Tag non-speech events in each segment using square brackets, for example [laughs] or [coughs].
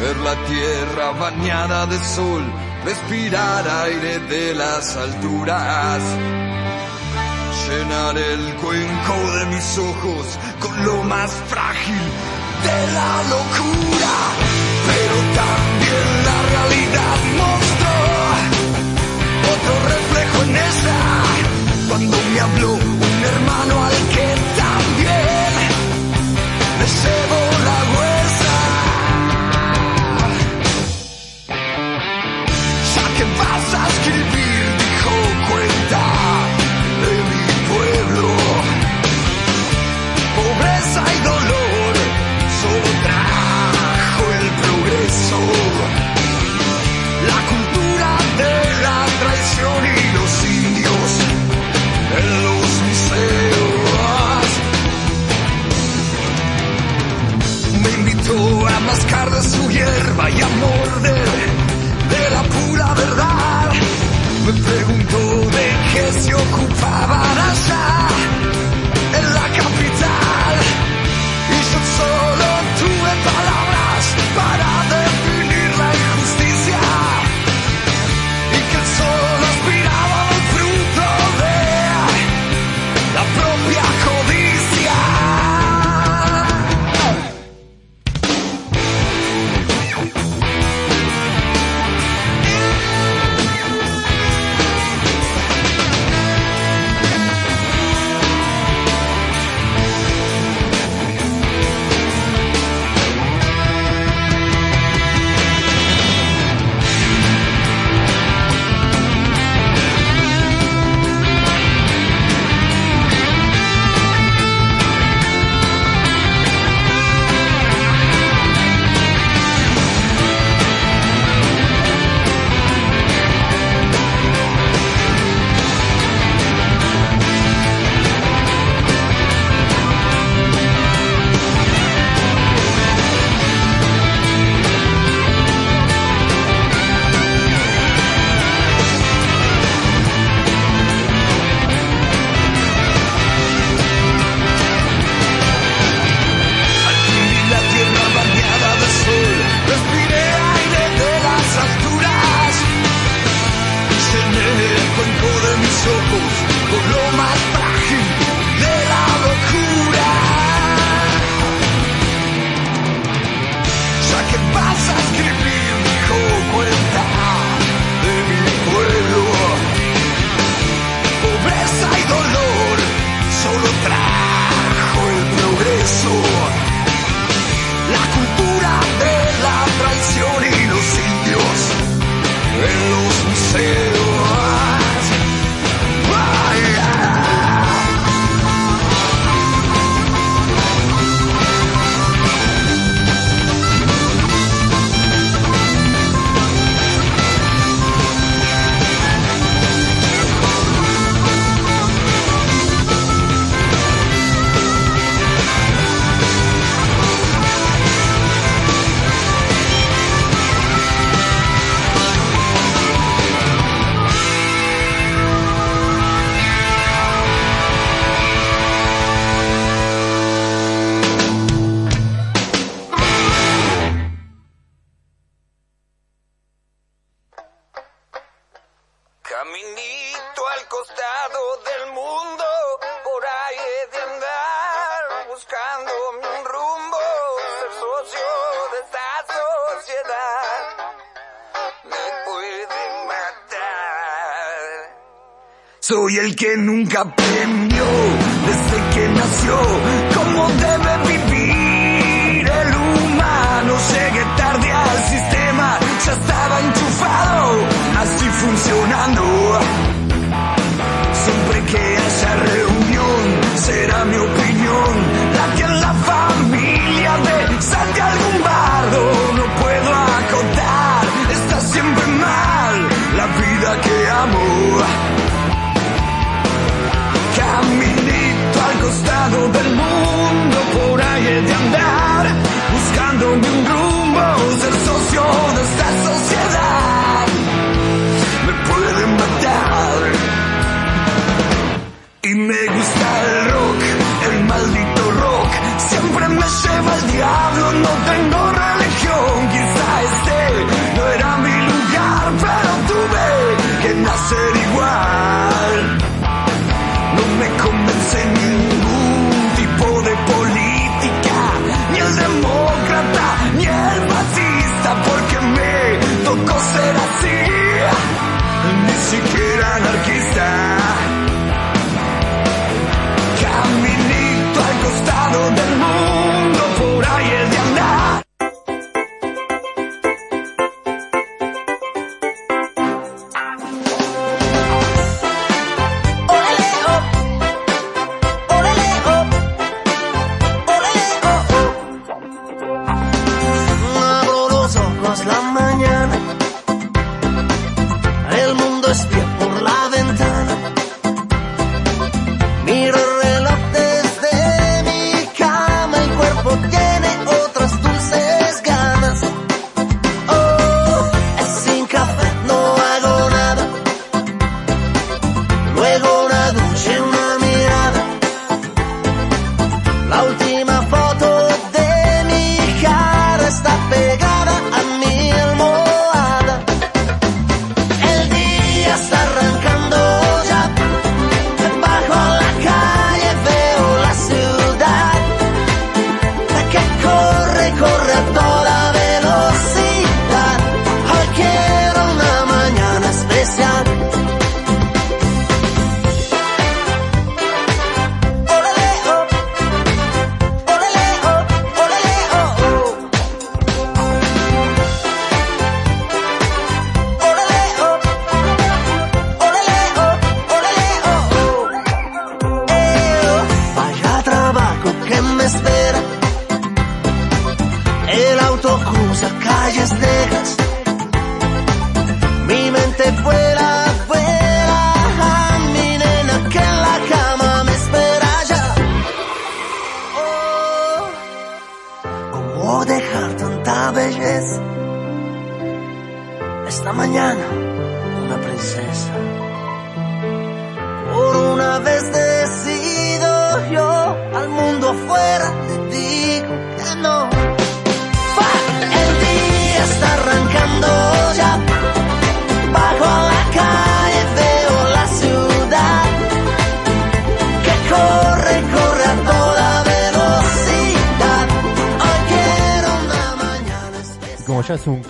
ver la tierra bañada de sol, respirar aire de las alturas, llenar el cuenco de mis ojos con lo más frágil de la locura, pero también la realidad mostró otro reflejo en esa, cuando me habló un hermano al que I Soy el que nunca aprendió desde que nació como de buscando un rumbo, ser socio ser así, ni siquiera anarquista.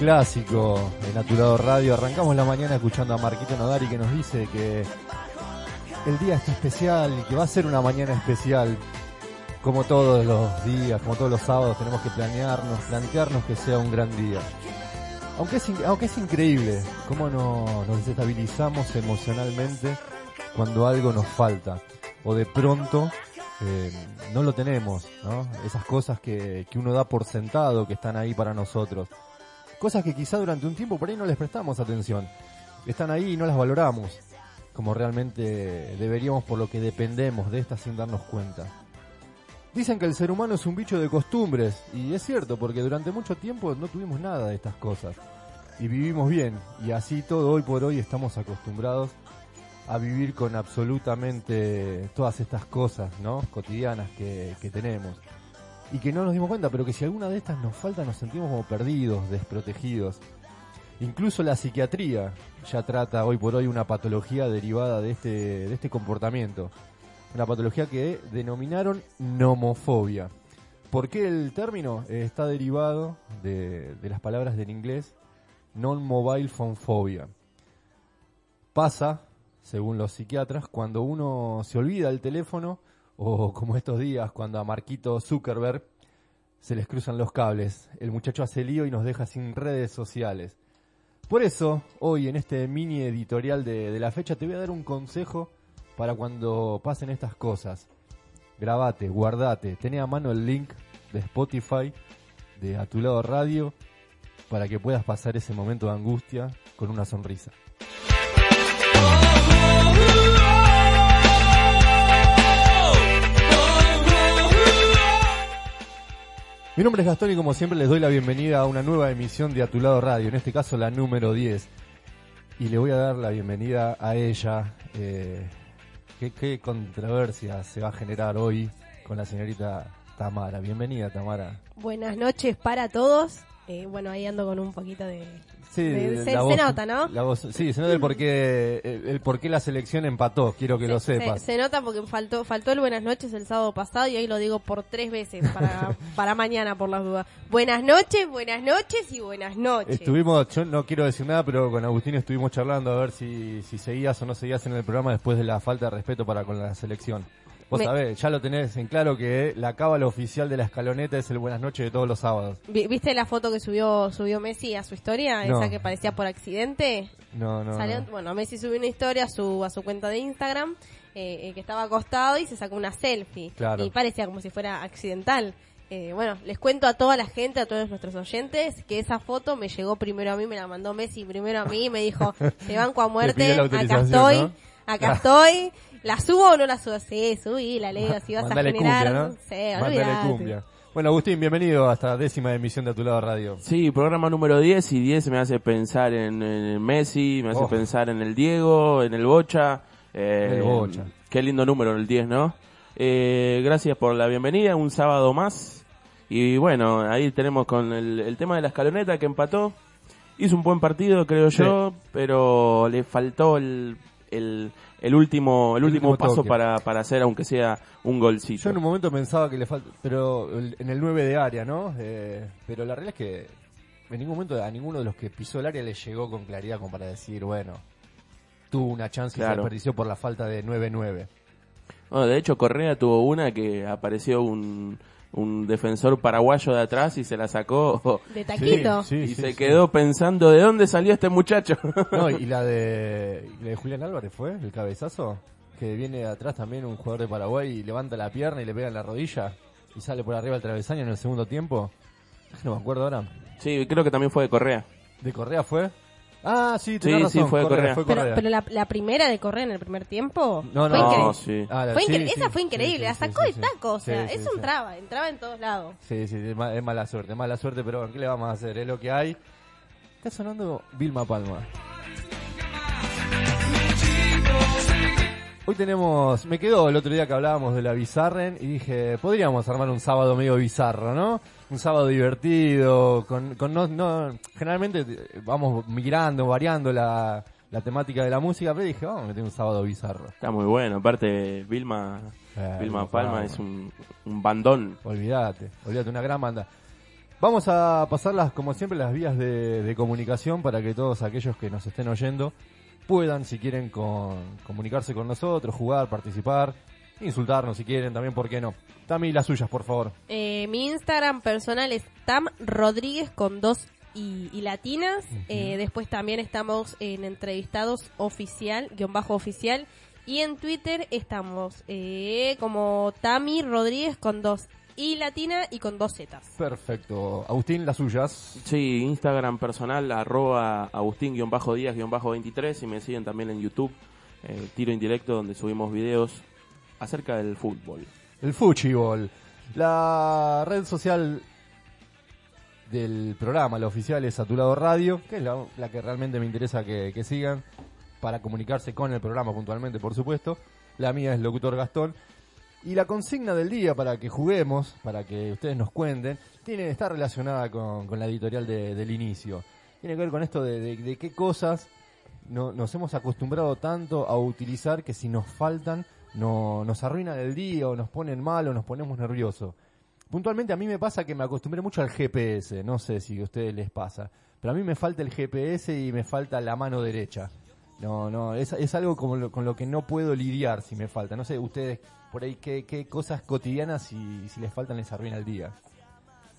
Clásico Tu Lado Radio, arrancamos la mañana escuchando a Marquito Nodari que nos dice que el día está especial y que va a ser una mañana especial. Como todos los días, como todos los sábados, tenemos que planearnos, plantearnos que sea un gran día. Aunque es, increíble cómo no- nos desestabilizamos emocionalmente cuando algo nos falta. O de pronto eh, no lo tenemos, ¿no? Esas cosas que uno da por sentado que están ahí para nosotros. Cosas que quizá durante un tiempo por ahí no les prestamos atención. Están ahí y no las valoramos como realmente deberíamos por lo que dependemos de estas sin darnos cuenta. Dicen que el ser humano es un bicho de costumbres, y es cierto, porque durante mucho tiempo no tuvimos nada de estas cosas. Y vivimos bien, y así todo hoy por hoy estamos acostumbrados a vivir con absolutamente todas estas cosas, ¿no? Cotidianas que, tenemos. Y que no nos dimos cuenta, pero que si alguna de estas nos falta nos sentimos como perdidos, desprotegidos. Incluso la psiquiatría ya trata hoy por hoy una patología derivada de este, de este comportamiento. Una patología que denominaron nomofobia. ¿Por qué el término? Está derivado de, de las palabras del inglés non-mobile phone phobia. Pasa, según los psiquiatras, cuando uno se olvida el teléfono o como estos días cuando a Marquito Zuckerberg se les cruzan los cables. El muchacho hace lío y nos deja sin redes sociales. Por eso, hoy en este mini editorial de, la fecha te voy a dar un consejo para cuando pasen estas cosas. Grabate, guardate, tené a mano el link de Spotify, de A Tu Lado Radio, para que puedas pasar ese momento de angustia con una sonrisa. Mi nombre es Gastón y como siempre les doy la bienvenida a una nueva emisión de A Tu Lado Radio, en este caso la número 10. Y le voy a dar la bienvenida a ella. Eh, ¿qué, ¿Qué controversia se va a generar hoy con la señorita Tamara? Bienvenida Tamara. Buenas noches para todos. Eh, bueno, ahí ando con un poquito de... Sí, se, voz- se nota, ¿no? la voz- sí, se nota el por qué, el, el por qué la selección empató, quiero que lo Se- sepas. Se, se nota porque faltó faltó el buenas noches el sábado pasado y hoy lo digo por tres veces para, [laughs] para mañana por las dudas. Buenas noches, buenas noches y buenas noches. Estuvimos, yo no quiero decir nada, pero con Agustín estuvimos charlando a ver si, si seguías o no seguías en el programa después de la falta de respeto para con la selección. Vos Me- sabés, ya lo tenés en claro que la cábala oficial de la escaloneta es el buenas noches de todos los sábados. Vi- ¿Viste la foto que subió subió Messi a su historia? No. Esa que parecía por accidente. No, no, Salió- no. Bueno, Messi subió una historia a su, a su cuenta de Instagram eh, eh, que estaba acostado y se sacó una selfie. Claro. Y parecía como si fuera accidental. Eh, bueno, les cuento a toda la gente, a todos nuestros oyentes, que esa foto me llegó primero a mí, me la mandó Messi primero a mí y me dijo, te banco a [laughs] muerte, acá estoy, ¿no? acá estoy. [laughs] ¿La subo o no la subo? Sí, subí, la leo, si vas Mandale a generar... cumbia, ¿no? Sí, olvidate. cumbia. Bueno, Agustín, bienvenido a esta décima emisión de A Tu Lado Radio. Sí, programa número 10 y 10 me hace pensar en, en Messi, me hace Oh. pensar en el Diego, en el Bocha. eh, El Bocha. Qué lindo número el 10, ¿no? Eh, gracias por la bienvenida, un sábado más. Y bueno, ahí tenemos con el, el tema de la escaloneta que empató. Hizo un buen partido, creo Sí. yo, pero le faltó el, el, el último, el, El último, último paso toque. para, para hacer, aunque sea un golcito. Yo en un momento pensaba que le falta, pero en el 9 de área, ¿no? Eh, pero la realidad es que en ningún momento a ninguno de los que pisó el área le llegó con claridad como para decir, bueno, tuvo una chance y se desperdició por la falta de 9-9. No, de hecho, Correa tuvo una que apareció un, un defensor paraguayo de atrás y se la sacó [laughs] De taquito. Sí, y sí, se sí. quedó pensando de dónde salió este muchacho. [laughs] No, y la de, la de Julián Álvarez fue, el cabezazo, que viene de atrás también un jugador de Paraguay y levanta la pierna y le pega en la rodilla y sale por arriba el travesaño en el segundo tiempo. No me acuerdo ahora. sí, creo que también fue de Correa. ¿De Correa fue? Ah, sí, tenés Sí, razón. sí, fue de Correa. fue Pero, Correa. pero la, la primera de Correa en el primer tiempo No, no, fue no, increíble. sí. Ah, la- Fue sí, incre- sí, esa fue increíble, sí, la sacó sí, de sí. taco, o sea, Sí, sí, es un sí. traba, entraba en todos lados. Sí, sí, es ma- es mala suerte, mala suerte, pero ¿qué le vamos a hacer? Es lo que hay. Está sonando Vilma Palma. Hoy tenemos, me quedó el otro día que hablábamos de la Bizarren y dije, podríamos armar un sábado medio bizarro, ¿no? Un sábado divertido, con, con no, no, generalmente eh, vamos migrando, variando la, la temática de la música, pero dije, vamos a meter un sábado bizarro. Está muy bueno. Aparte, Vilma, Eh, Vilma Palma. es un, un bandón. Olvídate, olvídate, una gran banda. Vamos a pasarlas, como siempre, las vías de, de comunicación para que todos aquellos que nos estén oyendo puedan, si quieren, con, comunicarse con nosotros, jugar, participar, insultarnos si quieren, también, ¿por qué no? Tami, las suyas, por favor. Eh, mi Instagram personal es Tam Rodríguez con dos y, y latinas. Eh, después también estamos en entrevistados oficial, guion bajo oficial. Y en Twitter estamos eh, como Tami Rodríguez con dos y latina y con dos zetas. Perfecto. Agustín, las suyas. Sí, Instagram personal, arroba agustín-díaz-23 y me siguen también en YouTube, eh, Tiro Indirecto, donde subimos videos acerca del fútbol. El Fuchibol. La red social del programa, la oficial es A Tu Lado Radio, que es la, que realmente me interesa que, sigan para comunicarse con el programa puntualmente, por supuesto. La mía es Locutor Gastón. Y la consigna del día para que juguemos, para que ustedes nos cuenten, tiene está relacionada con, la editorial de- del inicio. Tiene que ver con esto de, de- de qué cosas no, nos hemos acostumbrado tanto a utilizar que si nos faltan no, nos arruinan el día o nos ponen mal o nos ponemos nerviosos. Puntualmente a mí me pasa que me acostumbré mucho al GPS, no sé si a ustedes les pasa, pero a mí me falta el GPS y me falta la mano derecha. No, no, es, es algo como lo- con lo que no puedo lidiar si me falta. No sé, ustedes por ahí qué, qué cosas cotidianas si, si les faltan les arruina el día.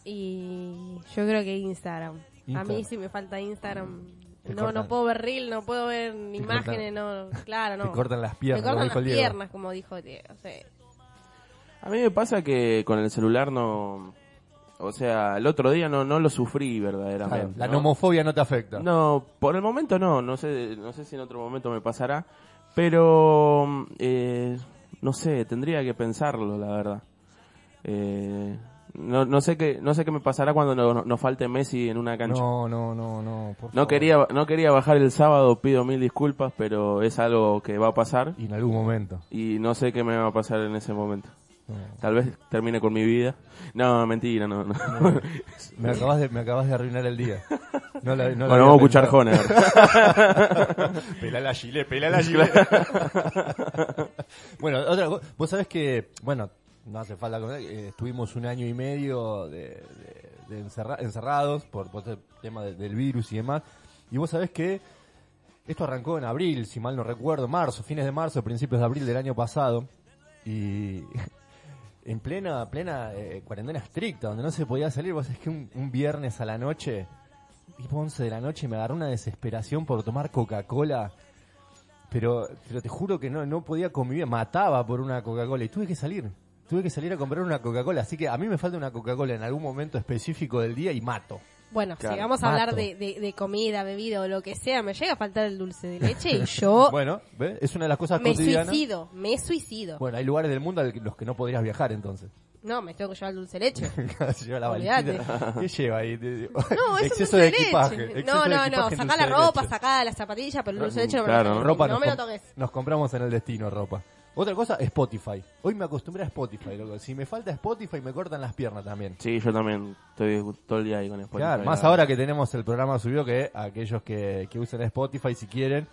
Y yo creo que Instagram. A mí si me falta Instagram. Te No, cortan. no puedo ver reel, no puedo ver Te imágenes, no, claro, no. Te cortan las piernas, Me como cortan dijo las Diego. piernas, como dijo Diego. sí. A mí me pasa que con el celular no... O sea, el otro día no, no lo sufrí verdaderamente. Claro, la ¿no? nomofobia no te afecta. No, por el momento no, no sé, no sé si en otro momento me pasará, pero eh, no sé, tendría que pensarlo, la verdad. Eh, no, no sé qué, no sé qué me pasará cuando no- nos falte Messi en una cancha. No, No, no, no, no. favor. quería, no quería bajar el sábado, pido mil disculpas, pero es algo que va a pasar Y en algún momento. y no sé qué me va a pasar en ese momento. Tal vez termine con mi vida. No, mentira, no. no. Me acabas de, me acabas de arruinar el día. No la- no bueno, vamos a escuchar. [laughs] Pela la gilet, pela la gilet. [laughs] bueno, otra cosa, vos sabés que, bueno, no hace falta contar, eh, estuvimos un año y medio de, encerra- encerrados por, por el tema de- del virus y demás. Y vos sabés que esto arrancó en abril, si mal no recuerdo, marzo, fines de marzo, principios de abril del año pasado. Y [laughs] en plena, plena eh, cuarentena estricta, donde no se podía salir, vos sabés que un, un viernes a la noche, tipo 11 de la noche, me agarró una desesperación por tomar Coca-Cola. Pero, pero te juro que no, no podía convivir, mataba por una Coca-Cola y tuve que salir. Tuve que salir a comprar una Coca-Cola, así que a mí me falta una Coca-Cola en algún momento específico del día y mato. Bueno, Claro. si vamos a hablar de, de- de comida, bebida o lo que sea, me llega a faltar el dulce de leche y [laughs] yo Bueno, ¿ves? Es una de las cosas me cotidianas. suicido, me suicido. Bueno, hay lugares del mundo a los que no podrías viajar entonces. No, me tengo que llevar el dulce de leche. [laughs] lleva la. [laughs] ¿Qué lleva ahí? No, es Exceso un de dulce de equipaje. leche. exceso No, de no, no, sacá la ropa, sacá las zapatillas, pero el dulce de leche no me Claro, lo toques. Ropa no nos, me lo toques. nos compramos en el destino ropa. Otra cosa, Spotify. Hoy me acostumbré a Spotify. loco. Si me falta Spotify, me cortan las piernas también. Sí, yo también estoy todo el día ahí con Spotify. Claro, más ahora que tenemos el programa subido que aquellos que, que usen Spotify, si quieren,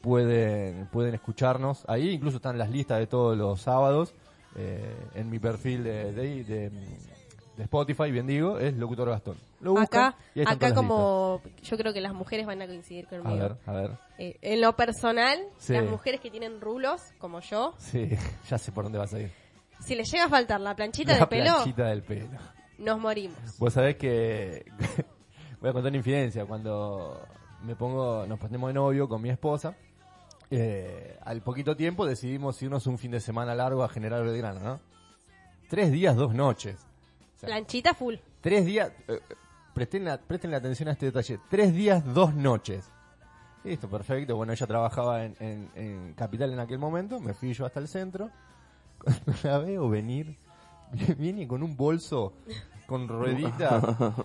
pueden, pueden escucharnos. Ahí incluso están las listas de todos los sábados. eh, en mi perfil de, de, de- de Spotify, bien digo, es Locutor Gastón. Lo Acá, acá como yo creo que las mujeres van a coincidir conmigo. A ver, a ver. Eh, en lo personal, Sí. las mujeres que tienen rulos, como yo, Sí, [laughs] ya sé por dónde vas a ir. si les llega a faltar la planchita La de pelo, planchita del pelo. nos morimos. Vos sabés que [laughs] voy a contar una infidencia. Cuando me pongo, nos ponemos de novio con mi esposa, eh, al poquito tiempo decidimos irnos un fin de semana largo a General Belgrano, ¿no? Tres días, dos noches. Planchita full. tres días, eh, presten, la- presten atención a este detalle. Tres días, dos noches. Listo, perfecto. Bueno, ella trabajaba en, en- en Capital en aquel momento, me fui yo hasta el centro. [laughs] Cuando la veo venir, [laughs] viene con un bolso con ruedita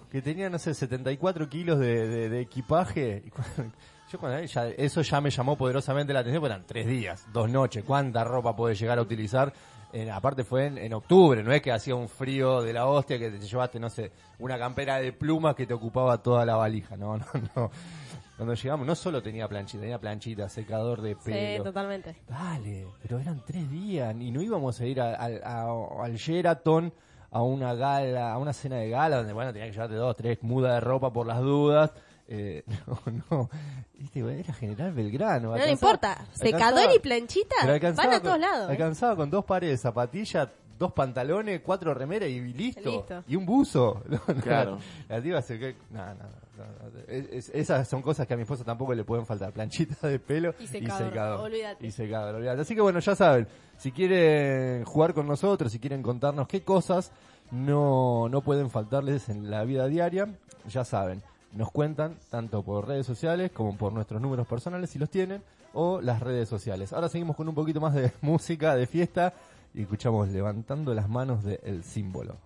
[laughs] que tenía, no sé, 74 kilos de, de- de equipaje. Y cuando- yo cuando ya- eso ya me llamó poderosamente la atención, porque eran tres días, dos noches, cuánta ropa puede llegar a utilizar. Eh, aparte fue en, en octubre, no es que hacía un frío de la hostia que te llevaste, no sé, una campera de plumas que te ocupaba toda la valija. No, [laughs] no, no. Cuando llegamos, no solo tenía planchita, tenía planchita, secador de Sí, pelo. totalmente. Dale, pero eran tres días y no íbamos a ir a- al- a- al Sheraton a una gala, a una cena de gala donde, bueno, tenía que llevarte dos, tres mudas de ropa por las dudas. Eh, [laughs] no, no, Viste, bueno, era General Belgrano. No le alcanzaba- importa. Secador y planchita van alcanzaba a todos con- lados. ¿eh? Alcanzaba con dos pares de zapatillas, dos pantalones, cuatro remeras y listo. Listo. Y un buzo. [laughs] No, no, Claro. La, la tipa se que no, no, no, no. Es- es- esas son cosas que a mi esposa tampoco le pueden faltar. Planchita de pelo Y secador, olvídate. Y secador, olvídate. Así que bueno, ya saben, si quieren jugar con nosotros, si quieren contarnos qué cosas no, no pueden faltarles en la vida diaria, ya saben, nos cuentan tanto por redes sociales como por nuestros números personales si los tienen o las redes sociales. Ahora seguimos con un poquito más de [laughs] música, de fiesta y escuchamos levantando las manos de El Símbolo.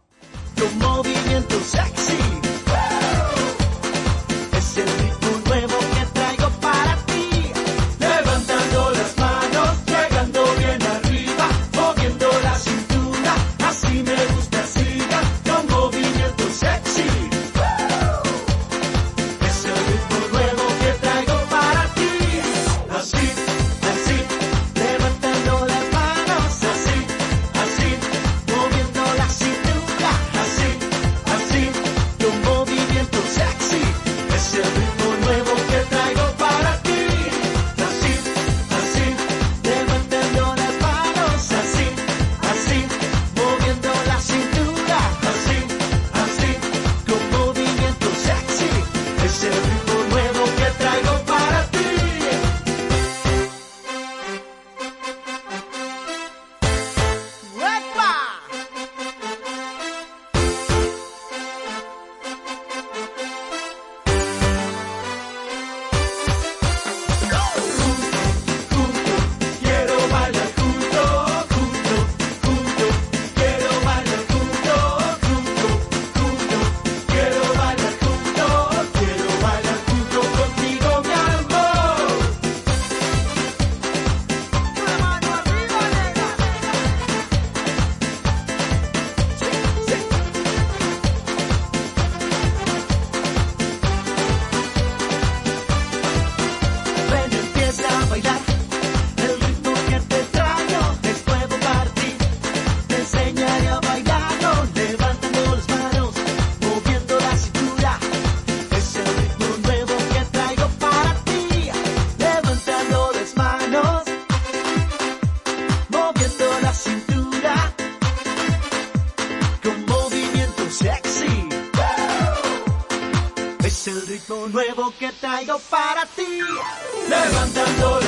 Nuevo que traigo para ti. Levantando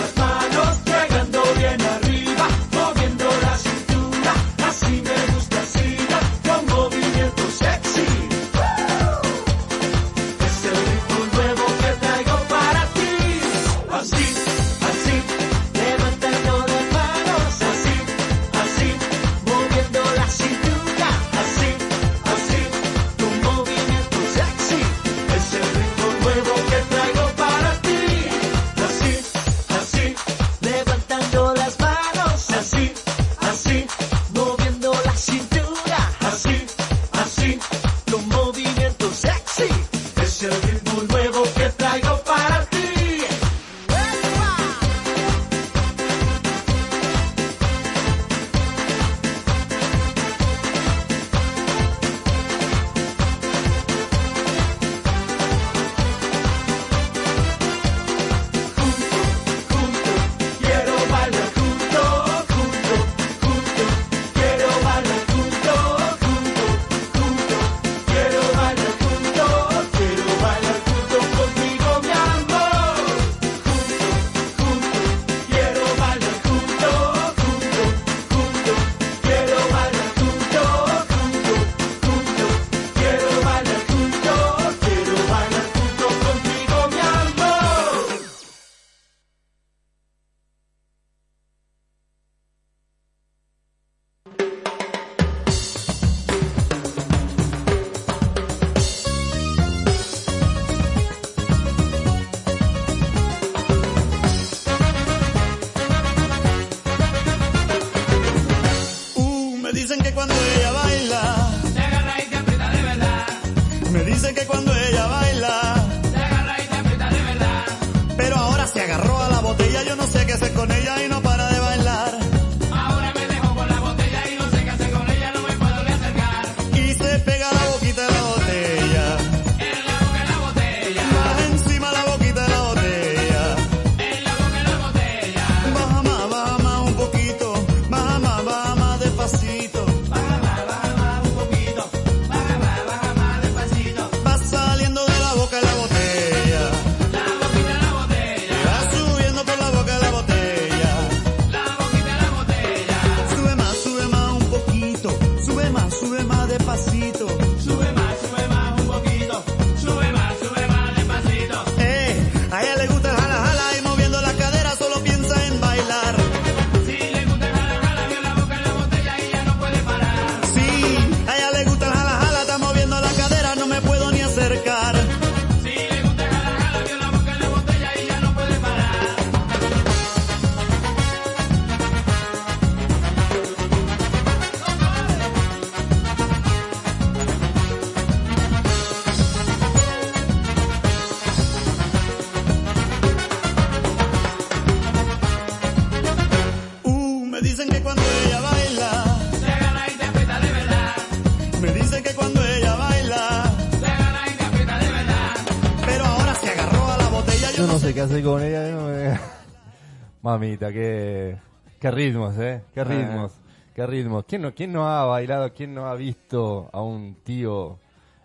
sé qué hacer con ella. no [laughs] Mamita, qué, qué ritmos, ¿eh? Qué ritmos, qué ritmos. ¿Quién no, ¿Quién no ha bailado, quién no ha visto a un tío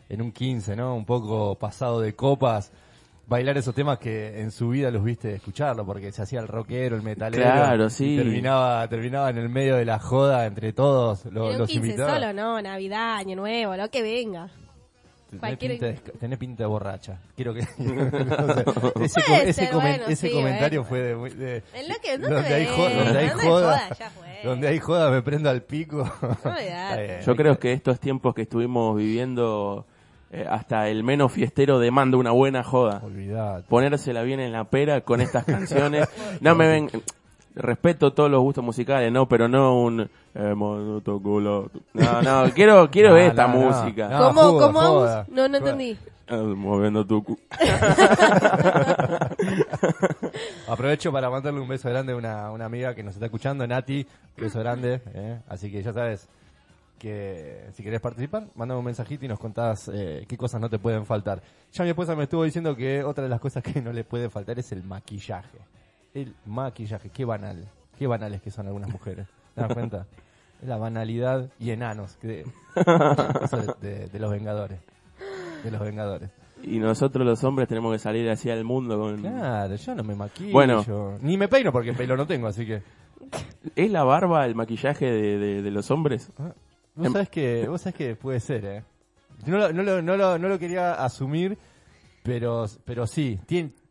en un 15, ¿no? Un poco pasado de copas. Bailar esos temas que en su vida los viste escucharlo, porque se hacía el rockero, el metalero. Claro, y sí. terminaba, terminaba en el medio de la joda entre todos lo- En un los 15 invitados. solo, no, Navidad, Año Nuevo, lo que venga. Tenés pinta, de, tenés pinta de borracha. Quiero que. [laughs] [laughs] no sé. ese Puede com- ese, ser, comen- bueno, ese sí, comentario bueno. fue de. muy- de- En lo que no donde, hay donde joda. donde hay joda me prendo al pico. Bien. Yo creo que estos tiempos que estuvimos viviendo, eh, hasta el menos fiestero demanda una buena joda. Olvidate. Ponérsela bien en la pera con estas canciones. No me ven. Respeto todos los gustos musicales, no, pero no un. eh, mono No, no, quiero, quiero [laughs] No, esta no, música. No, ¿Cómo, joda, cómo? joda. No, no entendí. Eh, moviendo tu cu. [laughs] Aprovecho para mandarle un beso grande a una, una amiga que nos está escuchando, Nati. Beso grande. ¿eh? Así que ya sabes que si querés participar, mandame un mensajito y nos contás eh, qué cosas no te pueden faltar. Ya mi esposa me estuvo diciendo que otra de las cosas que no le puede faltar es el maquillaje. El maquillaje, qué banal. Qué banales que son algunas mujeres. ¿Te das cuenta? [laughs] La banalidad y enanos que de, [laughs] de- de los Vengadores. De los Vengadores. Y nosotros los hombres tenemos que salir hacia el mundo con... Claro, yo no me maquillo. Bueno. Ni me peino porque pelo no tengo, así que... ¿Es la barba el maquillaje de, los hombres? Vos Em- sabés que, vos sabés que puede ser, ¿eh? No lo, no lo, no lo, no lo quería asumir, pero, pero sí,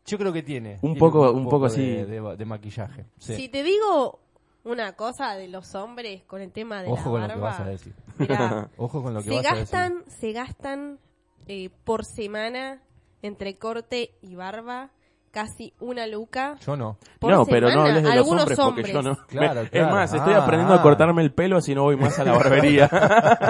yo creo que tiene. Un tiene poco- un poco de, sí. De, de maquillaje. Sí. Si te digo una cosa de los hombres con el tema de Ojo con la lo que barba, vas a decir. mirá, [laughs] Ojo con lo que se vas a gastan, se gastan eh, por semana entre corte y barba casi una luca. decir. Yo no. Por no, pero no hables de los algunos hombres, porque yo no. Claro, Me- claro. Es más, estoy Ah, aprendiendo ah. a cortarme el pelo si no voy más a la barbería. [laughs]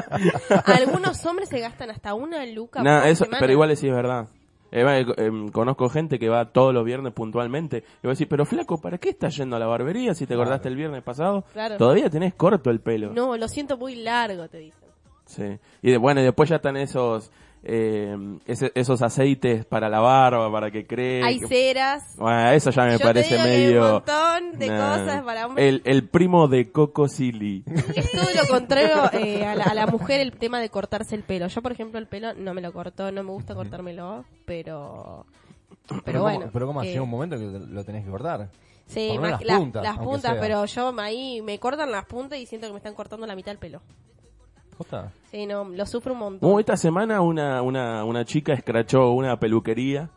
[laughs] Algunos hombres se gastan hasta una luca Nah, por eso, semana. pero igual sí es verdad. Eh, va, eh, em, conozco gente que va todos los viernes puntualmente. Y voy a decir, pero flaco, ¿para qué estás yendo a la barbería si te cortaste el viernes pasado? Claro. Todavía tenés corto el pelo. No, lo siento muy largo, te dicen. Sí. Y de- bueno, y después ya están esos eh, ese- esos aceites para la barba, para que cree. Hay ceras. Bueno, eso ya me Yo te parece que hay medio... un montón de Nah. cosas para hombres. el, el primo de Coco Silly. Es [laughs] todo lo contrario eh, a, la, a la mujer el tema de cortarse el pelo. Yo, por ejemplo, el pelo no me lo corto, no me gusta cortármelo, pero... Pero ¿cómo- bueno. pero como eh, un momento que lo tenés que cortar. Sí, más las la- puntas, las puntas, sea. pero yo ahí me cortan las puntas y siento que me están cortando la mitad del pelo. No, lo sufro un montón. Esta semana una, una, una chica escrachó una peluquería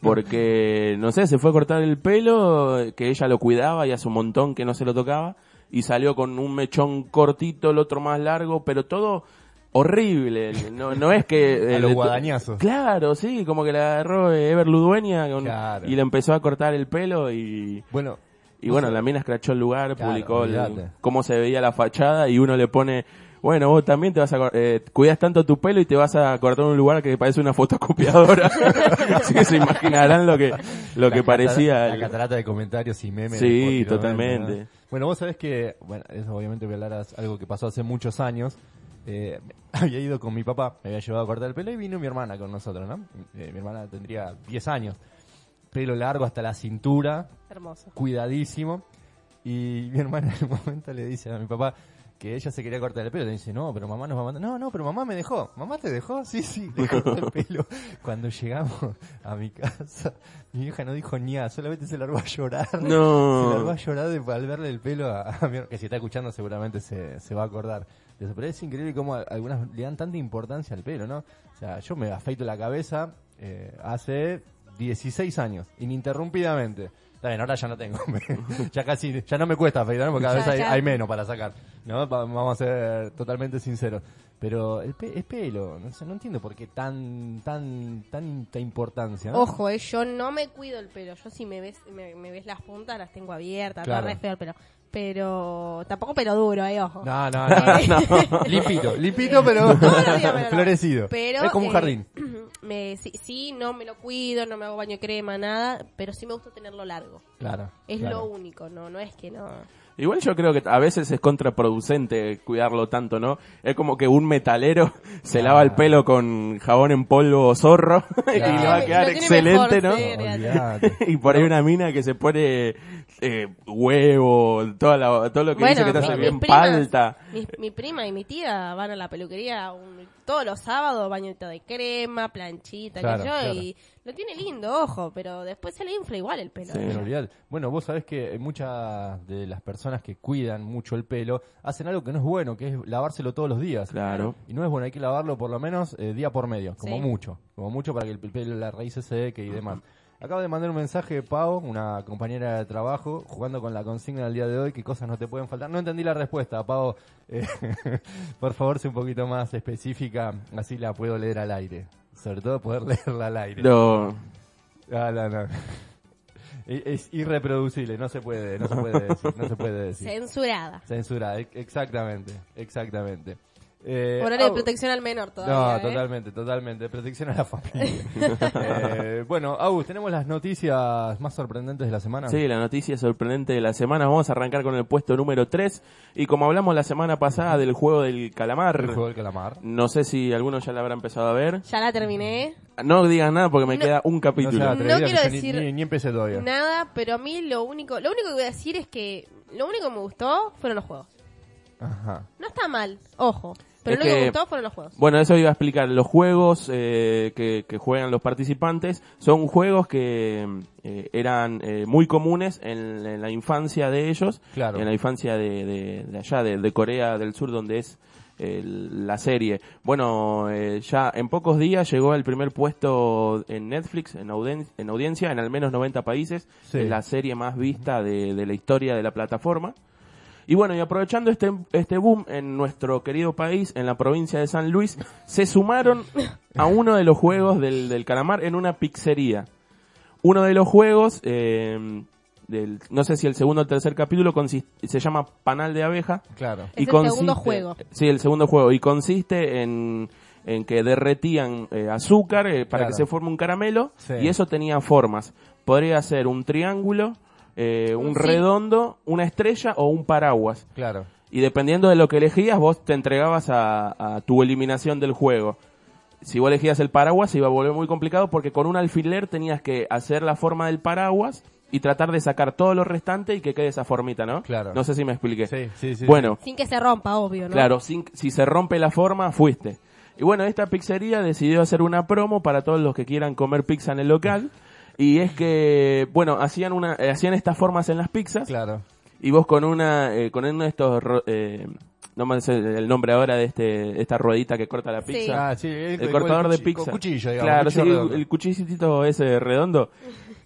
porque, [laughs] no sé, se fue a cortar el pelo, que ella lo cuidaba y hace un montón que no se lo tocaba, y salió con un mechón cortito, el otro más largo, pero todo horrible. No, no es que... [laughs] A los guadañazos. Claro, sí, como que le agarró Ever Ludueña con- Claro. y le empezó a cortar el pelo y... Bueno, Y bueno, la mina escrachó el lugar, Claro, publicó el- cómo se veía la fachada y uno le pone, bueno, vos también te vas a, eh, cuidas tanto tu pelo y te vas a cortar un lugar que parece una fotocopiadora. [laughs] Así que se imaginarán lo que, lo que parecía. La catarata de comentarios y memes. Sí, totalmente. ¿no? Bueno, vos sabés que, bueno, eso obviamente voy a hablar de algo que pasó hace muchos años. Eh, [laughs] había ido con mi papá, me había llevado a cortar el pelo y vino mi hermana con nosotros, ¿no? Eh, mi hermana tendría 10 años. Pelo largo hasta la cintura, Hermoso. cuidadísimo. Y mi hermana en un momento le dice a mi papá que ella se quería cortar el pelo. Le dice, no, pero mamá nos va a mandar. No, no, pero mamá me dejó. ¿Mamá te dejó? Sí, sí, le [laughs] cortó el pelo. Cuando llegamos a mi casa, mi vieja no dijo ni nada, solamente se largó a llorar. No. Se largó a llorar de, al verle el pelo a, a mi que si está escuchando seguramente se, se va a acordar. de eso. Pero es increíble cómo a- algunas le dan tanta importancia al pelo, ¿no? O sea, yo me afeito la cabeza eh, hace 16 años, ininterrumpidamente. Está bien, ahora ya no tengo. [laughs] ya casi, ya no me cuesta afeitarme porque cada Ya, vez hay, menos para sacar. ¿no? Va- Vamos a ser totalmente sinceros. Pero el, pe- el pelo, no, sé, no entiendo por qué tan, tan, tanta importancia. ¿no? Ojo, eh, yo no me cuido el pelo. Yo si me ves, me, me ves las puntas, las tengo abiertas, Claro. todo el pelo. Pero tampoco pelo duro, eh, ojo. No, no, [laughs] no. [laughs] limpito, limpito, pero florecido. Pero, es como un eh, jardín. [clears throat] Me, sí, sí, no me lo cuido, no me hago baño de crema, nada, pero sí me gusta tenerlo largo. Claro. Es claro. lo único, no, no es que no. Igual yo creo que a veces es contraproducente cuidarlo tanto, ¿no? Es como que un metalero se lava el pelo con jabón en polvo o zorro [laughs] y le va a quedar excelente, mejor, ¿no? [laughs] y por ahí una mina que se pone eh, huevo, toda la- todo lo que dice que te mi- hace mis bien primas- palta. Mi, mi prima y mi tía van a la peluquería un- todos los sábados, bañito de crema, planchita, Claro, que yo, claro. y lo tiene lindo, ojo, pero después se le infla igual el pelo. Sí. En realidad, bueno, vos sabés que muchas de las personas que cuidan mucho el pelo hacen algo que no es bueno, que es lavárselo todos los días. Claro. Y no es bueno, hay que lavarlo por lo menos eh, día por medio, como Sí. mucho, como mucho para que el pelo, la raíz se seque y demás. Acabo de mandar un mensaje de Pau, una compañera de trabajo, jugando con la consigna del día de hoy, qué cosas no te pueden faltar. No entendí la respuesta, Pau. Eh, [laughs] por favor, sé un poquito más específica, así la puedo leer al aire. Sobre todo poder [laughs] leerla al aire. Lo- Ah, no, no. Es es irreproducible, no se puede, no se puede decir, no se puede decir. [laughs] Censurada. Censurada, e- exactamente, exactamente. Eh, Horario de protección al menor todavía. No, ¿eh? totalmente, totalmente. Protección a la familia. [laughs] Eh, bueno, Agus, tenemos las noticias más sorprendentes de la semana. Sí, la noticia sorprendente de la semana. Vamos a arrancar con el puesto número 3. Y como hablamos la semana pasada del juego del calamar, El juego del calamar. no sé si algunos ya la habrá empezado a ver. Ya la terminé. No digan nada porque me No. queda un capítulo. No quiero ni- decir ni, ni empecé todavía. Nada, pero a mí lo único, lo único que voy a decir es que lo único que me gustó fueron los juegos. Ajá. No está mal, ojo. Pero Es lo que me que- gustó fueron los juegos. Bueno, eso iba a explicar. Los juegos eh, que, que juegan los participantes son juegos que eh, eran eh, muy comunes en, en la infancia de ellos, Claro. en la infancia de, de- de allá, de, de Corea del Sur, donde es eh, la serie. Bueno, eh, ya en pocos días llegó al primer puesto en Netflix, en, audien- en audiencia, en al menos 90 países. Sí. Es la serie más vista de, de la historia de la plataforma. Y bueno, y aprovechando este, este boom en nuestro querido país, en la provincia de San Luis, se sumaron a uno de los juegos del, del calamar en una pizzería. Uno de los juegos, eh, del, no sé si el segundo o el tercer capítulo, consist- se llama Panal de Abeja. Claro. Es el segundo juego. Sí, el segundo juego. Y consiste en, en que derretían eh, azúcar eh, para Claro. que se forme un caramelo. Sí. Y eso tenía formas. Podría ser un triángulo, eh, un sí. redondo, una estrella o un paraguas. Claro. Y dependiendo de lo que elegías, vos te entregabas a, a tu eliminación del juego. Si vos elegías el paraguas, se iba a volver muy complicado porque con un alfiler tenías que hacer la forma del paraguas y tratar de sacar todo lo restante y que quede esa formita, ¿no? Claro. No sé si me expliqué. Sí, sí, sí. bueno, Sin que se rompa, obvio, ¿no? Claro, sin- si se rompe la forma, fuiste. Y bueno, esta pizzería decidió hacer una promo para todos los que quieran comer pizza en el local. Y es que, bueno, hacían una, eh, hacían estas formas en las pizzas. Claro. Y vos con una, eh, con uno de estos, ro- eh, no me sé el nombre ahora de este, esta ruedita que corta la Sí. pizza. Ah, sí, el, El cortador de pizza. con Cuchillo, digamos. Claro, cuchillo sí, redondo. el cuchillito ese redondo.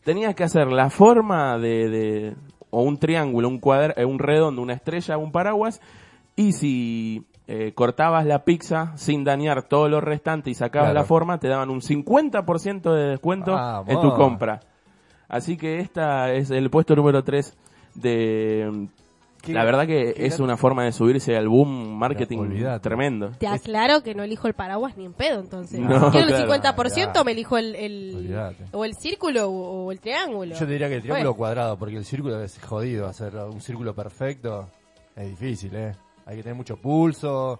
Tenías que hacer la forma de, de o un triángulo, un cuadro, un redondo, una estrella, un paraguas. Y si eh, cortabas la pizza sin dañar todo lo restante y sacabas Claro. la forma, te daban un 50% de descuento Vamos. en tu compra. Así que esta es el puesto número 3 de... La verdad que es una forma de subirse al boom marketing tremendo. Te aclaro que no elijo el paraguas ni en pedo, entonces. No, si quiero el claro. 50%, me elijo el, o el círculo o, o el triángulo. Yo te diría que el triángulo Bueno, cuadrado, porque el círculo es jodido. Hacer un círculo perfecto es difícil, ¿eh? Hay que tener mucho pulso.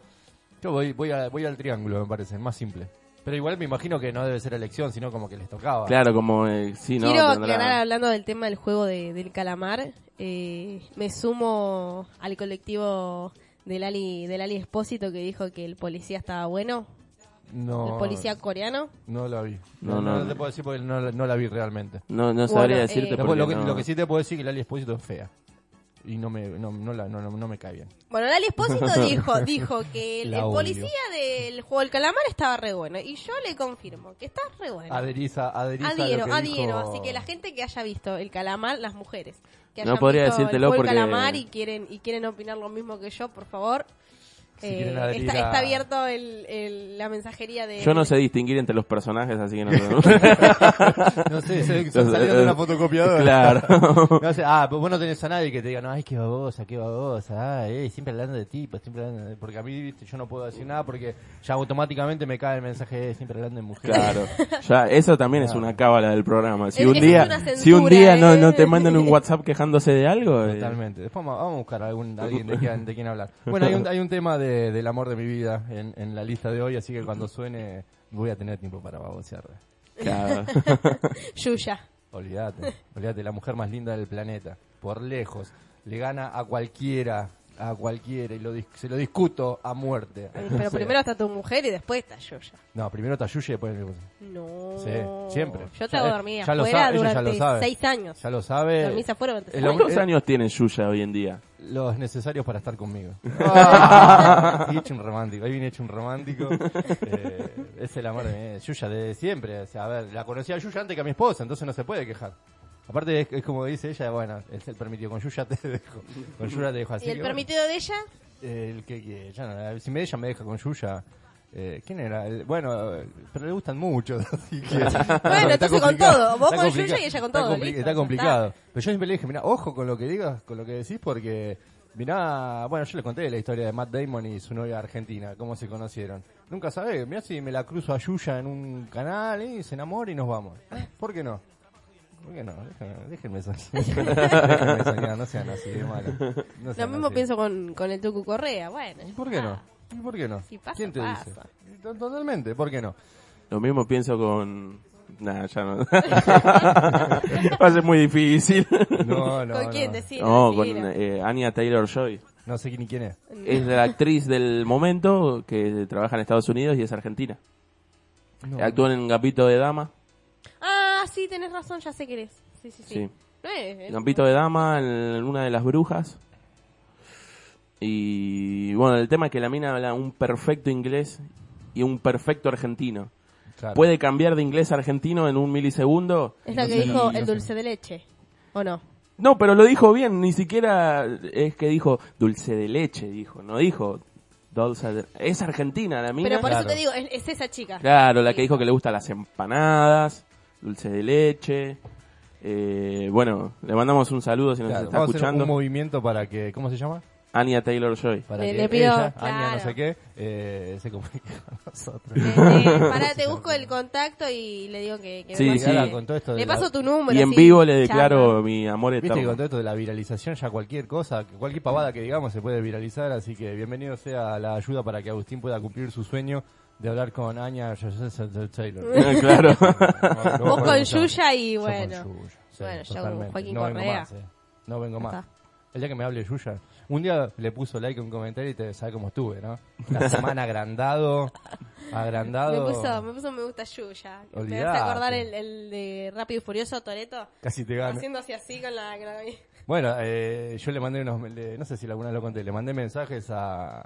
Yo voy, voy, a- voy al triángulo, me parece, más simple. Pero igual me imagino que no debe ser elección, sino como que les tocaba. Claro, como eh, sí, no. Quiero tendrá- aclarar, hablando del tema del juego de- del calamar, eh, me sumo al colectivo del Ali, del Ali Espósito que dijo que el policía estaba bueno, No, el policía coreano. no la vi. No, No, no, no. te puedo decir porque no, la- no la vi realmente. No, no sabría Bueno, decirte eh, lo, que, no- lo que sí te puedo decir es que Lali Espósito es fea. Y no me, no, no, la- no, no- no me cae bien. Bueno, el Ali Espósito [laughs] dijo, dijo que el, La el odio. policía del juego del calamar estaba re bueno. Y yo le confirmo que está re bueno. Adheriza, adheriza a lo Adhiero, que adhiero. dijo- Así que la gente que haya visto el calamar, las mujeres, que No hayan podría visto decírtelo el juego porque- del calamar y quieren, y quieren opinar lo mismo que yo, por favor. Si eh, adherir está, a- está abierto el, el- la mensajería de... Yo no sé distinguir entre los personajes, así que no. [laughs] No sé, se, se de una fotocopiadora. [laughs] claro. [laughs] No sé, ah, pero vos no tenés a nadie que te diga, no, ay, qué babosa, qué babosa, ay, eh, siempre hablando de tipos, siempre hablando de... Porque a mí, viste, yo no puedo decir nada porque ya automáticamente me cae el mensaje, eh, siempre hablando de mujeres. Claro, ya eso también es una cábala del programa. Si Es- un día, una si un censura, día no, ¿eh? no te mandan un WhatsApp quejándose de algo, eh, Totalmente. Después vamos, a buscar algún, alguien de quien, de quien hablar. Bueno, hay un, hay un tema de, del amor de mi vida en, en la lista de hoy, así que cuando suene voy a tener tiempo para babosear. claro. [laughs] Yuya. Olvídate, olvídate, la mujer más linda del planeta, por lejos, le gana a cualquiera, a cualquiera, y lo dis- se lo discuto a muerte. Pero primero está tu mujer y después está Yuya. No, primero está Yuya y después mi. No. Sí, siempre. Yo te hago dormir ya lo afuera ella ya durante lo sabe. seis años. Ya lo sabe. Dormís afuera durante ¿Cuántos años tiene Yuya hoy en día? Los necesarios para estar conmigo. [laughs] Ahí hecho un romántico, ahí viene hecho un romántico. Eh, es el amor de mi Yuya de siempre. O sea, a ver, la conocí a Yuya antes que a mi esposa, entonces no se puede quejar. Aparte, es, es como dice ella, bueno, es el permitido. Con Yuya te dejo. Con Yuya te dejo así. ¿Y el que, permitido de ella? el que, que- ya no, si me ella me deja con Yuya. Eh, ¿Quién era? El- bueno, eh, pero le gustan mucho, [laughs] así que... Bueno, [laughs] Está entonces con todo. Vos con Yuya y ella con está todo, compli- Está complicado. Pero yo siempre le dije, mira, ojo con lo que digas, con lo que decís, porque mirá, bueno, yo le conté la historia de Matt Damon y su novia argentina, cómo se conocieron. Nunca sabés, mirá si me la cruzo a Yuya en un canal y se enamora y nos vamos. ¿Por qué no? ¿Por qué no? Déjenme, [laughs] déjenme soñar. no sean así de malos. No Lo mismo así. pienso con, con el Tucu Correa. Bueno. ¿Y por qué no? ¿Y por qué no? Si pasa, ¿Quién te pasa. dice? To- Totalmente, ¿por qué no? Lo mismo pienso con... Nah, ya no. [laughs] Va a ser muy difícil. No, no, ¿Con quién no. decís? No, con eh, Anya Taylor-Joy. No sé ni quién es. Es la actriz del momento que trabaja en Estados Unidos y es argentina. No. Actúa en Gambito de Dama. Ah, sí, tenés razón, ya sé quién es. Sí, sí, sí. Sí. No es- es- Gambito de Dama en una de las brujas. Y bueno, el tema es que la mina habla un perfecto inglés y un perfecto argentino. Claro. Puede cambiar de inglés a argentino en un milisegundo. Es lo que dijo no el dulce de leche. ¿O no? No, pero lo dijo bien, ni siquiera es que dijo dulce de leche, dijo, no dijo dulce de... Es argentina la mina. Pero por Claro. eso te digo, es, es esa chica. Claro, la que dijo que le gustan las empanadas, dulce de leche. Eh, bueno, le mandamos un saludo si nos Claro, está vamos a hacer escuchando. un movimiento para que, ¿cómo se llama? Anya Taylor Joy. Para Le- que le pido, ella, claro. Anya no sé qué, eh, se comunique con nosotros. Eh, [laughs] eh, pará, te busco el contacto y le digo que, que Sí, me sí. Ahora, con todo esto Le la- paso tu número. Y en vivo le declaro mi amor Viste que eterno. con todo esto de la viralización ya cualquier cosa, cualquier pavada que digamos se puede viralizar, así que bienvenido sea la ayuda para que Agustín pueda cumplir su sueño de hablar con Anya Taylor. [laughs] claro. [laughs] Vos con Yuya y Yo con bueno. Yuya, Bueno, yo con. Joaquín no vengo más, eh. No vengo más. El día que me hable Yuya. Un día le puso like a un comentario y te sabe cómo estuve, ¿no? Una [laughs] semana agrandado, agrandado. Me puso, me puso me gusta Yuya. Olvidate. hace acordar el, el de Rápido y Furioso Toreto. Casi te gana. Haciéndose así con la... con la- Bueno, eh, yo le mandé unos, le- no sé si alguna vez lo conté, le mandé mensajes a,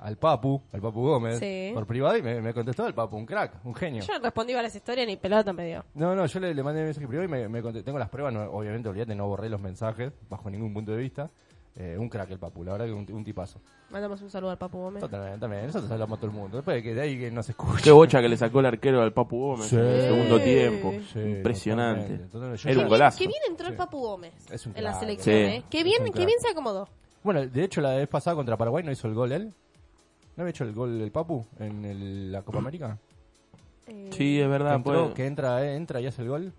al Papu, al Papu Gómez, Sí. por privado y me, me contestó el Papu, un crack, un genio. Yo respondí a las historias ni pelota me dio. No, no, yo le, le mandé mensaje privado y me, me contestó. Tengo las pruebas, no, obviamente, olvídate, no borré los mensajes, bajo ningún punto de vista. Eh, un crack el Papu, la verdad que un, un tipazo. Mandamos un saludo al Papu Gómez. También, también, nosotros hablamos a todo el mundo. Después de que de ahí que nos escuche. Qué bocha que le sacó el arquero al Papu Gómez Sí. en el segundo tiempo. Sí, Impresionante. totalmente, totalmente. Era un golazo. Qué bien entró el. Papu Gómez Es un en la selección, Sí. ¿eh? Qué Es bien, qué bien se acomodó. Bueno, de hecho, la vez pasada contra Paraguay no hizo el gol él. ¿No había hecho el gol el Papu en el- la Copa América? Eh, Sí, es que, verdad. entró, puede- que entra, eh, entra y hace el gol.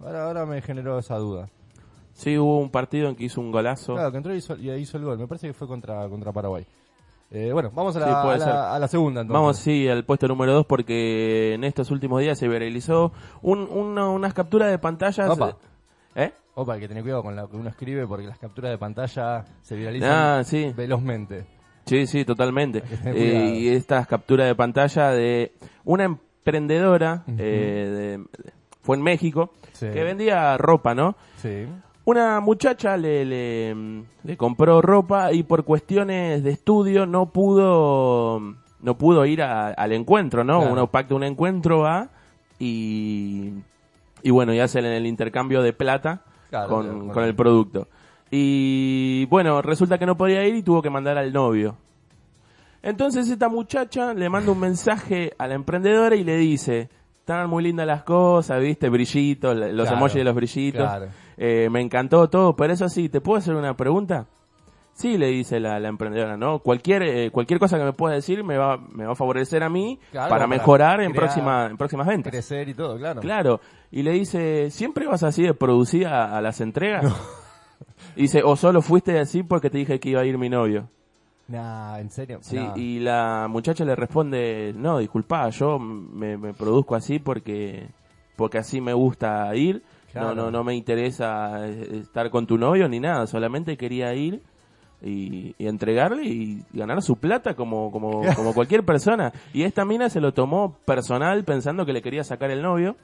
Ahora, ahora me generó esa duda. Sí, hubo un partido en que hizo un golazo. Claro, que entró y hizo, y hizo el gol. Me parece que fue contra, contra Paraguay. Eh, bueno, vamos a la, Sí, a la- ser. a la segunda entonces. Vamos, sí, al puesto número 2 porque en estos últimos días se viralizó un, unas capturas de pantallas. Opa. ¿Eh? Opa, hay que tener cuidado con lo que uno escribe porque las capturas de pantalla se viralizan Ah, sí. velozmente. Sí, sí, totalmente. [laughs] Eh, y estas capturas de pantalla de una emprendedora, eh, de- fue en México, Sí. que vendía ropa, ¿no? Sí. Una muchacha le, le, le compró ropa y por cuestiones de estudio no pudo no pudo ir a- al encuentro, ¿no? Claro. Uno pacta un encuentro, va y, y bueno, y hacen el intercambio de plata Claro, con, claro, con el producto. Y bueno, resulta que no podía ir y tuvo que mandar al novio. Entonces esta muchacha le manda un mensaje a la emprendedora y le dice, están muy lindas las cosas, viste, brillitos, los Claro, emojis de los brillitos. claro. Eh, me encantó todo, pero eso sí, ¿te puedo hacer una pregunta? Sí, le dice la, la emprendedora, ¿no? Cualquier eh, cualquier cosa que me pueda decir me va, me va a favorecer a mí Claro, para para mejorar en, próxima, en próximas ventas. Crecer y todo, claro. Claro. Y le dice, ¿siempre vas así de producida a, las entregas? [laughs] Y dice, ¿o solo fuiste así porque te dije que iba a ir mi novio? Nah, en serio. Sí, Nah. y la muchacha le responde, no, disculpa, yo me, me produzco así porque porque así me gusta ir, Claro. no, no, no me interesa eh, estar con tu novio ni nada, solamente quería ir y, y entregarle y ganar su plata como, como, [laughs] como cualquier persona. Y esta mina se lo tomó personal pensando que le quería sacar el novio.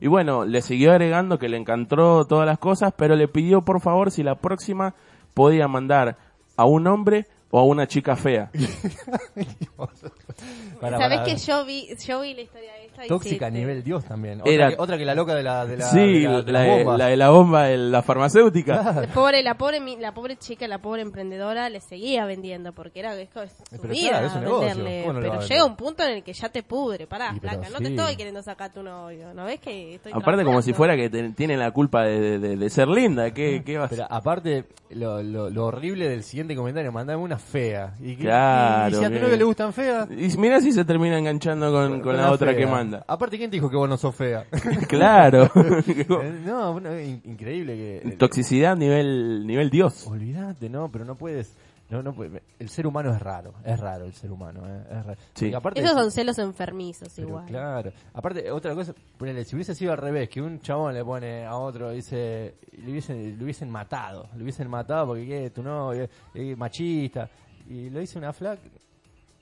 Y bueno, le siguió agregando que le encantó todas las cosas, pero le pidió por favor si la próxima podía mandar a un hombre o a una chica fea. [laughs] Pará. que yo vi, yo vi la historia y Tóxica a te- nivel Dios también. Otra, Era- que, otra que la loca de la, de la, sí, de la, la, de las de- bombas. la de la bomba de la farmacéutica. La pobre, la pobre, la pobre chica, la pobre emprendedora le seguía vendiendo porque era es, es su Pero vida claro, es un venderle. ¿Cómo no lo va pero llega un punto en el que ya te pudre, pará, Y no te sí. estoy queriendo sacar tu novio, ¿no ves que estoy Aparte como si fuera que te- tiene la culpa de, de- de- de ser linda, ¿qué, qué vas Pero aparte, lo, lo, lo horrible del siguiente comentario, mandame una fea. Y, que- Claro, y si a tu que- novio le gustan feas, Y mira si se termina enganchando con, con la, otra fea. que manda. Aparte, ¿quién te dijo que vos no sos fea? [laughs] claro. [laughs] Eh, no, bueno, es in- increíble que... Toxicidad nivel nivel Dios. Olvídate, no, pero no puedes. No, no, puede- el ser humano es raro, es raro el ser humano, eh, es raro. Sí. Porque aparte, Esos son celos enfermizos pero igual. Claro. Aparte, otra cosa, ponele, si hubiese sido al revés, que un chabón le pone a otro, dice, le hubiesen, le hubiesen matado, le hubiesen matado porque ¿qué? tu novio es machista, y lo dice una flac,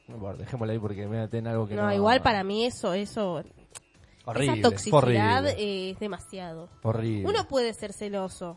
no importa, dejémoslo ahí porque me en algo que no. No, igual para mí eso, eso, Horrible, esa toxicidad horrible, es demasiado. horrible. Uno puede ser celoso,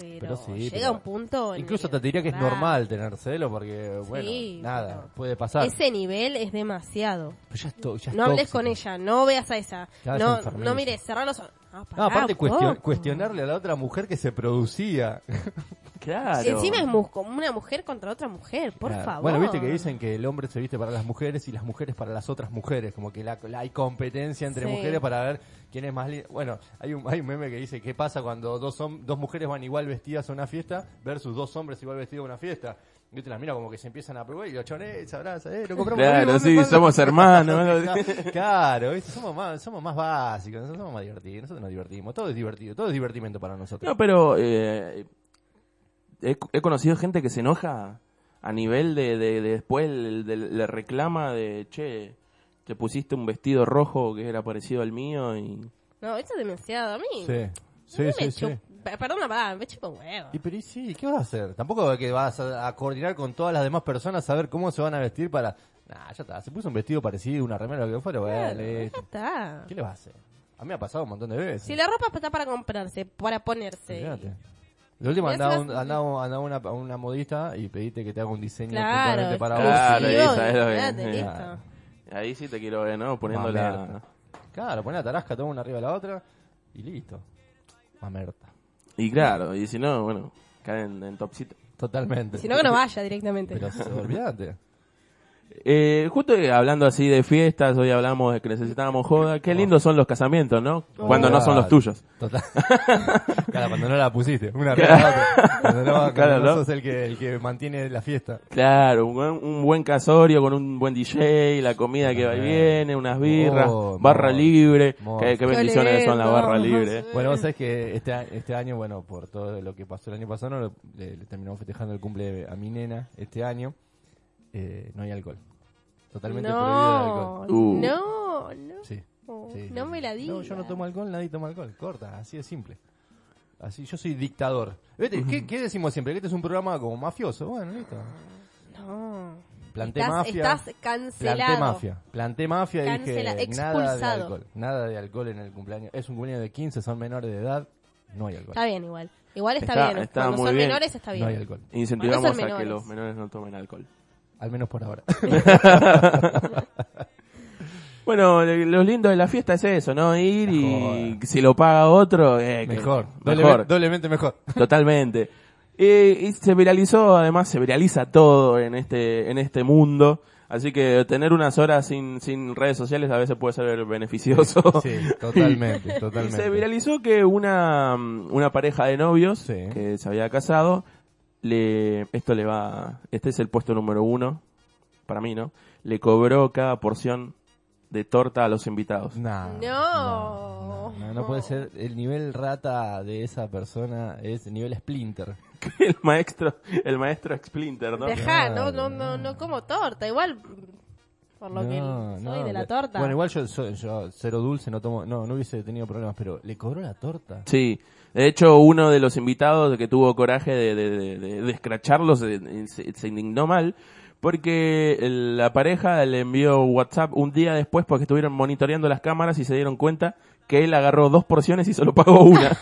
pero, Pero sí, llega pero un punto. en Incluso te diría que es normal tener celo porque, bueno, Sí, nada, puede pasar. Ese nivel es demasiado. Pero ya es to- ya es No hables tóxico. con ella, no veas a esa. Ya no, no mires, cerrar los ojos. No, No, pará, aparte cuestion- cuestionarle a la otra mujer que se producía. [laughs] Claro. Encima es una mujer contra otra mujer, por Claro. favor. Bueno, viste que dicen que el hombre se viste para las mujeres y las mujeres para las otras mujeres, como que la, la- hay competencia entre Sí. mujeres para ver quién es más linda. Bueno, hay un, hay un meme que dice qué pasa cuando dos, dos mujeres van igual vestidas a una fiesta versus dos hombres igual vestidos a una fiesta. Y te las mira como que se empiezan a probar y los chones se abrazan, eh, lo compramos Claro, sí, ¿dónde somos hermanos. [laughs] claro, ¿viste? Somos más, somos más básicos, nosotros somos más divertidos, nosotros nos divertimos, todo es divertido, todo es divertimento para nosotros. No, pero eh, he, he conocido gente que se enoja a nivel de, de- de después de- le reclama de, che, te pusiste un vestido rojo que era parecido al mío y... No, eso es demasiado. A mí. Sí, sí, sí, sí. chup- Pe- Perdona, pará, me chupa un huevo. Y pero y sí, ¿qué vas a hacer? Tampoco que vas a, a coordinar con todas las demás personas a ver cómo se van a vestir para... Nah, ya está, se puso un vestido parecido, una remera, lo que fuera, bueno, Claro, listo. ya está. ¿Qué le vas a hacer? A mí me ha pasado un montón de veces. Si la ropa está para comprarse, para ponerse. Fíjate. De última andaba, un- andaba, andaba una, una modista y pediste que te haga un diseño Claro, para Claro, vos. esa es lo que- sí. Ahí sí te quiero ver, ¿no? Poniendo la... Claro, poné la tarasca, toma una arriba de la otra y listo. Mamerta. Y claro, y si no, bueno, caen en topcito. Totalmente. Si no, que no vaya directamente. Pero olvídate. Eh, justo eh, hablando así de fiestas, hoy hablamos de que necesitábamos joda. Qué lindos son los casamientos, ¿no? Cuando no son los tuyos. Total. [laughs] claro, cuando no la pusiste. Una otra. Cuando no, cuando Claro, no ¿no? sos el que, el que mantiene la fiesta. Claro, un buen, un buen casorio con un buen DJ, la comida que va y viene, unas birras, Oh, barra libre. Qué, bendiciones son la lindo. barra libre. Bueno, vos sabés que este, a- este año, bueno, por todo lo que pasó el año pasado, no le, le terminamos festejando el cumple a mi nena este año. Eh, no hay alcohol. Totalmente prohibido el no, alcohol. Uh. no, no. Sí. sí, no me la digas. No, yo no tomo alcohol, nadie toma alcohol. Corta, así de simple. Así, yo soy dictador. Vete, ¿qué, qué decimos siempre? Que este es un programa como mafioso. Bueno, listo. No. Planté estás, mafia. Estás cancelado. Planté mafia. Planté mafia y Cancela- dije nada de expulsado. alcohol. Nada de alcohol en el cumpleaños. Es un cumpleaños de 15, son menores de edad. No hay alcohol. Está bien igual. Igual está, Está- bien. está Cuando muy son bien. menores está bien. No hay alcohol. Incentivamos a que los menores no tomen alcohol. Al menos por ahora. [laughs] Bueno, lo lindo de la fiesta es eso, ¿no? Ir y si lo paga otro, eh, mejor. mejor. Doblemente, mejor. [laughs] Totalmente. Eh, y se viralizó, además se viraliza todo en este, en este mundo. Así que tener unas horas sin, sin redes sociales a veces puede ser beneficioso. [laughs] Sí, totalmente, Y totalmente. se viralizó que una, una pareja de novios Sí. que se había casado, le, esto le va, este es el puesto número uno, para mí, ¿no? Le cobró cada porción de torta a los invitados. No, No. no, no puede ser. El nivel rata de esa persona es nivel Splinter. [laughs] el maestro, el maestro Splinter, ¿no? Deja, no, no, no, no como torta. Igual, por lo que No, soy no, de la torta. Bueno, igual yo, soy- yo cero dulce, no tomo, no, no hubiese tenido problemas, pero le cobró la torta. Sí, de hecho uno de los invitados que tuvo coraje de, de, de, de- de escracharlo se, se- se indignó mal porque la pareja le envió WhatsApp un día después porque estuvieron monitoreando las cámaras y se dieron cuenta que él agarró dos porciones y solo pagó una. [laughs]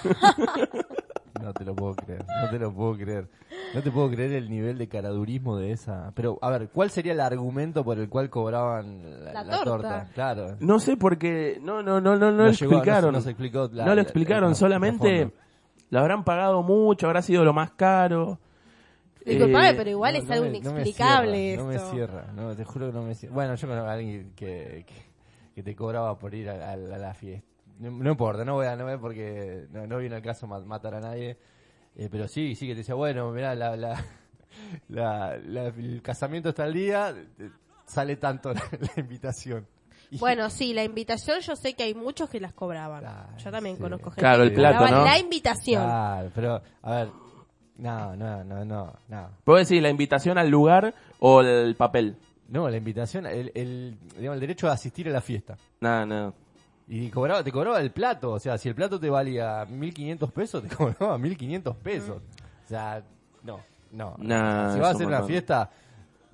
No te lo puedo creer, no te lo puedo creer. No te puedo creer el nivel de caradurismo de esa. Pero, a ver, ¿cuál sería el argumento por el cual cobraban la, La la torta. torta? Claro. No sé por qué, no, no, no, no, no, No lo llegó, no se- explicaron. no se explicó la- no lo la- explicaron, solamente. Lo habrán pagado mucho, habrá sido lo más caro. Disculpame, Eh, pero igual No, es no algo me- no me inexplicable cierra, No me esto. cierra, no, te juro que no me cierra. Bueno, yo conozco a alguien que, que, que te cobraba por ir a, a la- a la fiesta. No, no importa, no voy a, no voy a porque no, no viene el caso ma- matar a nadie. Eh, pero sí, sí que te decía, bueno, mirá, la, la, [laughs] la- la- el casamiento está al día, sale tanto [laughs] la, la invitación. Bueno, sí, la invitación yo sé que hay muchos que las cobraban. Claro, yo también sí. conozco gente Claro, el que plato, cobraba ¿no? la invitación. Claro, pero, a ver, No, no, no, no, no. ¿Puedo decir la invitación al lugar o el papel? No, la invitación, el, el, digamos, el derecho a asistir a la fiesta. Nada, nada. Y cobraba, te cobraba el plato, o sea, si el plato te valía 1500 pesos, te [laughs] cobraba 1500 pesos. O sea, no, no. Nah, si vas a hacer un una fiesta,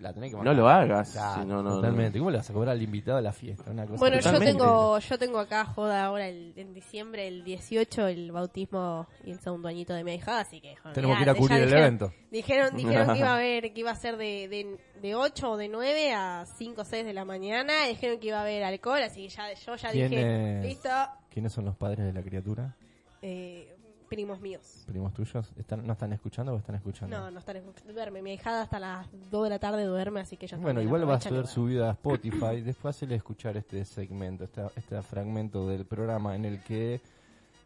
la tenés que No lo hagas. Claro, si no, no, no. totalmente. ¿Cómo le vas a cobrar al invitado a la fiesta? Una cosa Bueno, yo tengo, yo tengo acá joda ahora el, en diciembre, el 18, el bautismo y el segundo añito de mi hija, así que joder, Tenemos que ir a cubrir el dijeron- evento. Dijeron, [laughs] dijeron que iba a haber, que iba a ser de, de, de 8 o de 9 a 5 o 6 de la mañana, dijeron que iba a haber alcohol, así que ya, yo ya ¿Quién dije, es? listo, ¿Quiénes son los padres de la criatura? eh, primos míos. ¿Primos tuyos? ¿Están, ¿No están escuchando o están escuchando? No, no están escuchando, duerme, mi hijada hasta las 2 de la tarde duerme, así que ya Bueno, igual va a ser subida a Spotify. [coughs] Después hacerle escuchar este segmento, este, este fragmento del programa en el que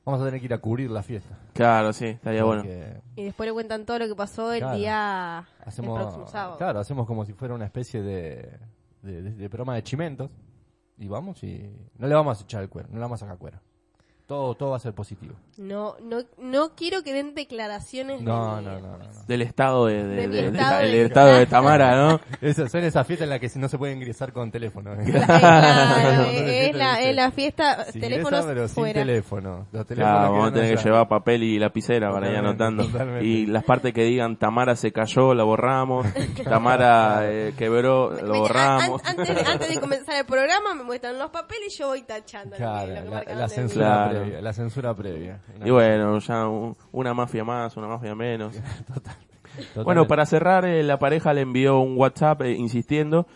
vamos a tener que ir a cubrir la fiesta. Claro, sí, estaría bueno. Porque Y después le cuentan todo lo que pasó el Claro. día hacemos, el próximo sábado. claro, hacemos como si fuera una especie de, de, de- de programa de chimentos. Y vamos y no le vamos a echar el cuero, no le vamos a sacar cuero. Todo, todo va a ser positivo. No, no, no quiero que den declaraciones No, de- no, no, no. no. Del estado de, de, De mi de- de- estado el de- estado de Tamara, ¿no? [laughs] Esa, son esas fiestas en las que no se puede ingresar con teléfono. Eh, [laughs] claro, es, la, es la fiesta, Si teléfonos ingresa, pero sin fuera. teléfono. Los teléfonos Claro, vamos a tener que llevar papel y lapicera para ir anotando. totalmente. Y las partes que digan Tamara se cayó, la borramos. Tamara eh, quebró, lo Me- borramos. an- antes, antes de comenzar el programa me muestran los papeles y yo voy tachando Claro, lo que la, la censura. Previa. La censura previa. Y bueno, ya un- una mafia más, una mafia menos. [laughs] Total- [laughs] Bueno, para cerrar, eh, la pareja le envió un WhatsApp eh, insistiendo.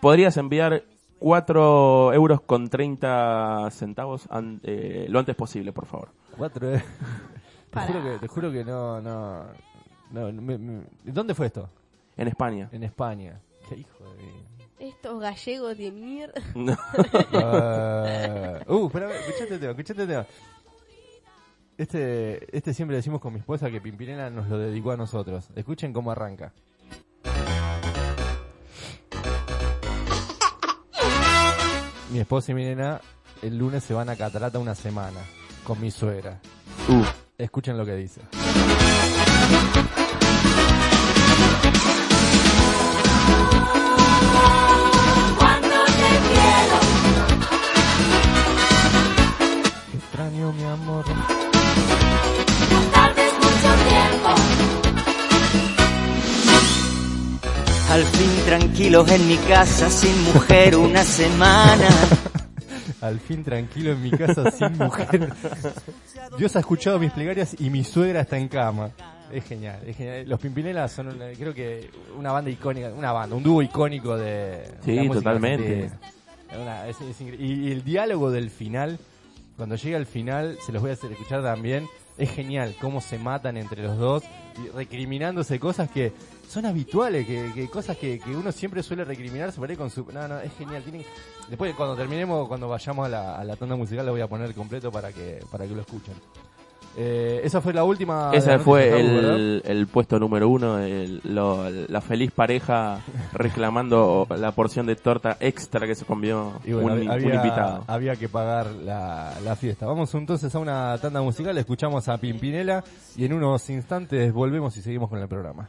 ¿Podrías enviar 4 euros con 30 centavos an- eh, lo antes posible, por favor? Cuatro, eh. [laughs] te, juro que, te juro que no, no, no, me- me- ¿Dónde fue esto? En España. En España. Qué hijo de... Estos gallegos de mierda. [laughs] Ah, uh, espera, escuchate el tema, escuchate el tema. Este, este siempre decimos con mi esposa que Pimpinela nos lo dedicó a nosotros. Escuchen cómo arranca. Mi esposa y mi nena el lunes se van a Catarata una semana con mi suegra. Uh, Escuchen lo que dice. Extraño mi amor. Al fin tranquilos en mi casa, sin mujer una semana. [laughs] Al fin tranquilo en mi casa sin mujer. Dios ha escuchado mis plegarias y mi suegra está en cama. Es genial, es genial. Los Pimpinelas son, una- creo que, una banda icónica, una banda, un dúo icónico de. Sí, totalmente. argentina. Una- es- es incre- y, y el diálogo del final, cuando llega al final, se los voy a hacer escuchar también. Es genial cómo se matan entre los dos, recriminándose cosas que son habituales, que, que cosas que, uno siempre suele recriminarse por con su... No, no, es genial. Tienen, después, cuando terminemos, cuando vayamos a la, a tanda musical, lo voy a poner completo para que, para que lo escuchen. Eh, esa fue la última... ese fue el, el puesto número uno, el- lo- la feliz pareja [laughs] reclamando la porción de torta extra que se comió bueno, un, un había, invitado. había que pagar la, la fiesta. Vamos entonces a una tanda musical, escuchamos a Pimpinela y en unos instantes volvemos y seguimos con el programa.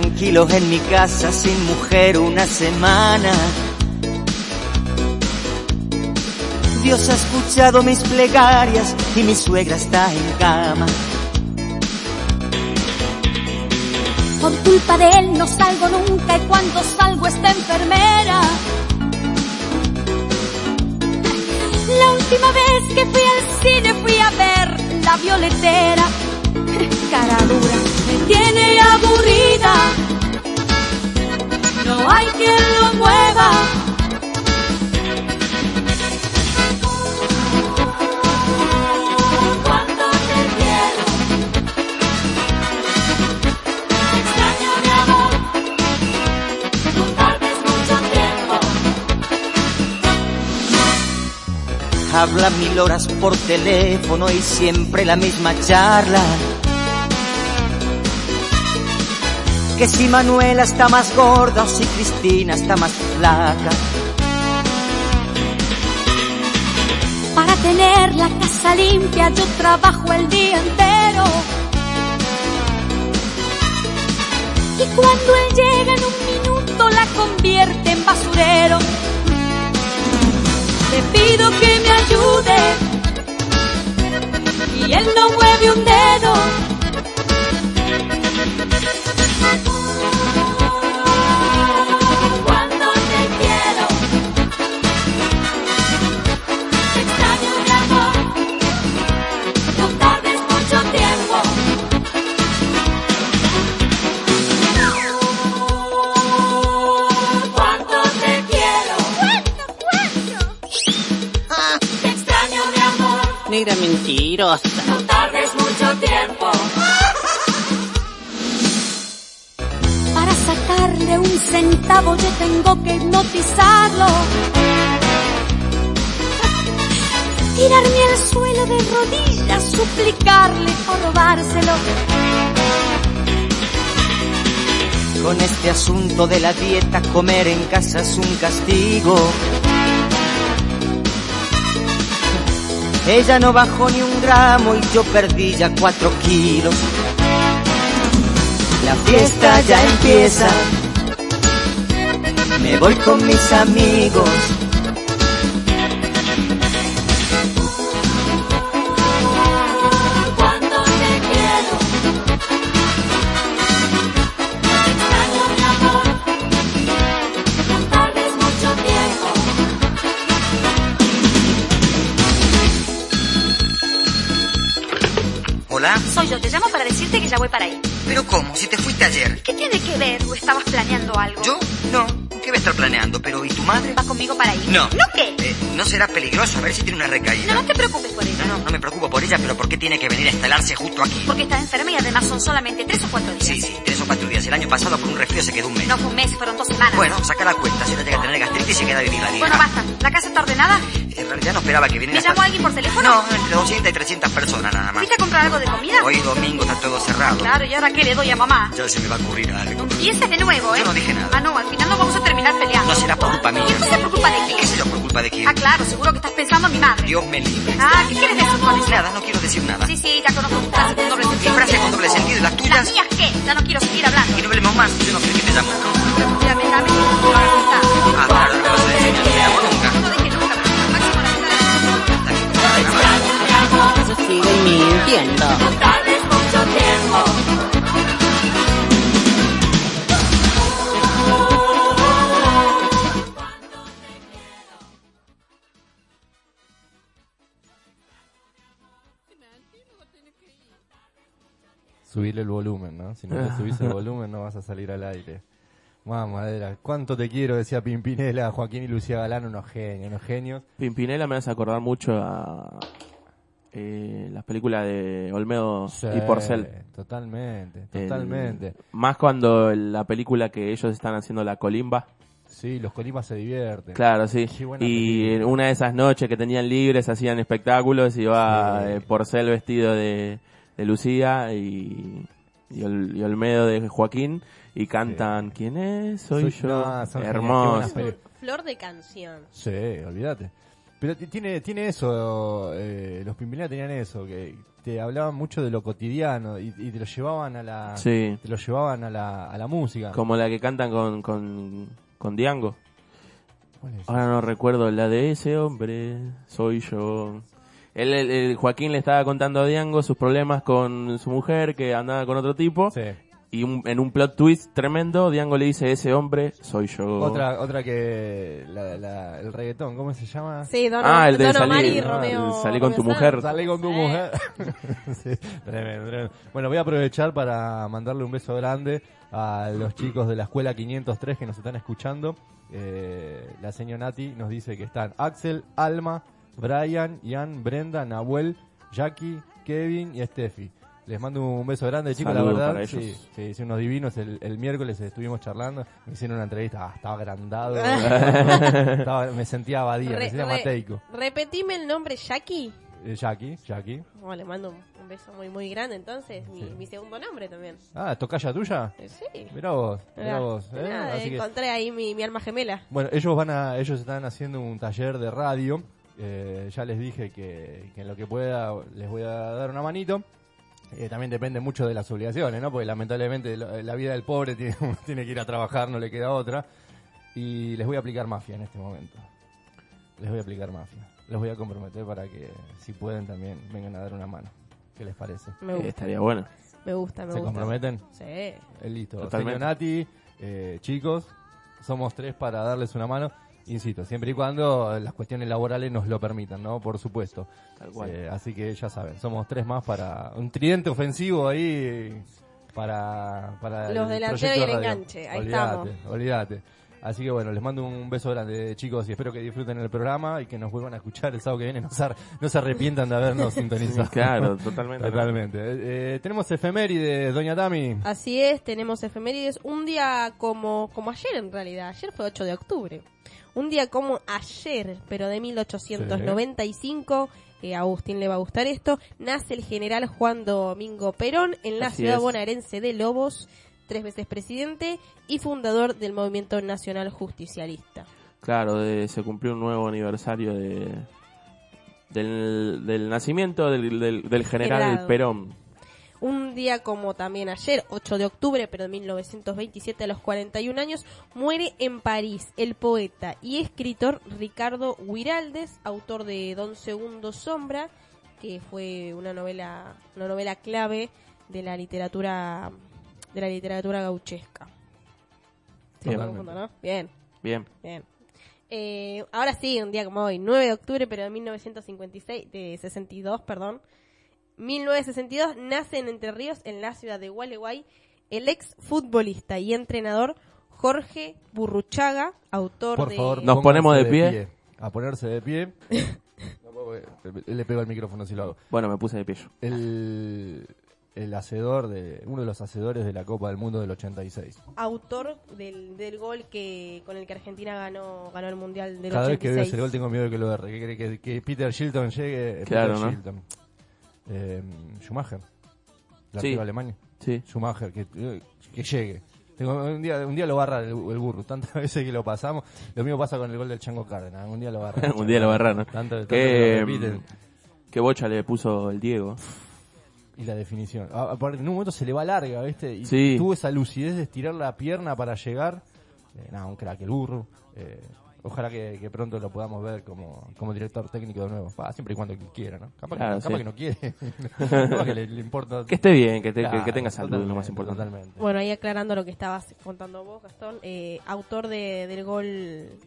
Tranquilos en mi casa, sin mujer una semana. Dios ha escuchado mis plegarias y mi suegra está en cama. Por culpa de él no salgo nunca y cuando salgo está enfermera. La última vez que fui al cine fui a ver la violetera. [laughs] Cara dura, tiene aburrida. No hay quien lo mueva. Cuando te quiero, extraño mi amor, tú tardes mucho tiempo. Habla mil horas por teléfono y siempre la misma charla Que si Manuela está más gorda o si Cristina está más flaca. Para tener la casa limpia yo trabajo el día entero. Y cuando él llega en un minuto la convierte en basurero. Le pido que me ayude y él no mueve un dedo. Mentirosa. no tardes mucho tiempo. Para sacarle un centavo yo tengo que hipnotizarlo. Tirarme al suelo de rodillas, suplicarle o robárselo. Con este asunto de la dieta, comer en casa es un castigo. Ella no bajó ni un gramo y yo perdí ya cuatro kilos. La fiesta ya empieza. Me voy con mis amigos. Te llamo para decirte que ya voy para ahí. pero ¿cómo? Si te fuiste ayer. ¿Qué tiene que ver? ¿O estabas planeando algo? ¿Yo? No. ¿Qué voy a estar planeando? ¿Pero y tu madre? ¿Va conmigo para ahí? No. ¿No qué? Eh, ¿No será peligroso? A ver si tiene una recaída. No, no te preocupes por eso. No, no, no me preocupo por ella, pero ¿por qué tiene que venir a instalarse justo aquí? Porque está enferma y además son solamente tres o cuatro días. Sí, sí, tres o cuatro días. El año pasado por un resfrío se quedó un mes. No fue un mes, fueron dos semanas. Bueno, saca la cuenta. Si ella llega a tener gastritis se queda a vivir la vida. Bueno, basta. ¿La casa está ordenada? En realidad no esperaba que viniera ¿Me llamó hasta- alguien por teléfono? No, entre 200 y 300 personas nada más. ¿Fuiste a comprar algo de comida? Hoy domingo está todo cerrado. Claro, ¿y ahora qué le doy a mamá? Ya se me va a ocurrir algo. Empieces de nuevo, ¿eh? Yo no dije nada. Ah, no, al final nos vamos a terminar peleando. No será por culpa mía. ¿Y entonces por culpa de ¿Qué quién? sé yo por culpa de quién? Ah, claro, seguro que estás pensando en mi madre. Dios me libre. Ah, ¿qué quieres decir con eso? Nada, no quiero decir nada. Sí, sí, ya conozco tus frases con doble ¿Qué sentido. frase con doble sentido? ¿Y las ¿Las tuyas? mías qué? Ya no quiero seguir hablando. Y no hablemos más. Yo no creo que te llamo. Mira, me dame tu pregunta. Ah, claro, no vas a decir no te llamo nunca. No dije nunca, pero máximo la vida. Siguen mintiendo. No tardes mucho tiempo. Subirle el volumen, ¿no? Si no le subís el [laughs] volumen no vas a salir al aire. Mamadera, cuánto te quiero, decía Pimpinela, Joaquín y Lucía Galán, unos genios, unos genios. Pimpinela me hace acordar mucho a eh, las películas de Olmedo Sí, y Porcel. Totalmente, El- totalmente. más cuando la película que ellos están haciendo la colimba. Sí, los colimas se divierten. Claro, sí. Y en una de esas noches que tenían libres hacían espectáculos y va Sí. eh, Porcel vestido de, de Lucía y, y, Ol- y Olmedo de Joaquín y cantan ¿Quién es? Soy, Soy- yo. no, qué Hermoso. Flor de canción. Sí, olvídate. Pero ti- tiene, tiene eso, eh, los Pimpinela tenían eso, que te hablaban mucho de lo cotidiano y, y te lo llevaban a la, Sí. te lo llevaban a la, a la música. Como la que cantan con, con, con Diango. ¿Cuál es? Ahora no recuerdo la de ese hombre, soy yo. Él, el, el Joaquín le estaba contando a Diango sus problemas con su mujer que andaba con otro tipo. Sí. Y un- en un plot twist tremendo, Diango le dice, ese hombre soy yo. Otra, otra que la, la- el reggaetón, ¿cómo se llama? Sí, Don, Ah, el de Don salir- Omar y ah, Romeo. el salí con tu mujer. Salí con tu mujer. [laughs] Sí, tremendo, tremendo. Bueno, voy a aprovechar para mandarle un beso grande a los chicos de la escuela 503 que nos están escuchando. Eh, la señora Nati nos dice que están Axel, Alma, Brian, Ian, Brenda, Nahuel, Jackie, Kevin y Steffi. Les mando un beso grande, chicos, la verdad. para Sí, ellos. sí, sí, unos divinos. El, el miércoles estuvimos charlando, me hicieron una entrevista, ah, estaba agrandado. [laughs] Estaba- me sentía abadía, me Re- sentía re- mateico. repetime el nombre Jackie. Eh, Jackie, Jackie. Bueno, le mando un, un beso muy muy grande entonces, mi, mi segundo nombre también. Ah, ¿tocaya tuya? Eh, Sí. Mirá vos, mirá Mirá, vos. eh, mirá, así que- encontré ahí mi, mi alma gemela. Bueno, ellos van a, ellos están haciendo un taller de radio. Eh, ya les dije que, que en lo que pueda les voy a dar una manito. Eh, también depende mucho de las obligaciones, ¿no? Porque lamentablemente lo- la vida del pobre [laughs] tiene, tiene que ir a trabajar, no le queda otra. Y les voy a aplicar mafia en este momento. Les voy a aplicar mafia. Los voy a comprometer para que, si pueden, también vengan a dar una mano. ¿Qué les parece? Me Eh, gusta, estaría bueno. me gusta, me ¿Se gusta. comprometen? Sí. Eh, listo. Totalmente. Señor Nati, eh, chicos, somos tres para darles una mano. Insisto, siempre y cuando las cuestiones laborales nos lo permitan, ¿no? Por supuesto. Tal cual. Eh, así que ya saben, somos tres más para un tridente ofensivo ahí para, para Los el delanteros y el enganche, ahí olvídate, estamos. Olvídate. Así que bueno, les mando un beso grande, chicos, y espero que disfruten el programa y que nos vuelvan a escuchar el sábado que viene. No se, no se arrepientan de habernos [laughs] [laughs] sintonizado. Claro, totalmente. Totalmente. Eh, eh, tenemos efemérides, doña Tami. Así es, tenemos efemérides. Un día como, como ayer en realidad, ayer fue 8 de octubre. Un día como ayer, pero de 1895, eh, a Agustín le va a gustar esto, nace el general Juan Domingo Perón en la Así ciudad es. bonaerense de Lobos, tres veces presidente y fundador del movimiento nacional justicialista. Claro, de- se cumplió un nuevo aniversario de del, del nacimiento del, del, del general General. Perón. Un día como también ayer, 8 de octubre, pero de 1927, a los 41 años, muere en París el poeta y escritor Ricardo Huiraldes, autor de Don Segundo Sombra, que fue una novela, una novela clave de la literatura, de la literatura gauchesca. Sí, Bien. no confundo, ¿no? Bien, Bien. bien. Eh, ahora sí, un día como hoy, 9 de octubre, pero de 1956, de 62, perdón. 1962 nace en Entre Ríos, en la ciudad de Gualeguay, el ex futbolista y entrenador Jorge Burruchaga, autor Por de... favor, Nos ponemos de pie. A ponerse de pie. [laughs] No, porque Le pego el micrófono si lo hago. Bueno, me puse de pie yo. El, el hacedor de uno de los hacedores de la Copa del Mundo del 86. autor del, del gol que con el que Argentina ganó ganó el mundial del Cada vez que 86. veo ese gol tengo miedo de que lo erre. Que, que, que Peter Shilton llegue. eh, Claro, Peter ¿no? Shilton. Eh, Schumacher. La Sí. Alemania. Sí. Schumacher, que, eh, que llegue. Tengo- un, día, un día lo barra el, el burro, tantas [laughs] veces que lo pasamos. Lo mismo pasa con el gol del Chango Cárdenas. Un día lo barra. [laughs] Un día lo barra, ¿no? Tanto, tanto Que, lo repiten. ¿Qué bocha le puso el Diego? Y la definición. En un momento se le va larga, ¿viste? Y Sí. tuvo esa lucidez de estirar la pierna para llegar. Eh, nada, un crack, el burro. Eh, ojalá que, que pronto lo podamos ver como, como director técnico de nuevo. Pa, siempre y cuando quiera, ¿no? Capaz, Claro, que, capaz sí. que no quiere. [laughs] capaz que le, le importa. Que esté bien, que, te- Claro, que tenga salud, lo más importante. Totalmente. Bueno, ahí aclarando lo que estabas contando vos, Gastón, eh, autor de- del gol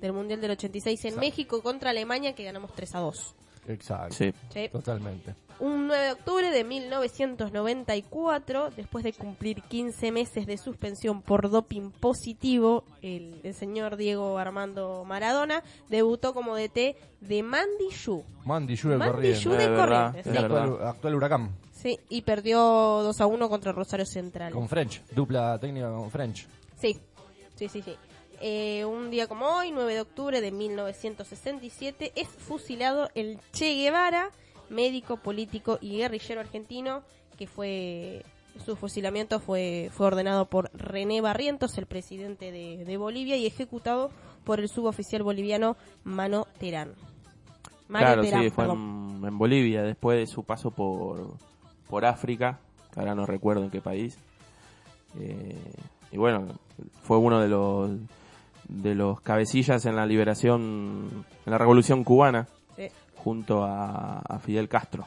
del Mundial del 86 en Exacto. México contra Alemania que ganamos 3 a 2. Exacto. Sí. Sí. Totalmente. Un 9 de octubre de 1994, después de cumplir 15 meses de suspensión por doping positivo, el, el señor Diego Armando Maradona debutó como DT de Mandy Yu. Mandy Yu de Mandy Corrientes. Yu de Corrientes, es sí. verdad. Actual, actual huracán. Sí, y perdió 2 a 1 contra Rosario Central. Con French. Dupla técnica con French. Sí, sí, sí, sí. Eh, un día como hoy, 9 de octubre de 1967, es fusilado el Che Guevara, médico, político y guerrillero argentino, que fue su fusilamiento fue, fue ordenado por René Barrientos, el presidente de, de Bolivia, y ejecutado por el suboficial boliviano Mano Terán. Claro, Terán, sí, fue en, en Bolivia, después de su paso por, por África, que ahora no recuerdo en qué país. Eh, y bueno, fue uno de los de los cabecillas en la liberación, en la revolución cubana, Sí. junto a, a Fidel Castro.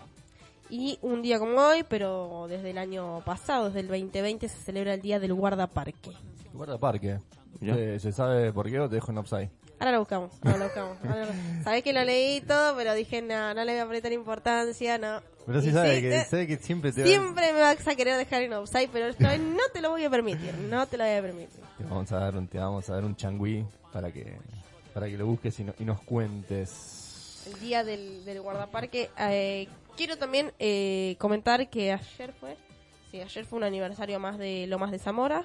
Y un día como hoy, pero desde el año pasado, desde el 2020, se celebra el Día del Guardaparque. Guardaparque. Eh, ¿Se sabe por qué o te dejo en upside? Ahora lo buscamos, ahora lo buscamos. Ahora lo- Sabés que lo leí todo, pero dije, no, no le voy a prestar importancia, no. Pero sí sabe sí, que, sabe que siempre te Siempre me vas a querer dejar en offside, pero vez no te lo voy a permitir, no te lo voy a permitir. Te vamos a dar un, te vamos a dar un changüí para que para que lo busques y, no- y nos cuentes. El día del, del guardaparque. eh, quiero también eh, comentar que ayer fue, Sí, ayer fue un aniversario más de Lomas de Zamora,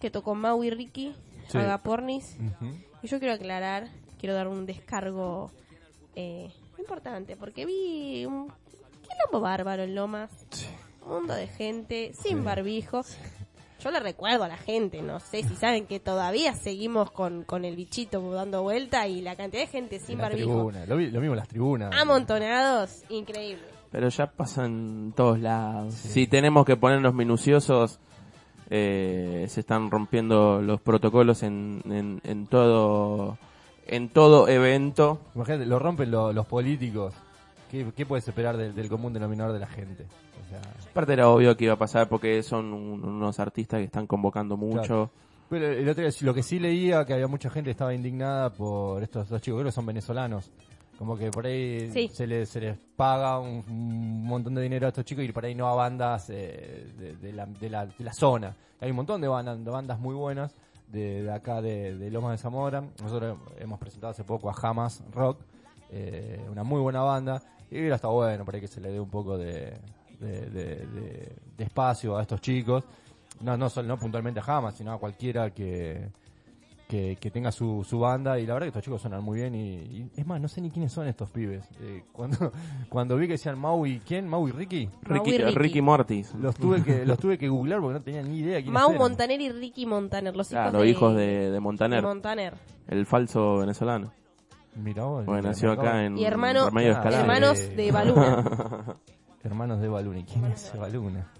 que tocó Mau y Ricky, Sí. Agapornis. Ujú. Y yo quiero aclarar, quiero dar un descargo eh, importante, porque vi un quilombo bárbaro en Lomas. Un mundo de gente, sin barbijo. Yo le recuerdo a la gente, no sé si saben que todavía seguimos con, con el bichito dando vuelta y la cantidad de gente sin En barbijo. tribuna, lo, vi- lo mismo en las tribunas. Amontonados, increíble. Pero ya pasa en todos lados. Si tenemos que ponernos minuciosos, eh, se están rompiendo los protocolos en, en, en todo en todo evento. Imagínate, lo rompen lo- los políticos. ¿Qué, qué puedes esperar del, del común denominador de la gente? O sea, Aparte era obvio que iba a pasar porque son un- unos artistas que están convocando mucho. Claro. Pero el otro lo que sí leía que había mucha gente que estaba indignada por estos dos chicos, creo que son venezolanos. Como que por ahí Sí. se, les, se les paga un, un montón de dinero a estos chicos y por ahí no a bandas eh, de, de la, de, la, de la zona. Hay un montón de bandas, de bandas muy buenas de, acá de, Lomas de Zamora. Nosotros hemos presentado hace poco a Hamas Rock, eh, una muy buena banda. Y hubiera estado bueno por ahí que se le dé un poco de, espacio a estos chicos. No, no, solo, no puntualmente a Hamas, sino a cualquiera que, que, que tenga su, su banda. Y la verdad que estos chicos suenan muy bien. Y, y es más, no sé ni quiénes son estos pibes. Eh, cuando, [laughs] cuando vi que decían Mau y ¿quién? Mau y Ricky. Mau Ricky, y Ricky. Ricky Mortis. Los tuve que los tuve que googlear porque no tenía ni idea quiénes Mau eran. Montaner y Ricky Montaner, los hijos Claro, de, hijos de, de de Montaner, Montaner. el falso venezolano. Mirá vos, me nació acá en Y hermano- Ah, hermanos Eh, de Baluna. [laughs] Hermanos de Baluna. ¿Y quién es Baluna?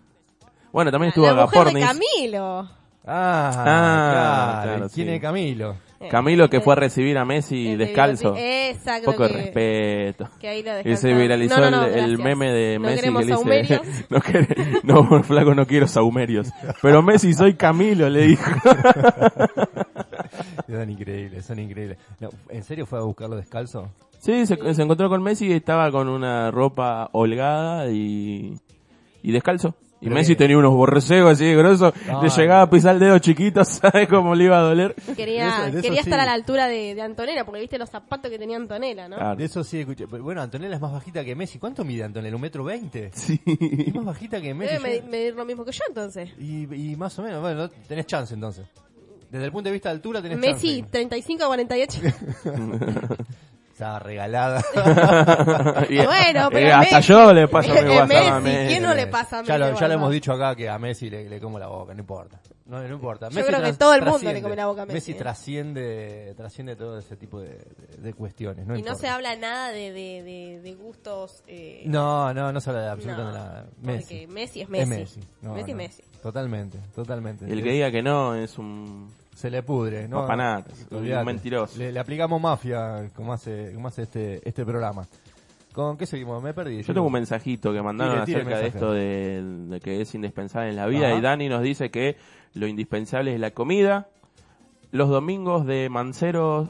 Bueno, también estuvo La mujer de. Camilo. Ah, Ah, claro. claro, ¿Quién sí. es Camilo? Eh, Camilo que eh, fue a recibir a Messi el descalzo. Exacto. Poco de que- respeto. Que ahí lo Y se viralizó No, no, no, el, meme de No Messi que queremos le dice, [laughs] no, no, flaco, no quiero saumerios. Pero Messi, soy Camilo, le dijo. [laughs] Son increíbles, son increíbles. No, ¿En serio fue a buscarlo descalzo? Sí, se, se encontró con Messi y estaba con una ropa holgada y, y descalzo. Y Messi tenía unos borrecegos así de grosos, le Ay. llegaba a pisar el dedo chiquito, [laughs] ¿sabes cómo le iba a doler? Quería, De eso- de eso quería sí. estar a la altura de, de Antonella, porque viste los zapatos que tenía Antonella, ¿no? Claro. De eso sí escuché. Bueno, Antonella es más bajita que Messi. ¿Cuánto mide Antonella? ¿Un metro veinte? Sí. Es más bajita que Messi. Debe yo- med- medir lo mismo que yo entonces. Y, y más o menos, bueno, no- tenés chance entonces. Desde el punto de vista de altura tenés Messi, chance. 35 a 48. [laughs] Estaba regalada. [laughs] Bueno, pero eh, hasta Messi- yo le paso mi Eh, WhatsApp a Messi, Messi. ¿quién no le pasa a ya lo, Messi ya lo WhatsApp? hemos dicho acá que a Messi le, le como la boca, no importa. No, no importa. Yo creo que todo el mundo le come la boca a Messi, eh. trasciende, trasciende todo ese tipo de, de- de cuestiones. No y no se habla nada de, de, de, de gustos. Eh, No, no, no se habla de absolutamente no, nada. porque Messi. Messi es Messi. Messi. No, Messi es no. Messi. Totalmente, totalmente. El que diga que no es un... Se le pudre, ¿no? Papanatas, un mentiroso. Le, le aplicamos mafia, como hace, como hace este, este programa. ¿Con qué seguimos? Me perdí. Yo tengo un mensajito que mandaron Tire, tire acerca de esto de, de que es indispensable en la vida Ajá. y Dani nos dice que lo indispensable es la comida, los domingos de Manceros,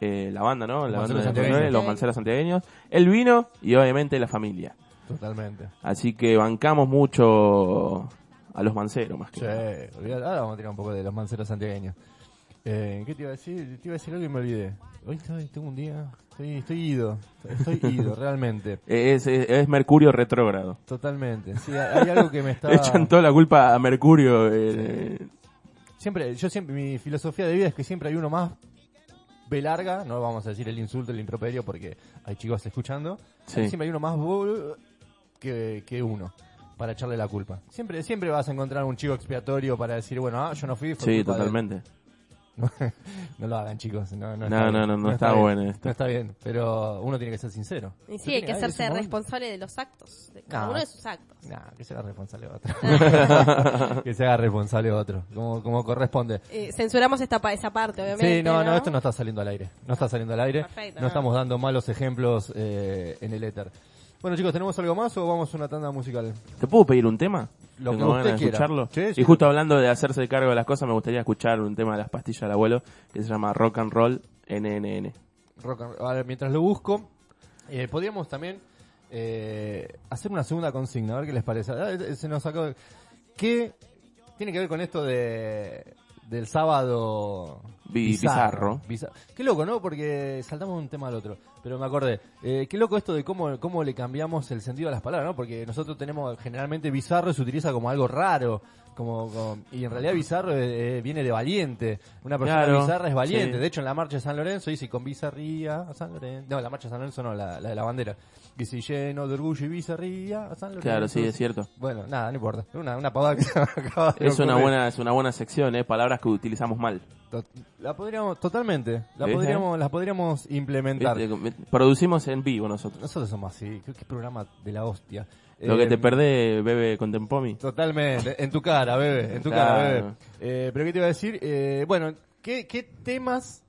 eh, la banda, ¿no? La Manceros banda de santiagueños. los Manceros santiagueños, el vino y obviamente la familia. Totalmente. Así que bancamos mucho a los Manceros más que Sí, nada. Ahora vamos a tirar un poco de los manceros santiagueños. Eh, ¿Qué te iba a decir? Te iba a decir algo y me olvidé. Hoy estoy, tengo un día. Estoy, estoy ido. Estoy [laughs] ido, realmente. Es, es, es Mercurio retrógrado. Totalmente. Sí, hay algo que me [laughs] está. Echan toda la culpa a Mercurio. eh, Siempre, yo siempre, mi filosofía de vida es que siempre hay uno más B larga, no vamos a decir el insulto, el improperio, porque hay chicos escuchando. Sí. Siempre hay uno más que, que uno para echarle la culpa. Siempre, siempre vas a encontrar un chivo expiatorio para decir, bueno, ah, yo no fui. fue Sí, culpa totalmente. No, [laughs] no lo hagan, chicos. No, no, No, está no, no, no está bien. bueno esto. No está bien, pero uno tiene que ser sincero. Y sí, hay que hacerse responsable de los actos. De cada No. uno de sus actos. Nah, que se haga responsable otro. [laughs] [laughs] que se haga responsable otro, como, como corresponde. Eh, censuramos esta pa- esa parte, obviamente. Sí, no, no, esto no está saliendo al aire. No está saliendo al aire. Perfecto, no no. estamos dando malos ejemplos eh, en el éter. Bueno, chicos, ¿tenemos algo más o vamos a una tanda musical? ¿Te puedo pedir un tema? Lo que Tengo usted ganas de quiera. escucharlo. Sí, sí. Y justo hablando de hacerse cargo de las cosas, me gustaría escuchar un tema de las pastillas del abuelo que se llama Rock and Roll NNN. Rock and- a ver, mientras lo busco, eh, podríamos también eh, hacer una segunda consigna, a ver qué les parece. Ah, eh, Se nos acaba- ¿Qué tiene que ver con esto de del sábado bizarro. Bizarro. Qué loco, ¿no? Porque saltamos de un tema al otro. Pero me acordé. Eh, qué loco esto de cómo, cómo le cambiamos el sentido a las palabras, ¿no? Porque nosotros tenemos, generalmente bizarro se utiliza como algo raro. Como, como- y en realidad bizarro eh, eh, viene de valiente. Una persona Claro, bizarra es valiente. sí. De hecho, en la marcha de San Lorenzo dice con bizarría a San Lorenzo. No, la marcha de San Lorenzo no, la, la de la bandera. Dice lleno de orgullo y bizarría a San Lorenzo. Claro, sí, es cierto. Bueno, nada, no importa. Una, una pavada que [laughs] se me acaba de Es una buena, es una buena sección, ¿eh? Palabras que utilizamos mal. La podríamos, totalmente, la ¿Viste? podríamos, la podríamos implementar. ¿Viste? Producimos en vivo nosotros. Nosotros somos así, qué, qué programa de la hostia. Lo que Eh, te perdés, bebe con Tempomi. Totalmente, en tu cara, bebé, en tu Claro. cara, bebé. Eh, pero qué te iba a decir, Eh, bueno, ¿qué, ¿qué temas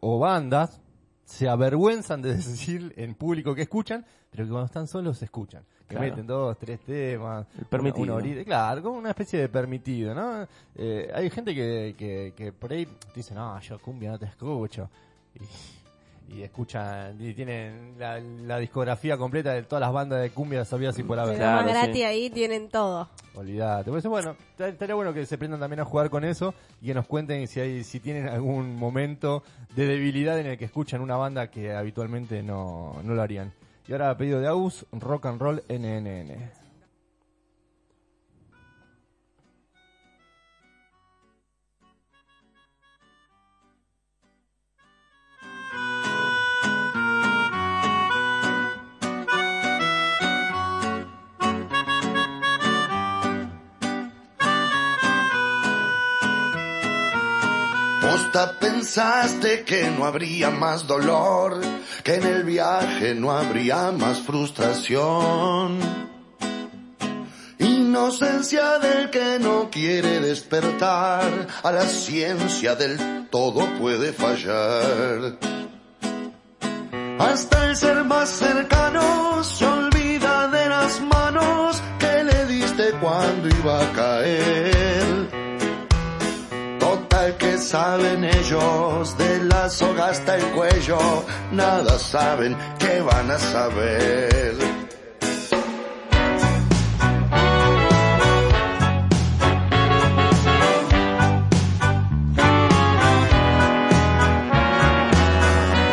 o bandas se avergüenzan de [laughs] decir en público que escuchan, pero que cuando están solos se escuchan? Que Claro. meten dos, tres temas, permitido. una- claro, como una especie de permitido, ¿no? Eh, hay gente que, que, que por ahí dice, no, yo cumbia no te escucho. Y, y escuchan, y tienen la, la discografía completa de todas las bandas de cumbia sabidas y por haber. Más gratis ahí tienen todo. Olvídate. Por eso, bueno, estaría bueno que se aprendan también a jugar con eso y que nos cuenten si hay, si tienen algún momento de debilidad en el que escuchan una banda que habitualmente no, no lo harían. Y ahora a pedido de Agus, Rock and Roll NNN. Pensaste que no habría más dolor, que en el viaje no habría más frustración. Inocencia del que no quiere despertar, a la ciencia del todo puede fallar. Hasta el ser más cercano se olvida de las manos que le diste cuando iba a caer. Saben ellos de la soga hasta el cuello, nada saben que van a saber.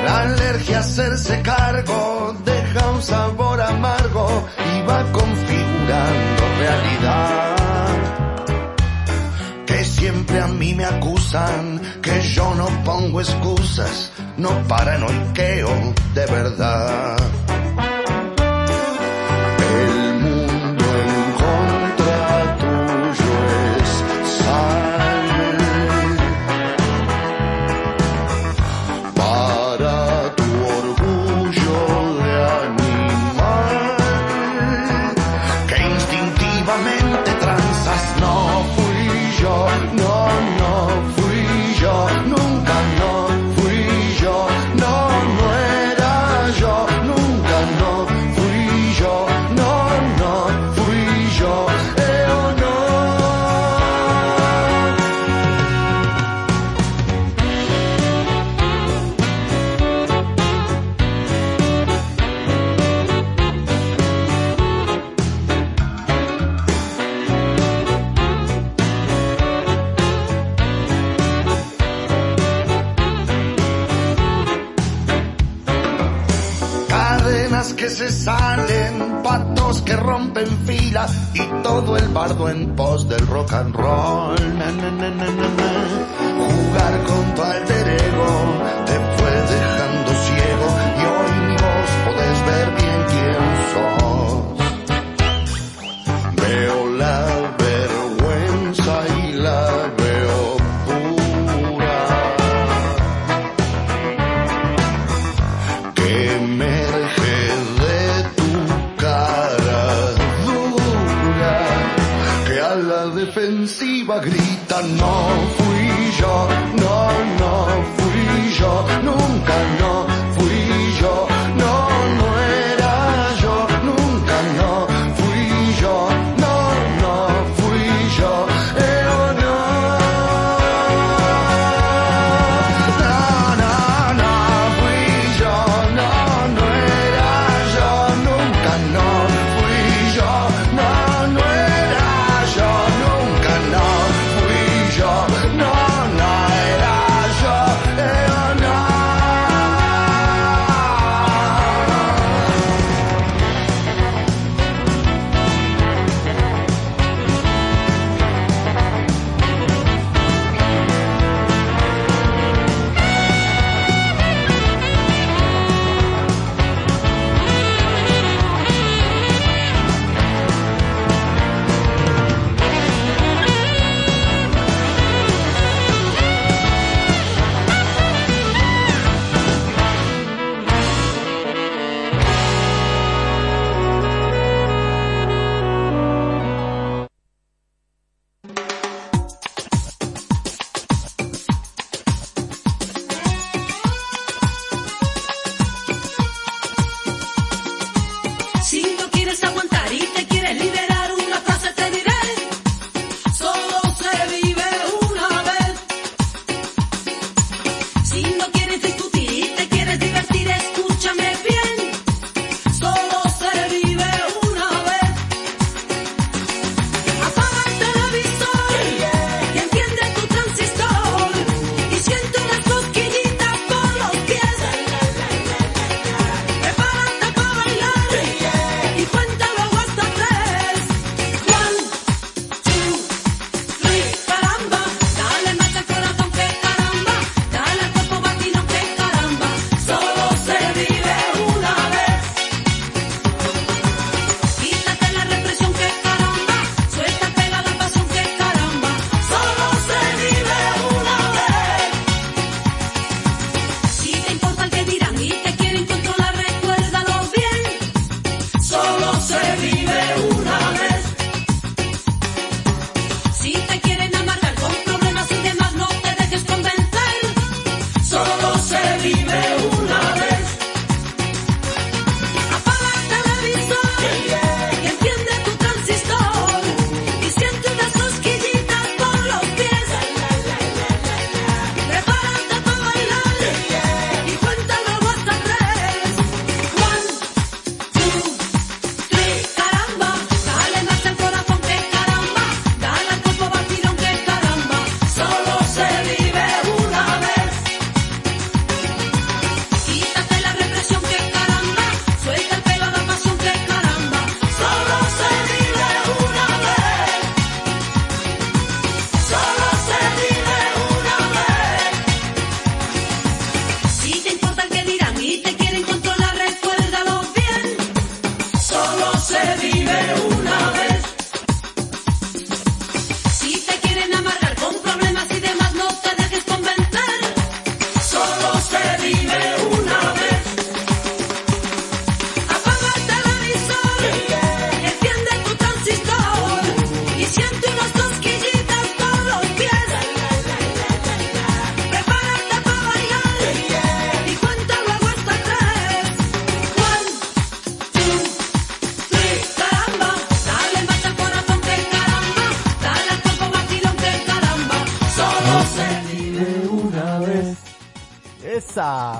La alergia a hacerse cargo deja un sabor amargo y va configurando realidad siempre a mí me acusan, que yo no pongo excusas, no paranoiqueo de verdad. Que rompen fila y todo el bardo en pos del rock and roll.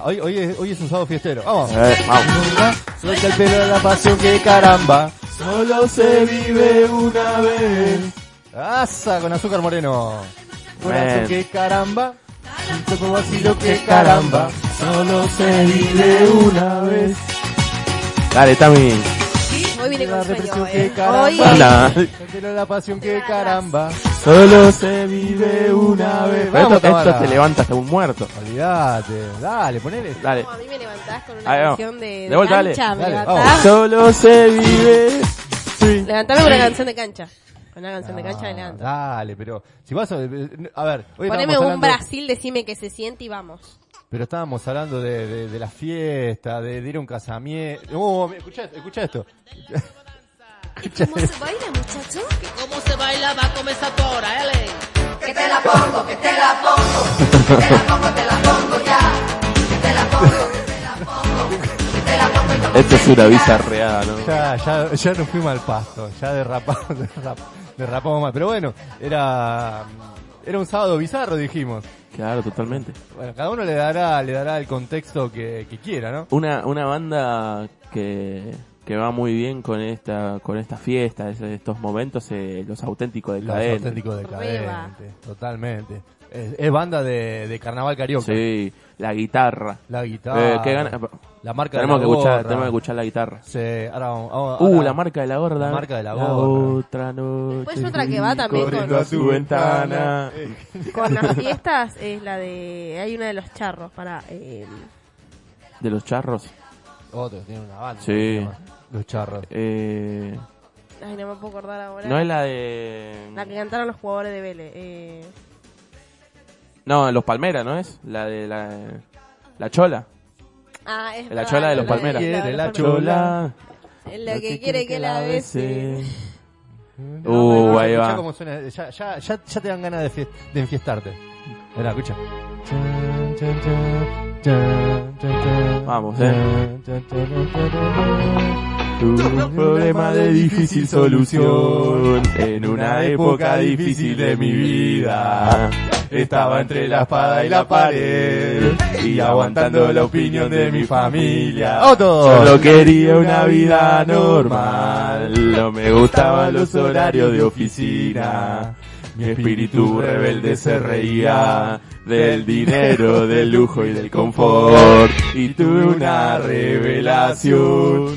Hoy, hoy, es, hoy es un sábado fiestero. Vamos. Ver, vamos. Suelta el pelo de la pasión que caramba. Solo se vive una vez. Asa con azúcar moreno. Corazón que caramba. Un poco vacío que caramba. Solo se vive una vez. Dale, Tami. Hoy vine con sueño, eh. Hoy, de la pasión que caramba. Solo se vive una vez. Vamos, esto, esto te levanta hasta un muerto. Olvídate. Dale, ponele. Dale. a mí me levantás con una canción de, de De vuelta, dale. cancha, me Dale, vamos. Solo se vive. Sí. Levantame con una canción de cancha. Con una canción de cancha Ah, levanto. Dale, pero si vas a, a ver, hoy Poneme un hablando- Brasil, decime que se siente y vamos. Pero estábamos hablando de, de, de la fiesta, de, de ir a un casamiento. Oh, escucha, escucha esto. ¿Cómo se baila, muchacho? ¿Cómo se baila? Va a comenzar ahora, L. Que te la pongo, que te la pongo, que te la pongo, te la pongo ya. Que te la pongo, que te la pongo, que te la pongo y como Esto es una bizarreada, ¿no? Ya, ya, ya nos fuimos al pasto, ya derrapamos, derrap- [laughs] derrapamos mal. Pero bueno, era, era un sábado bizarro, dijimos. Claro, totalmente. Bueno, cada uno le dará, le dará el contexto que, que quiera, ¿no? Una, una banda que, que va muy bien con esta, con esta fiesta, es- estos momentos, eh, los auténticos Los decadentes. auténticos Reba. decadentes, totalmente. Es, es banda de, de carnaval carioca. Sí, la guitarra. La guitarra. Eh, qué gana- La marca tenemos de que la escuchar, tenemos que escuchar la guitarra. Sí, ahora vamos, vamos- Uh, ahora- la marca de la gorra. La marca de la gorra. otra noche. Pues otra que va también con- a su ventana. [laughs] Con las fiestas es la de... Hay una de los charros para... Eh, De los charros. Otro, tiene una banda. Sí. Los charros. Eh, ay, no me puedo acordar ahora. no es la de... La que cantaron los jugadores de Vélez. Eh, No, los Palmeras, ¿no es? La de la... La Chola. Ah, es La verdad, chola de los Palmeras. Quiere la chola. Es la que quiere que la bese. Uh, ahí va. cómo suena, ya, ya, ya, ya te dan ganas de, fie- de enfiestarte. Mirá, escucha. Vamos, eh. [laughs] Un problema de difícil solución en una época difícil de mi vida. Estaba entre la espada y la pared y aguantando la opinión de mi familia. ¡Otto! Solo quería una vida normal, no me gustaban los horarios de oficina. Mi espíritu rebelde se reía del dinero, del lujo y del confort. Y tuve una revelación.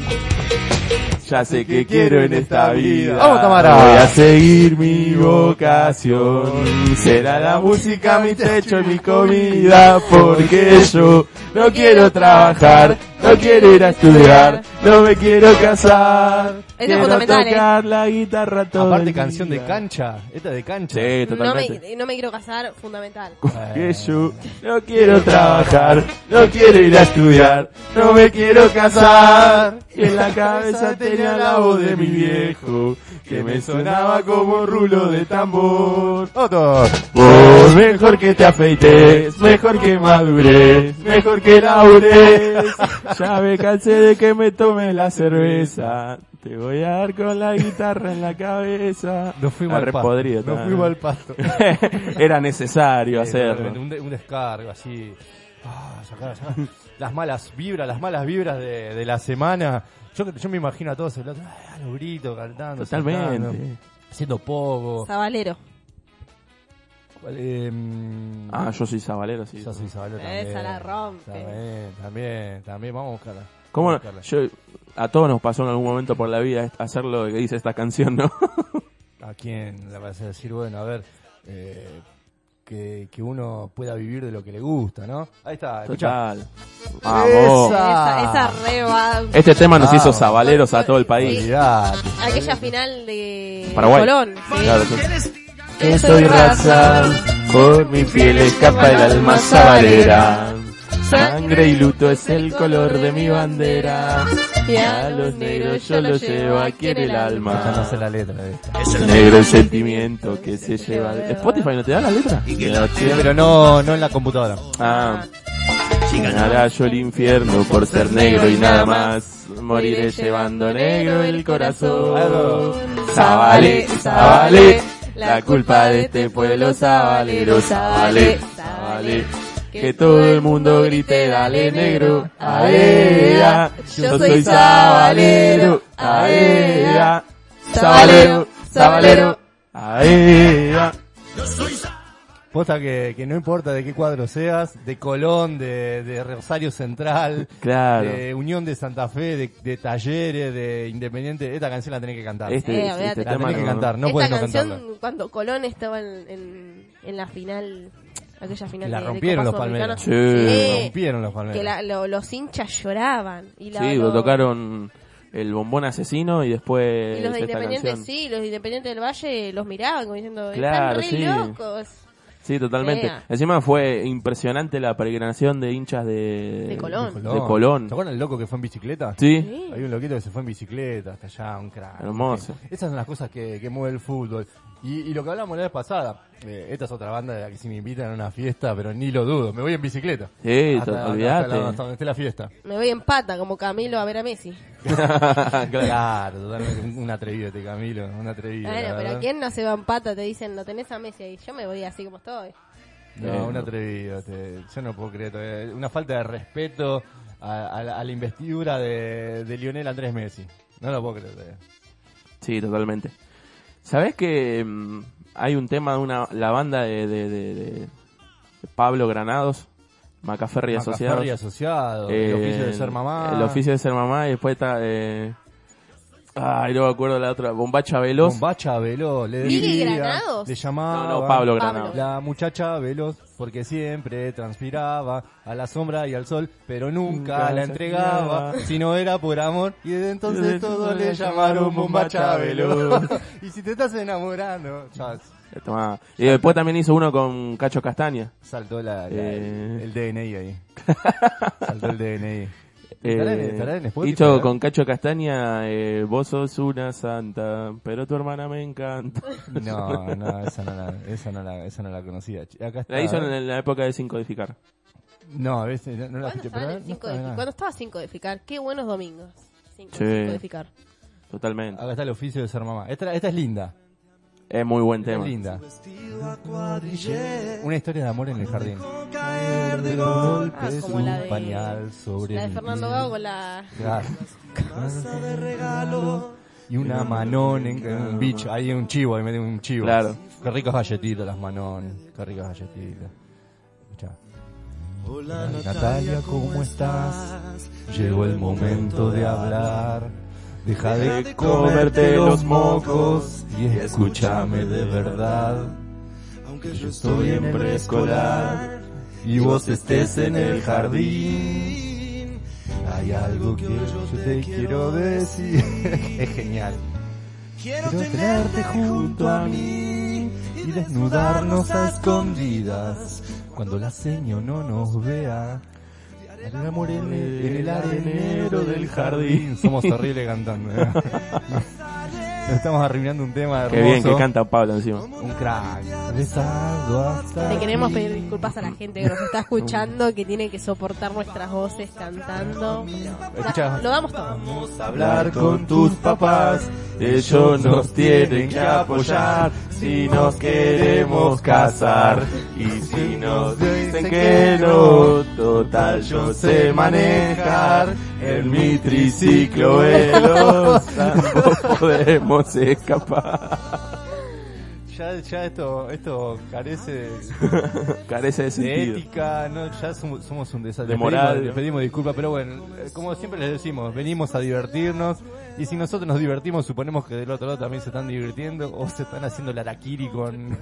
Ya sé que quiero en esta vida. ¡Vamos, Tamara! Voy a seguir mi vocación. Será la música mi techo y mi comida. Porque yo no quiero trabajar, no quiero ir a estudiar, no me quiero casar. es quiero fundamental, ¿eh? tocar la guitarra todo Aparte el canción de día. cancha. Esta de cancha. Sí, No totalmente. me, no me quiero casar, fundamental. Que yo no quiero trabajar, no quiero ir a estudiar, no me quiero casar. Y en la [laughs] cabeza tenía la voz de mi viejo, que me sonaba como rulo de tambor. Vos mejor que te afeites, mejor que madures, mejor que labures. Ya me cansé de que me tome la cerveza. Te voy a dar con la guitarra en la cabeza. Nos fuimos al pasto. podrido, Nos fuimos al pasto. [laughs] Era necesario Sí, hacerlo. Un, de- un descargo así. Ah, sacar, sacar las malas vibras, las malas vibras de, de la semana. Yo, yo me imagino a todos el otro, ah, los gritos, cantando, saltando, Totalmente. haciendo poco. Sabalero. Eh, Ah, yo soy sabalero, sí. yo soy Isabel también. Esa la rompe. También, también, también, vamos a buscarla. ¿Cómo a buscarla. Yo, a todos nos pasó en algún momento por la vida hacer lo que dice esta canción, ¿no? [laughs] ¿A quién le vas a decir, bueno, a ver, eh, que, que uno pueda vivir de lo que le gusta, ¿no? Ahí está, escuchá. Total. Vamos. Esa. Esa, esa reba. Este tema nos hizo sabaleros a todo el país. Olvidate. Aquella final de Paraguay. Colón. ¿sí? Claro, sí. Que soy raza, por mi piel escapa el alma sabalera. Sangre y luto es el color de mi bandera. Y A los negros yo los llevo aquí en el Ya no alma. sé la letra de esta. Es el negro el sentimiento que se lleva. ¿Spotify no te da la letra? Sí, pero no, no en la computadora. Ah. Ganará yo el infierno por ser negro y nada más. Moriré llevando negro el corazón. Zabale, zabale. La culpa de este pueblo sabalero, zabale, zabale. Que todo el mundo grite, dale negro, aea. Yo soy sabalero, aea. Sabalero, sabalero, aea. Posta que, que no importa de qué cuadro seas, de Colón, de, de Rosario Central, Claro. de Unión de Santa Fe, de, de Talleres, de Independiente, esta canción la tenés que cantar. Este, Eh, este la tenés que cantar, no Esta puedes no canción, cantarla. cuando Colón estaba en, en, en la final, aquella final La de- rompieron Copa los. Sudamericana, Sí. Rompieron los palmeros. que la- lo- los hinchas lloraban. Y la, Sí, lo- tocaron el bombón asesino y después Y los de Independiente, sí, los de Independiente del Valle los miraban como diciendo, Claro, están re sí. locos. Sí, totalmente. Ea. Encima fue impresionante la peregrinación de hinchas de, De Colón. De Colón. ¿Se acuerdan el loco que fue en bicicleta? Sí, Sí. Hay un loquito que se fue en bicicleta hasta allá, un crack. Hermoso. Esas son las cosas que, que mueve el fútbol. Y, y lo que hablamos la vez pasada, eh, esta es otra banda de la que si me invitan a una fiesta, pero ni lo dudo, me voy en bicicleta. Sí, hasta, hasta- olvídate. hasta la- hasta donde esté la fiesta. Me voy en pata como Camilo a ver a Messi. [laughs] Claro. Totalmente, un, atrevido este Camilo, un atrevido. Bueno, pero verdad. ¿a quién no se va en pata? Te dicen, lo tenés a Messi ahí. Yo me voy así como estoy. No, un atrevido. este, yo no puedo creer. todavía. Una falta de respeto a, a la, a la investidura de, de Lionel Andrés Messi. No lo puedo creer. todavía. Sí, totalmente. ¿Sabés que mm, hay un tema de una la banda de, de, de- de- Pablo Granados, Macaferri Asociados? Macaferri asociado, el oficio de ser mamá. El oficio de ser mamá y después está... Eh, ay, no me acuerdo la otra. Bombacha Veloz. Bombacha Veloz, le ¿Miguel decía, Granados? le llamaba. No, no, Pablo. Granados. La muchacha veloz, porque siempre transpiraba a la sombra y al sol, pero nunca Nunca la entregaba, si no era por amor. Y desde entonces Desde todos le llamaron bombacha veloz. [laughs] y si te estás enamorando, ya. Y después también hizo uno con Cacho Castaña. saltó la, la- Eh. el DNI ahí. [laughs] saltó el DNI. Eh, ¿Estará en- estará en Spotify, hizo eh? con Cacho Castaña, eh, vos sos una santa, pero tu hermana me encanta. [laughs] No, no, esa no la, esa no la, esa no la conocía. Acá está. La hizo en la época de Sin Codificar. No, a veces no, no la ¿Cuándo escuché, pero en el no cinco está de- nada. cuando estaba sin codificar? Qué buenos domingos. Sin, Sí. sin codificar. Totalmente. Acá está el oficio de ser mamá. Esta, esta es linda. Es muy buen tema. es linda. Una historia de amor en el jardín. De Ah, como un la de- pañal sobre La de Fernando. Gago la... Claro. Y una manón en en un bicho. Ahí un chivo, ahí medio un chivo. Claro. Qué ricas galletitas las manones. Qué ricas galletitas. Escuchá. Hola Natalia, ¿cómo estás? Llegó el momento de hablar. Deja de comerte los mocos y escúchame de verdad. Aunque yo estoy en preescolar y vos estés en el jardín, hay algo que yo te quiero decir. es [laughs] genial. Quiero tenerte junto a mí y desnudarnos a escondidas cuando la seño no nos vea. En el, en el arenero del jardín. Somos horribles cantando. ¿eh? [laughs] Nos estamos arruinando un tema hermoso. Qué bien que canta Pablo encima. Un crack. Le queremos pedir disculpas a la gente que nos está escuchando, que tiene que soportar nuestras voces cantando. Lo damos todo. Vamos a hablar con tus papás. Ellos nos tienen que apoyar si nos queremos casar. Y si nos dicen que no, total yo sé manejar. En mi triciclo veloz. [laughs] No podemos escapar. Ya, ya esto, esto carece [laughs] Carece de de sentido. ética, no, ya somos, somos un desastre. De moral. Les pedimos, les pedimos disculpas, pero bueno, como siempre les decimos, venimos a divertirnos y si nosotros nos divertimos, suponemos que del otro lado también se están divirtiendo o se están haciendo la araquiri con,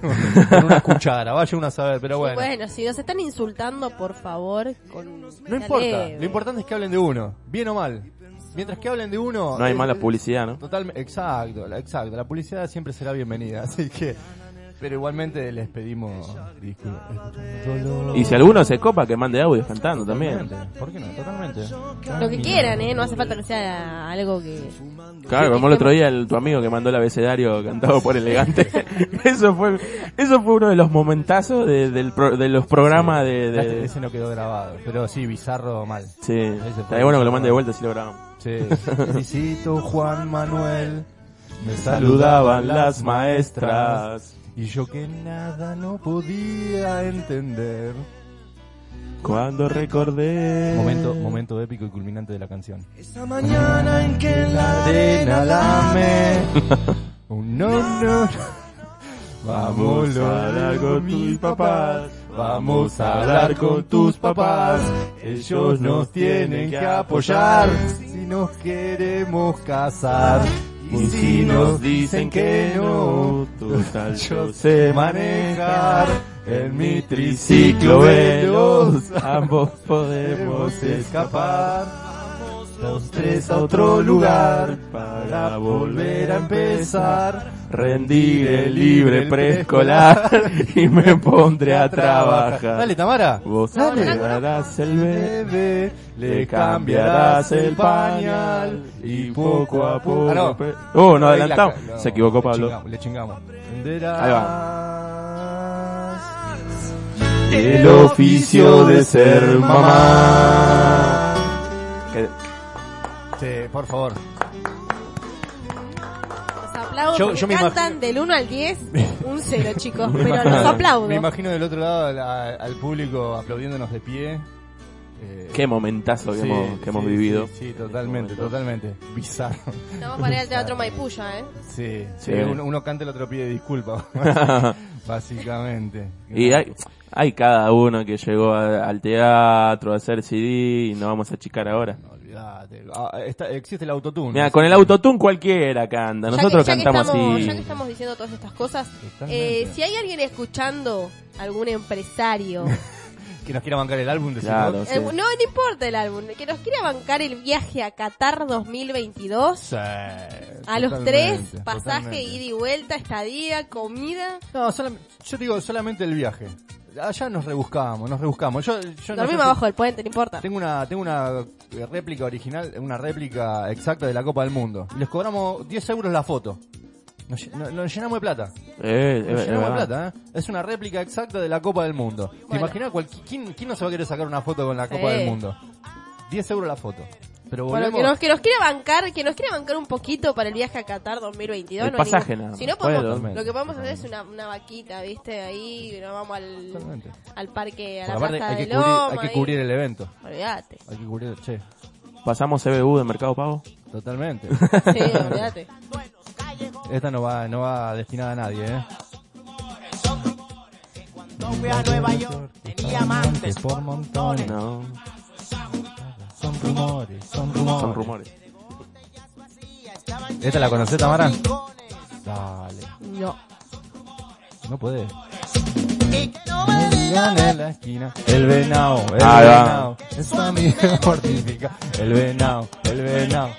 con una cuchara, vaya uno a saber, pero bueno. Bueno, si nos están insultando, por favor, con... No importa, lo importante es que hablen de uno, bien o mal. Mientras que hablen de uno... No hay eh, mala publicidad, ¿no? Totalmente, exacto, la- exacto. La publicidad siempre será bienvenida, [laughs] así que... Pero igualmente les pedimos disculpas. Y si alguno se copa, que mande audios cantando también. Totalmente, ¿Por qué no? Totalmente. Lo que quieran, ¿eh? No hace falta que sea algo que... Claro, como el otro día el, tu amigo que mandó el abecedario cantado por elegante. [laughs] eso fue eso fue uno de los momentazos de, del pro- de los programas de... de- Ese- Ese no quedó grabado, pero sí, bizarro mal. sí, estaría bueno que lo mande de vuelta si lo grabamos. Sí. Felicito Juan Manuel. Me Saludaban las maestras. Y yo que nada no podía entender. Cuando recordé. Momento, momento épico y culminante de la canción. Esa mañana en que la Arena lame. Un no, no. Vamos a hablar con tus papás. Vamos a hablar con tus papás. Ellos nos tienen que apoyar si nos queremos casar. Y si nos dicen que no, total [laughs] yo sé manejar en mi triciclo veloz. [laughs] Ambos Podemos escapar los tres a otro lugar para volver a empezar. Rendir el libre preescolar [laughs] y me pondré a trabajar. Dale, Tamara. Vos Dale. le darás el bebé, le cambiarás el pañal y poco a poco. Ah, no. Oh, no, la adelantamos. no, Se equivocó le Pablo. chingamos, Le chingamos. Ahí El oficio de ser mamá. Sí, por favor. Los aplaudo Yo- porque yo me cantan del 1 al 10, un 0, [laughs] chicos. Me Pero imagino- los aplaudo. Me imagino del otro lado al, al público aplaudiéndonos de pie. Eh, Qué momentazo que, sí, hemos, que hemos sí, vivido. Sí, sí, totalmente, totalmente. Bizarro. Estamos para ir al Teatro [laughs] Maipuya, ¿eh? Sí, Sí. sí, Uno, uno canta, el otro pide disculpas. [laughs] Básicamente. Y hay, hay cada uno que llegó a- al teatro a hacer CD y no vamos a achicar ahora. Ah, está- existe el autotune. Mira, con el autotune cualquiera canta. Ya que- Nosotros ya que cantamos estamos- así. Ya que estamos diciendo todas estas cosas, Totalmente. eh, si hay alguien escuchando, algún empresario, [laughs] Que nos quiera bancar el álbum, decimos. Claro, sí. eh, no, no importa el álbum, que nos quiera bancar el viaje a Qatar 2022, Sí, a los totalmente, tres, pasaje, totalmente. ida y vuelta, estadía, comida. No, solam- yo digo solamente el viaje. Allá nos rebuscamos, nos rebuscamos. Yo, yo no Dormimos si- abajo del puente, no importa. Tengo una, tengo una eh, réplica original, una réplica exacta de la Copa del Mundo. Y les cobramos 10 euros la foto. Nos, lle- no- nos llenamos de plata. Eh, Nos es- es llenamos de plata, ¿eh? Es una réplica exacta de la Copa del Mundo. ¿Te Bueno. imaginas cual- quién, quién no se va a querer sacar una foto con la Copa del Mundo? 10 euros la foto. Pero Bueno, que nos, que nos quiera bancar, que nos quiera bancar un poquito para el viaje a Qatar 2022. El no pasaje ningún- nada Si no podemos, lo que podemos hacer es una, una vaquita, ¿viste? Ahí nos vamos al, al parque, a la plaza hay de que, cubrir, Loma. hay que ahí. cubrir el evento. Olvídate. Hay que cubrir... Che, Pasamos CBU de Mercado Pago. totalmente. [laughs] Sí, olvídate. Esta no va, no va destinada a nadie, ¿eh? fui a Nueva York, tenía amantes por montones. No, Son rumores, son rumores. son rumores. ¿Esta la conocés, Tamara? Dale, No. no digan en la esquina. El venado, el va. venado. Esa amiga [laughs] mortifica. El venado, el venado.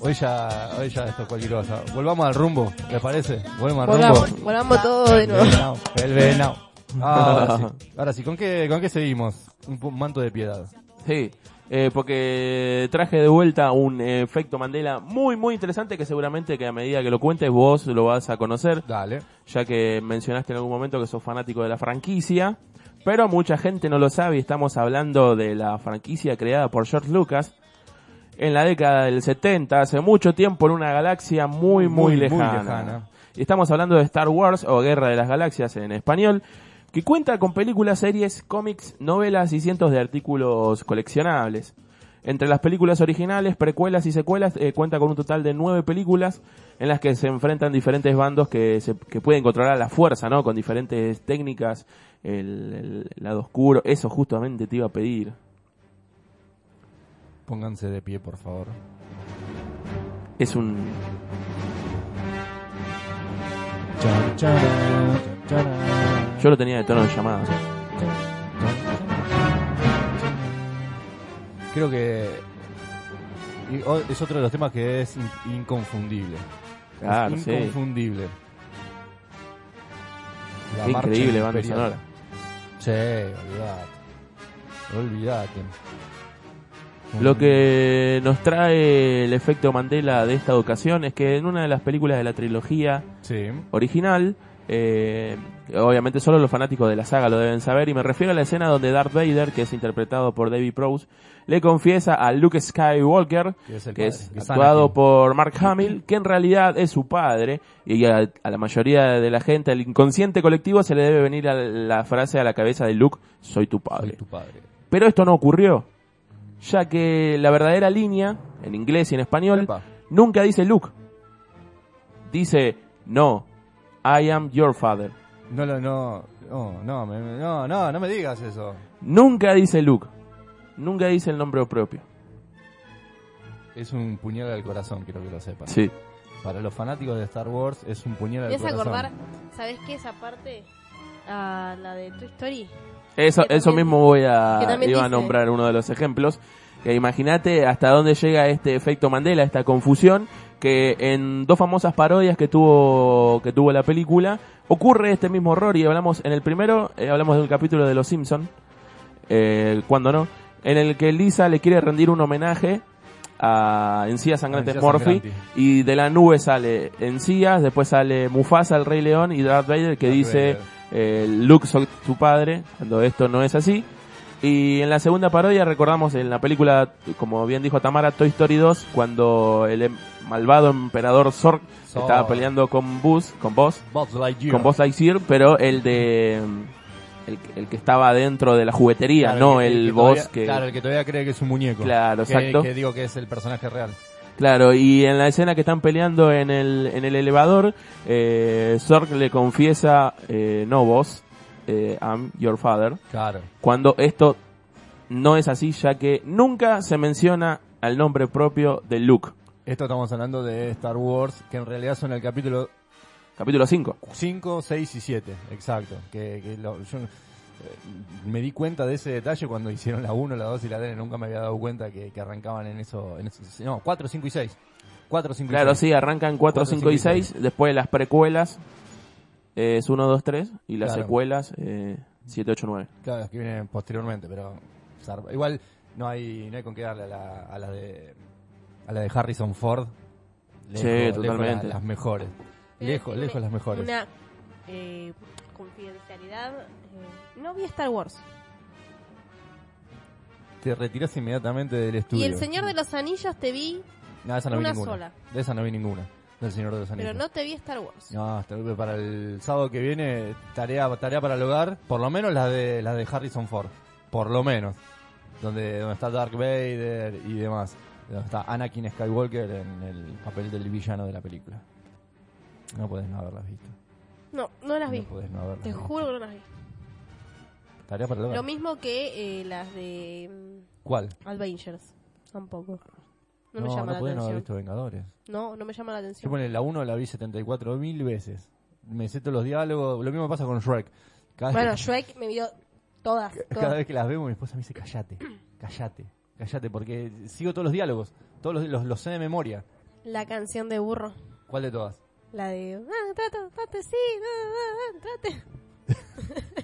Hoy ya, hoy ya esto es cualquier cosa. Volvamos al rumbo, ¿les parece? Volvamos al Volvamos, rumbo. volvamos todo de El nuevo. venado, el venado. [laughs] Ahora sí, ahora sí, ¿con qué, con qué seguimos? Un manto de piedad. Sí, eh, porque traje de vuelta un efecto Mandela muy, muy interesante que seguramente que a medida que lo cuentes vos lo vas a conocer, Dale. ya que mencionaste en algún momento que sos fanático de la franquicia, pero mucha gente no lo sabe y estamos hablando de la franquicia creada por George Lucas en la década del 70, hace mucho tiempo en una galaxia muy, muy, Muy, muy lejana. lejana. Y Estamos hablando de Star Wars o Guerra de las Galaxias en español, que cuenta con películas, series, cómics, novelas y cientos de artículos coleccionables. Entre las películas originales, precuelas y secuelas, eh, cuenta con un total de nueve películas en las que se enfrentan diferentes bandos que, se, que pueden controlar la fuerza, ¿no? Con diferentes técnicas, el, el lado oscuro. Eso justamente te iba a pedir. Pónganse de pie, por favor. Es un... Yo lo tenía de tono de llamada. Creo que es otro de los temas que es in- inconfundible. Claro, es sí. inconfundible. La increíble banda sonora. Sí, olvidate. Olvidate. Lo que nos trae el efecto Mandela de esta ocasión es que en una de las películas de la trilogía Sí. original, eh, obviamente solo los fanáticos de la saga lo deben saber, y me refiero a la escena donde Darth Vader, que es interpretado por David Prowse, le confiesa a Luke Skywalker, Que es que es que es actuado Anakin. por Mark Hamill, que en realidad es su padre, y a, a la mayoría de la gente, al inconsciente colectivo, se le debe venir a la frase a la cabeza de Luke, soy tu padre. Soy tu padre. Pero esto no ocurrió, ya que la verdadera línea, en inglés y en español, Epa. nunca dice Luke. Dice, no, I am your father. No, lo- no, no, no, me- no, no, no me digas eso. Nunca dice Luke. Nunca dice el nombre propio. Es un puñal al corazón, quiero que lo sepan. Sí. Para los fanáticos de Star Wars es un puñal al ¿Me haces corazón. acordar, ¿sabes qué? Esa parte, a la de Toy Story. Eso, eso mismo voy a, iba a nombrar uno de los ejemplos. Que imagínate hasta dónde llega este efecto Mandela, esta confusión, que en dos famosas parodias que tuvo, que tuvo la película, ocurre este mismo error y hablamos, en el primero, eh, hablamos del capítulo de Los Simpson, eh, cuando no, en el que Lisa le quiere rendir un homenaje a Encías Sangrantes Morphy Sangrante. y de la nube sale Encías, después sale Mufasa, el Rey León y Darth Vader que Darth dice Vader. Eh, Luke soy tu padre, cuando esto no es así. Y en la segunda parodia recordamos en la película, como bien dijo Tamara, Toy Story 2, cuando el em- malvado emperador Zorg. estaba peleando con Buzz, con Buzz, Lightyear. con Buzz Lightyear, pero el de el, el que estaba dentro de la juguetería, Claro, no el, Buzz todavía- que Claro, el que todavía cree que es un muñeco. Claro, Que- exacto. Que digo que es el personaje real. Claro, y en la escena que están peleando en el, en el elevador, eh, Zorg le confiesa, eh, no vos, eh, I'm your father, Claro. cuando esto no es así, ya que nunca se menciona al nombre propio de Luke. Esto estamos hablando de Star Wars, que en realidad son el capítulo Capítulo 5. 5, 6 y 7, exacto. Que, que lo- yo me di cuenta de ese detalle cuando [laughs] hicieron la 1, la 2 y la D, nunca me había dado cuenta que, que arrancaban en eso, en eso. No, 4, 5 y 6. 4, 5 y Claro, 6. sí, arrancan 4, Cuatro, 5 y cinco y 6, después las precuelas eh, es 1, 2, 3, y las Claro. secuelas eh, 7, 8, 9. Claro, las que vienen posteriormente, pero igual no hay no hay con qué darle a la, a la de a la de Harrison Ford. Sí, lejos totalmente. la- las mejores. Pero Lejos, lejos las mejores. Una eh, confidencialidad. No vi Star Wars. Te retiras inmediatamente del estudio. Y El Señor de los Anillos te vi, No, esa no vi una ninguna. sola. De esa no vi ninguna. Del Señor de los Anillos. pero no te vi Star Wars. No, hasta para el sábado que viene, tarea, tarea para el hogar, por lo menos la de, la de Harrison Ford, por lo menos, donde, donde está Dark Vader y demás, donde está Anakin Skywalker en el papel del villano de la película. No puedes no haberlas visto. No, no las vi. No podés no haberlas Te visto. juro que no las vi. Tarea para. Lo mismo que eh, las de mm, ¿Cuál? Avengers. Tampoco. No, me llama la podés no haber atención. visto Vengadores. No, no me llama la Yo atención. pone la 1 la vi 74 mil veces. Me sé todos los diálogos. Lo mismo pasa con Shrek. Cada Bueno, Shrek me vio todas. Cada vez que las vemos, mi esposa me dice, callate, [clears throat] callate, callate, porque sigo todos los diálogos, todos los, los, los sé de memoria. La canción de burro. ¿Cuál de todas? La de. Ah, trate, trate, sí, ah, ah, trate. [laughs]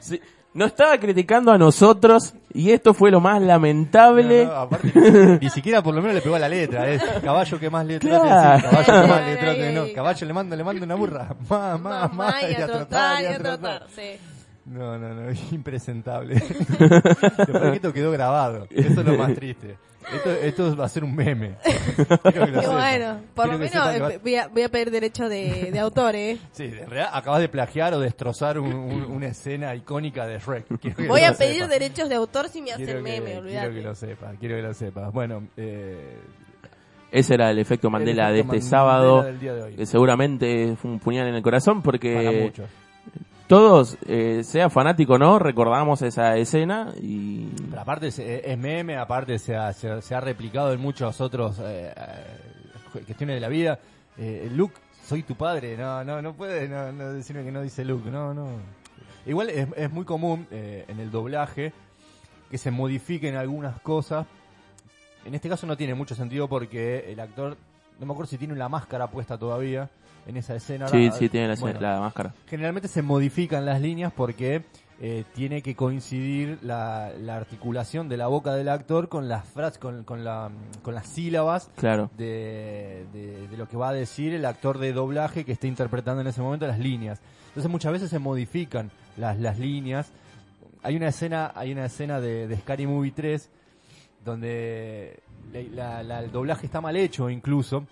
Sí, No estaba criticando a nosotros y esto fue lo más lamentable. No, no, aparte, ni siquiera por lo menos le pegó a la letra, es caballo que más le trate, Claro. sí, caballo que más le Ay, trate, ay, no, caballo le mando, le mando una burra, [laughs] más, más, más, y a trotar, y a trotar. Sí. No, no, no, es [laughs] impresentable. [laughs] Esto quedó grabado, eso es lo más triste. Esto, esto va a ser un meme. [laughs] Quiero que lo Y bueno, por lo menos eh, voy, a, voy a pedir derecho de, de autor, ¿eh? [laughs] Sí, en realidad acabas de plagiar o destrozar un- un- una escena icónica de Shrek. Voy a pedir derechos de autor si me Quiero hacen que, meme, quiero que lo sepas, quiero que lo sepas. Bueno, eh, Ese era el efecto Mandela el de este Mandela sábado, del día de hoy. que seguramente fue un puñal en el corazón para porque muchos. Todos, eh, sea fanático o no, recordamos esa escena y... Pero aparte es, es meme, aparte se ha, se, se ha replicado en muchos otros eh, eh, cuestiones de la vida. Eh, Luke, soy tu padre, no, no, no puedes no, no decirme que no dice Luke, no, no. Igual es, es muy común eh, en el doblaje que se modifiquen algunas cosas. En este caso no tiene mucho sentido porque el actor, no me acuerdo si tiene la máscara puesta todavía en esa escena. Sí, Ahora, sí, tiene la, bueno, la máscara. Generalmente se modifican las líneas porque eh, tiene que coincidir la, la articulación de la boca del actor con las frases, con, con, la, con las sílabas Claro. de, de- de lo que va a decir el actor de doblaje que está interpretando en ese momento las líneas. Entonces muchas veces se modifican las, las líneas. Hay una escena, hay una escena de, de Scary Movie 3 donde la- la- el doblaje está mal hecho incluso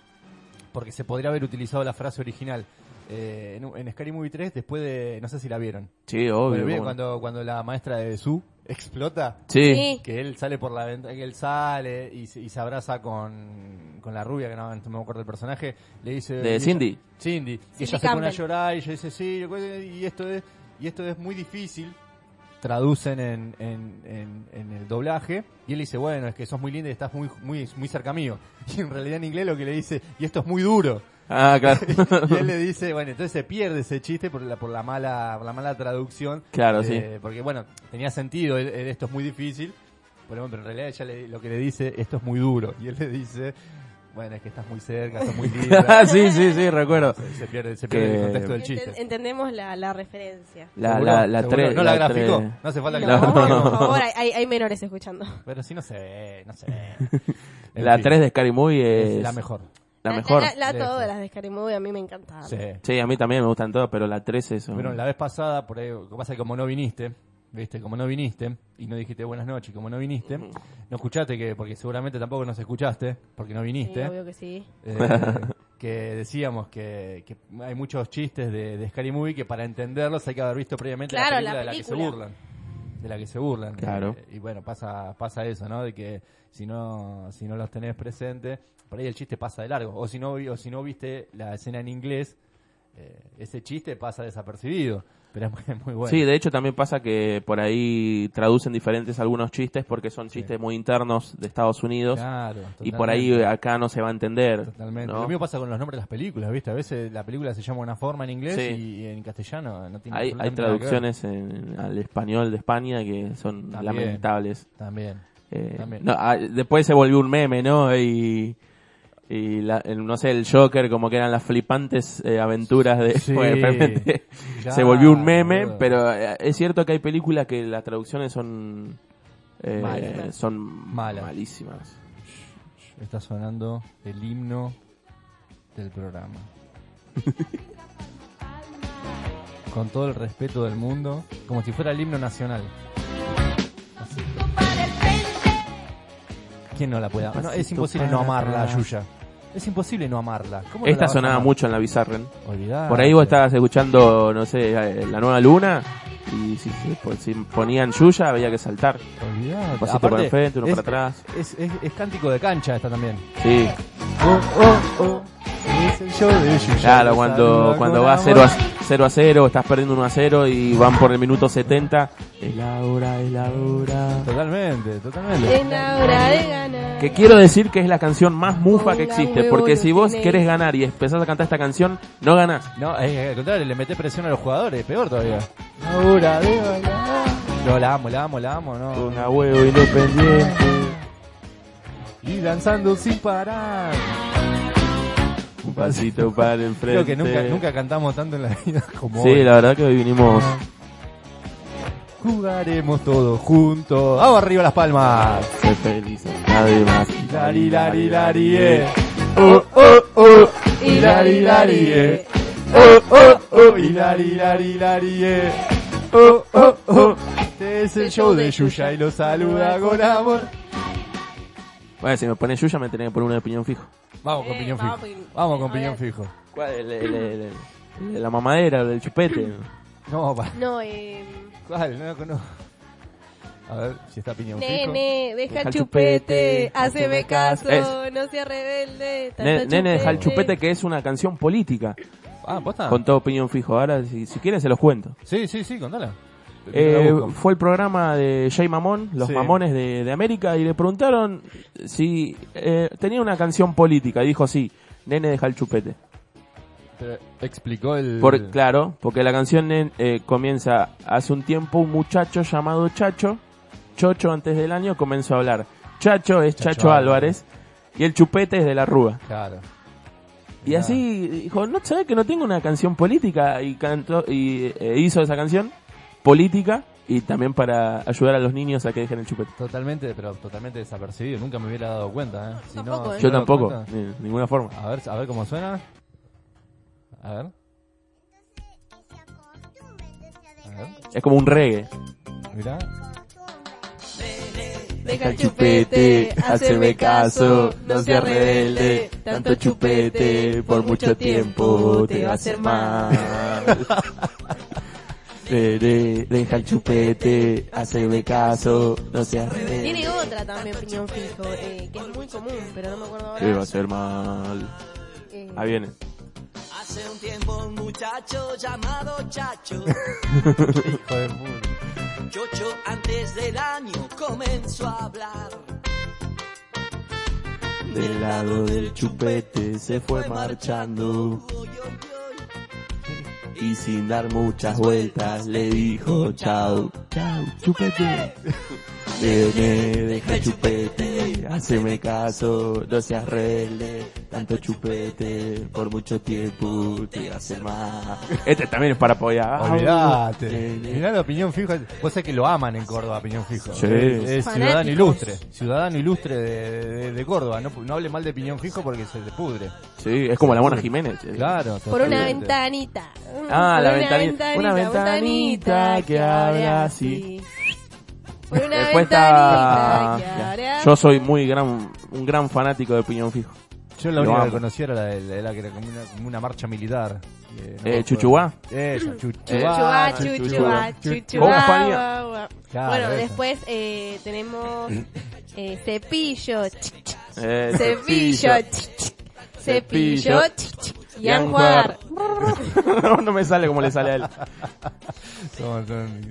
porque se podría haber utilizado la frase original. Eh, en, en Scary Movie 3, después de, no sé si la vieron, Sí, obvio. bueno, cuando, cuando la maestra de Su explota. Sí. Que él sale por la ventana, que él sale y, se- y se abraza con, con la rubia, que no, no me acuerdo del personaje, le dice... De y ella- Cindy. Cindy. Y Cindy ella se pone a llorar y ella dice, sí, y esto es, y esto es muy difícil. Traducen en, en, en, en el doblaje y él dice, bueno, es que sos muy linda y estás muy, muy, muy cerca mío. [laughs] Y en realidad en inglés lo que le dice, y esto es muy duro. Ah, claro. [laughs] y él le [laughs] dice, bueno, entonces se pierde ese chiste por la, por la mala, por la mala traducción. Claro, Eh, sí. Porque bueno, tenía sentido, esto es muy difícil, pero, pero en realidad ella le- lo que le dice, esto es muy duro. Y él le dice, bueno, es que estás muy cerca, sos muy [laughs] linda. sí, sí, sí, recuerdo. se, se pierde, se pierde Que- el contexto del Enten- chiste. entendemos la, la referencia. La, ¿Seguro? la, la ¿Seguro? tres- ¿No la, la graficó? tres- No hace falta que No, la No. por grafique. favor, hay- hay, menores escuchando. Pero sí, no se ve, no se ve. [laughs] En La fin, 3 de Scary Movie es es la mejor. La mejor. La, todas las de Scary Movie a mí me encantaban. Sí. Sí, a mí también me gustan todas, pero la 3 es Bueno, la vez pasada, por ahí, lo que pasa es que como no viniste, viste, como no viniste, y no dijiste buenas noches, como no viniste, no escuchaste que, porque seguramente tampoco nos escuchaste, porque no Sí, viniste, obvio que sí. eh, [laughs] que decíamos que, que hay muchos chistes de, de Scary Movie que para entenderlos hay que haber visto previamente Claro, la película la de la que se burlan. De la que se burlan. Claro. Eh, y bueno, pasa, pasa eso, ¿no? De que si no, si no los tenés presente, por ahí el chiste pasa de largo. O si no, vi- o si no viste la escena en inglés, eh, ese chiste pasa desapercibido. Pero es muy, es muy bueno. Sí, de hecho también pasa que por ahí traducen diferentes algunos chistes porque son chistes muy internos de Estados Unidos Claro, y por ahí acá no se va a entender. Totalmente. ¿no? Lo mismo pasa con los nombres de las películas, ¿viste? A veces la película se llama una forma en inglés Sí. y en castellano no tiene Hay, hay traducciones en, al español de España que son También. lamentables. También. Eh, También. no, ah, después se volvió un meme, ¿no? Y, y la- el- no sé, el Joker, como que eran las flipantes eh, aventuras de... Sí. Bueno, [laughs] realmente Ya, se volvió un meme, pero eh, es cierto que hay películas que las traducciones son... eh, Malas. son Malas. malísimas. Está sonando el himno del programa. [laughs] Con todo el respeto del mundo, como si fuera el himno nacional. Así. ¿Quién no la puede amar? No, es imposible para no amarla, atrás. Yuya. Es imposible no amarla. ¿Cómo no la Esta vas a sonaba amar? mucho en la Bizarren. Olvidate. Por ahí vos estabas escuchando, no sé, eh, La Nueva Luna y si, si- pues, si ponían Yuya había que saltar. Olvidate. Un pasito para Aparte, enfrente, uno es- para atrás. Es, es, es cántico de cancha esta también. Sí. Oh, oh, oh. Es el show de Yuya. Claro, cuando, cuando va amor. 0 a, 0 a 0, estás perdiendo 1 a 0 y van por el minuto 70. Es la hora, es la hora. Totalmente, totalmente. Es la hora de ganar. Que quiero decir que es la canción más mufa que existe, porque si vos querés ganar y empezás a cantar esta canción, no ganás. No, eh, al contrario, le metés presión a los jugadores, peor todavía. Ahora de bailar. No, la amo, la amo, la amo, no. Una huevo independiente. Y danzando sin parar. Un pasito para el frente. Creo que nunca, nunca cantamos tanto en la vida [laughs] como Sí, hoy. la verdad que hoy vinimos. Jugaremos todos juntos. ¡Vamos arriba las palmas! Ser felices, nadie más. Lari, lari, lari, eh. Oh, oh, oh. Y lari, lari, eh. Oh, oh, oh. Y lari, lari, lari, eh. Oh, oh, oh. Este es el show de Yuya y lo saluda con amor. Bueno, si me pones Yuya me tenés que poner una opinión fijo. Vamos con Eh, piñón vamos, fijo. piñón. Vamos con A piñón ver. fijo. ¿Cuál? El, el- el- el- el de la mamadera, el del chupete. No, va. No, eh, ¿Cuál? No, no. A ver si está piñón fijo. nene, deja Deja el chupete, haceme caso, Es- no seas rebelde. Ne- Nene, deja el chupete que es una canción política. Ah, ¿posta? Con todo opinión fijo. Ahora, si, si quieren, se los cuento. Sí, sí, sí, contala. Eh, fue el programa de Jay Mamón, los Sí. mamones de, de América, y le preguntaron si eh, tenía una canción política. Y dijo, sí, nene, deja el chupete. Pero explicó el... Por, claro, porque la canción eh, comienza hace un tiempo un muchacho llamado Chacho, Chocho antes del año comenzó a hablar. Chacho es Chacho Chacho, Álvarez y el chupete es de la Rúa. Claro. Y así dijo, no sabes que no tengo una canción política y cantó y eh, hizo esa canción política y también para ayudar a los niños a que dejen el chupete. Totalmente, pero totalmente desapercibido. Nunca me hubiera dado cuenta, ¿eh? Si no, Tampoco, ¿eh? si Yo tampoco, cuenta- de ninguna forma. A ver, a ver cómo suena. A ver. A ver. Es como un reggae. Mirá. Deja el chupete, haceme caso, no seas rebelde. Tanto chupete por mucho tiempo te va a hacer mal. [laughs] De, de- deja el chupete, haceme caso, no seas re- Tiene otra también, piñón fijo, eh, que es muy común, pero no me acuerdo ¿Qué va a ahora. ser mal? Eh, Ahí viene. Hace un tiempo un muchacho llamado Chacho, [laughs] Hijo de puta. Chocho antes del año comenzó a hablar. Del lado del chupete se fue marchando. Y sin dar muchas vueltas le dijo chao, chao, chupete. [laughs] Nene, deja el chupete, haceme caso, no seas rebelde, tanto chupete, por mucho tiempo te hace mal. Este también es para apoyar. Olvídate. Nene. Mirá la opinión fijo. Vos sabés que lo aman en Córdoba, opinión fijo. Sí. Es, ciudadano ilustre. Ciudadano ilustre de, de- de Córdoba. No, no hable mal de piñón fijo porque se te pudre. Sí, es como la Mona Jiménez. Claro. por una ventanita. Ah, la ventanita. Una ventanita que abre así. Por una ventanita. Yo soy muy gran, un gran fanático de Piñón Fijo. Yo la Lo única que conocía era la, de- la, que era como una, como una marcha militar. que no me Eh, acuerdo. Chuchuá. Chuchuá, Chuchuá. chuchuá, Chuchuá. chuchuá. Claro, Bueno, esa. después eh, tenemos eh, cepillo, ch, ch, Eh, cepillo, ch, ch, cepillo, Cepillo. ch, ch, y anjuar. [laughs] no, no me sale como le sale a él. Son, son,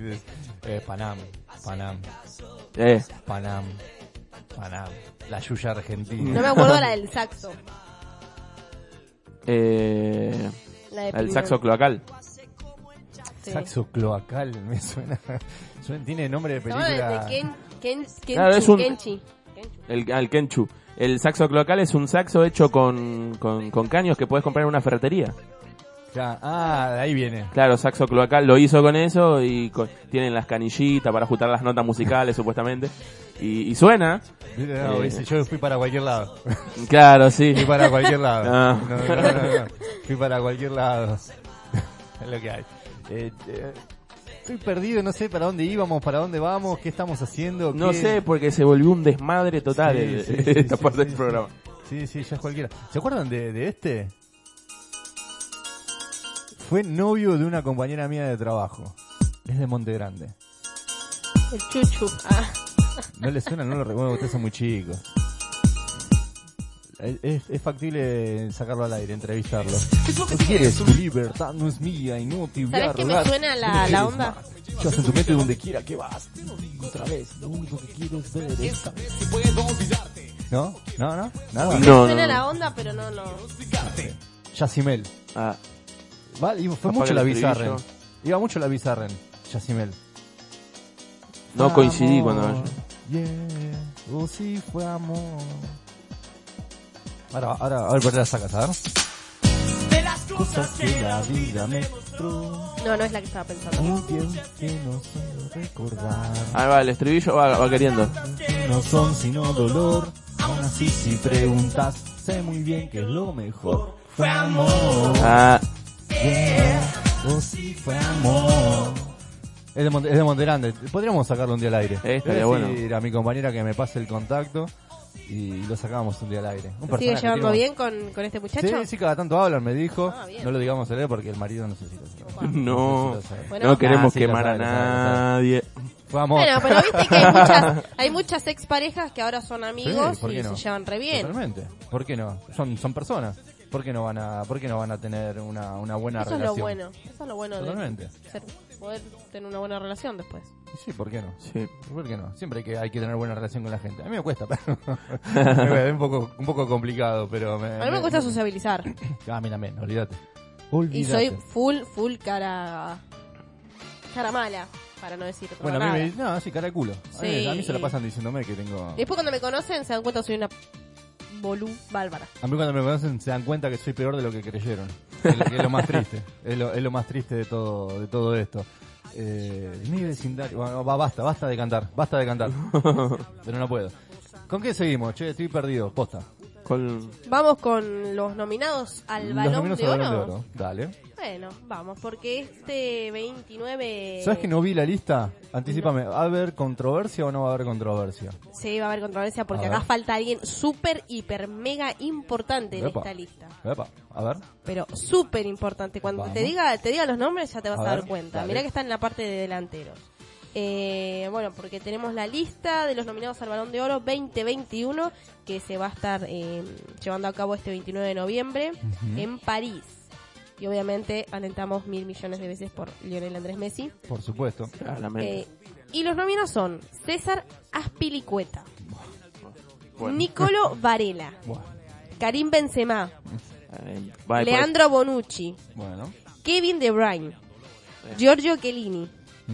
eh, Panam, Panam, Eh, Panam, Panam. La Yuya Argentina. No me acuerdo la del saxo. eh, La de el saxo cloacal. Sí. Saxo cloacal, me suena, [laughs] suena- Tiene nombre de de película. Ken, Ken, Kenchu, Claro, es un- Kenchi. Kenchu. El, al Kenchu. El saxo cloacal es un saxo hecho con, con, con caños que puedes comprar en una ferretería. Ya, Ah, de ahí viene. Claro, saxo cloacal lo hizo con eso y con- tienen las canillitas para ajustar las notas musicales supuestamente. Y, y suena. No, Eh. yo fui para cualquier lado. Claro, sí. Fui para cualquier lado. Ah. No, no. Fui para cualquier lado. [laughs] es lo que hay. Eh, eh, estoy perdido, no sé para dónde íbamos, para dónde vamos, qué estamos haciendo. No qué- sé, porque se volvió un desmadre total Sí, el- sí, [laughs] esta sí, parte del programa. Sí, sí, ya es cualquiera. ¿Se acuerdan de, de este? Fue novio de una compañera mía de trabajo. Es de Monte Grande. El chuchu. Ah. ¿No le suena? No lo recuerdo, ustedes son muy chicos. Es, factible sacarlo al aire, entrevistarlo. No quieres, tu libertad no es mía y no te voy a ¿Sabes qué me suena la- No la onda? más. Yo en tu mente donde quiera que vas. Otra vez, lo único que quiero es ver esta vez. ¿No? ¿No? ¿No? Nada. No, Suena no, la no. onda, pero no, no. Yacimel. Ah, Vale, y fue Apaga mucho la. Bizarren. Iba mucho la Bizarren. Yacimel. no coincidí Amor, cuando... Yeah, oh sí fue amor. Ahora, ahora, a ver por qué la sacas, a ver. Cosas que la vida me mostró. No, no es la que estaba pensando. Un tiempo que no solo recordar. Ahí va, el estribillo va, va queriendo. No son sino dolor. Aún así, si preguntas, sé muy bien que es lo mejor. Fue amor. Ah, Yeah, oh sí fue amor. Es de, Monte, es de Monterande. Podríamos sacarlo un día al aire. Eh, estaría a bueno. decir a mi compañera que me pase el contacto y lo sacamos un día al aire. Un ¿Se sigue llevando bien con, con este muchacho? Sí, sí, cada tanto hablan, me dijo. Ah, no lo digamos a él porque el marido no necesita saber. no, necesita. Bueno. no queremos Ah, sí, quemar sabe, a nadie. Amor. Bueno, pero viste que hay [laughs] muchas, hay muchas exparejas que ahora son amigos Sí, ¿por y no? se llevan re bien. Totalmente. ¿Por qué no? Son, son personas. ¿Por qué no van a, por qué no van a tener una, una buena Eso es relación? lo bueno. Eso es lo bueno Totalmente. de ser, poder tener una buena relación después. Sí, ¿por qué no? Sí. ¿Por qué no? Siempre hay que, hay que tener buena relación con la gente. A mí me cuesta, pero [laughs] es un poco, un poco complicado, pero me, A mí me cuesta sociabilizar. Ah, mira, men, olvídate. Y soy full, full cara... Cara mala, para no decir Bueno, a mí nada. me no, sí, cara de culo. A, mí, Sí. a mí se la pasan diciéndome que tengo... Y después cuando me conocen se dan cuenta que soy una bolú bárbara. A mí cuando me conocen se dan cuenta que soy peor de lo que creyeron. Es lo, que es lo más triste. Es lo, es lo más triste de todo, de todo esto. Eh, mi vecindario... Bueno, va, basta, basta de cantar. Basta de cantar. [laughs] Pero no puedo. ¿Con qué seguimos? Che, estoy perdido. Posta. Con... Vamos con los nominados al Balón nominados de, al oro. De Oro. Dale. Bueno, vamos, porque este 29... ¿Sabes que no vi la lista? Anticipame, ¿va a haber controversia o no va a haber controversia? Sí, va a haber controversia porque acá falta alguien súper, hiper, mega importante en Epa. esta lista. Epa, a ver. Pero súper importante. Cuando Vamos. te diga te diga los nombres ya te vas a, A dar cuenta. dale. Mirá que está en la parte de delanteros. Eh, bueno, porque tenemos la lista de los nominados al Balón de Oro 2021 que se va a estar eh, llevando a cabo este 29 de noviembre en París. Y obviamente alentamos mil millones de veces por Lionel Andrés Messi. Por supuesto. Claramente. Eh, y los nominados son César Aspilicueta, Bueno. Nicolo [laughs] Varela, Bueno, Karim Benzema, Eh, después. Leandro Bonucci, bueno. Kevin De Bruyne, Giorgio Chiellini,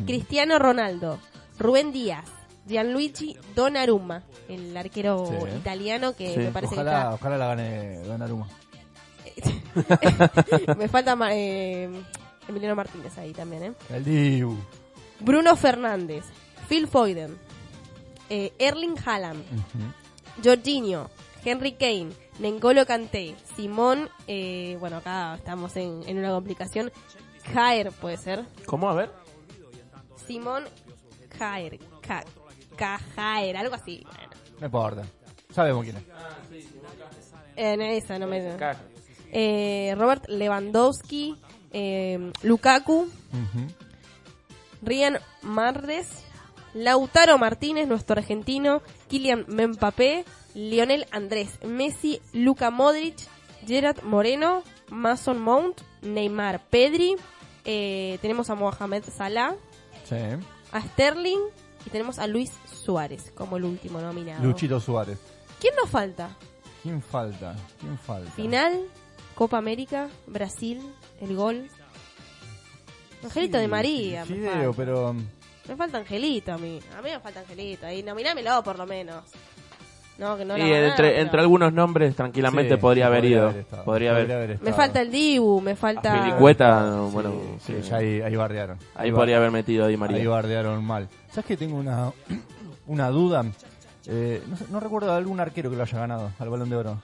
Cristiano Ronaldo, Rubén Díaz, Gianluigi Donnarumma, el arquero Sí. italiano que Sí. me parece Ojalá, ojalá la gane Donnarumma. que [laughs] está... me falta eh, Emiliano Martínez ahí también, ¿eh? El Dibu. Bruno Fernández, Phil Foden, eh, Erling Haaland. Jorginho, Henry Kane, Nengolo Kanté, Simón, eh, bueno, acá estamos en, en una complicación, Jair puede ser, ¿Cómo? A ver. Simón Jair, Ca- Cajair, algo así. Bueno, No importa. Sabemos quién es. en esa no me... Eh, Robert Lewandowski, eh, Lukaku, Ujú. Rian Marres, Lautaro Martínez, nuestro argentino, Kylian Mbappé, Lionel Andrés Messi, Luka Modric, Gerard Moreno, Mason Mount, Neymar Pedri, eh, tenemos a Mohamed Salah, Sí. a Sterling y tenemos a Luis Suárez como el último nominado. Luchito Suárez. ¿Quién nos falta? ¿Quién falta? ¿Quién falta? Final, Copa América, Brasil, el gol. Angelito Sí, de María. me Fideo, falta. pero... Me falta Angelito a mí. A mí me falta Angelito. Y nominámelo por lo menos. No, que no y entre, pero- entre algunos nombres tranquilamente Sí, podría sí, haber ido. estado. podría haber. Me falta el Dibu, me falta... Pilicueta, bueno, Sí, sí. ya ahí, ahí bardearon. Ahí bar- podría haber metido a Di Ahí María. bardearon mal. ¿Sabes que tengo una, [clears throat] una duda? Eh, no, no recuerdo de algún arquero que lo haya ganado al Balón de Oro.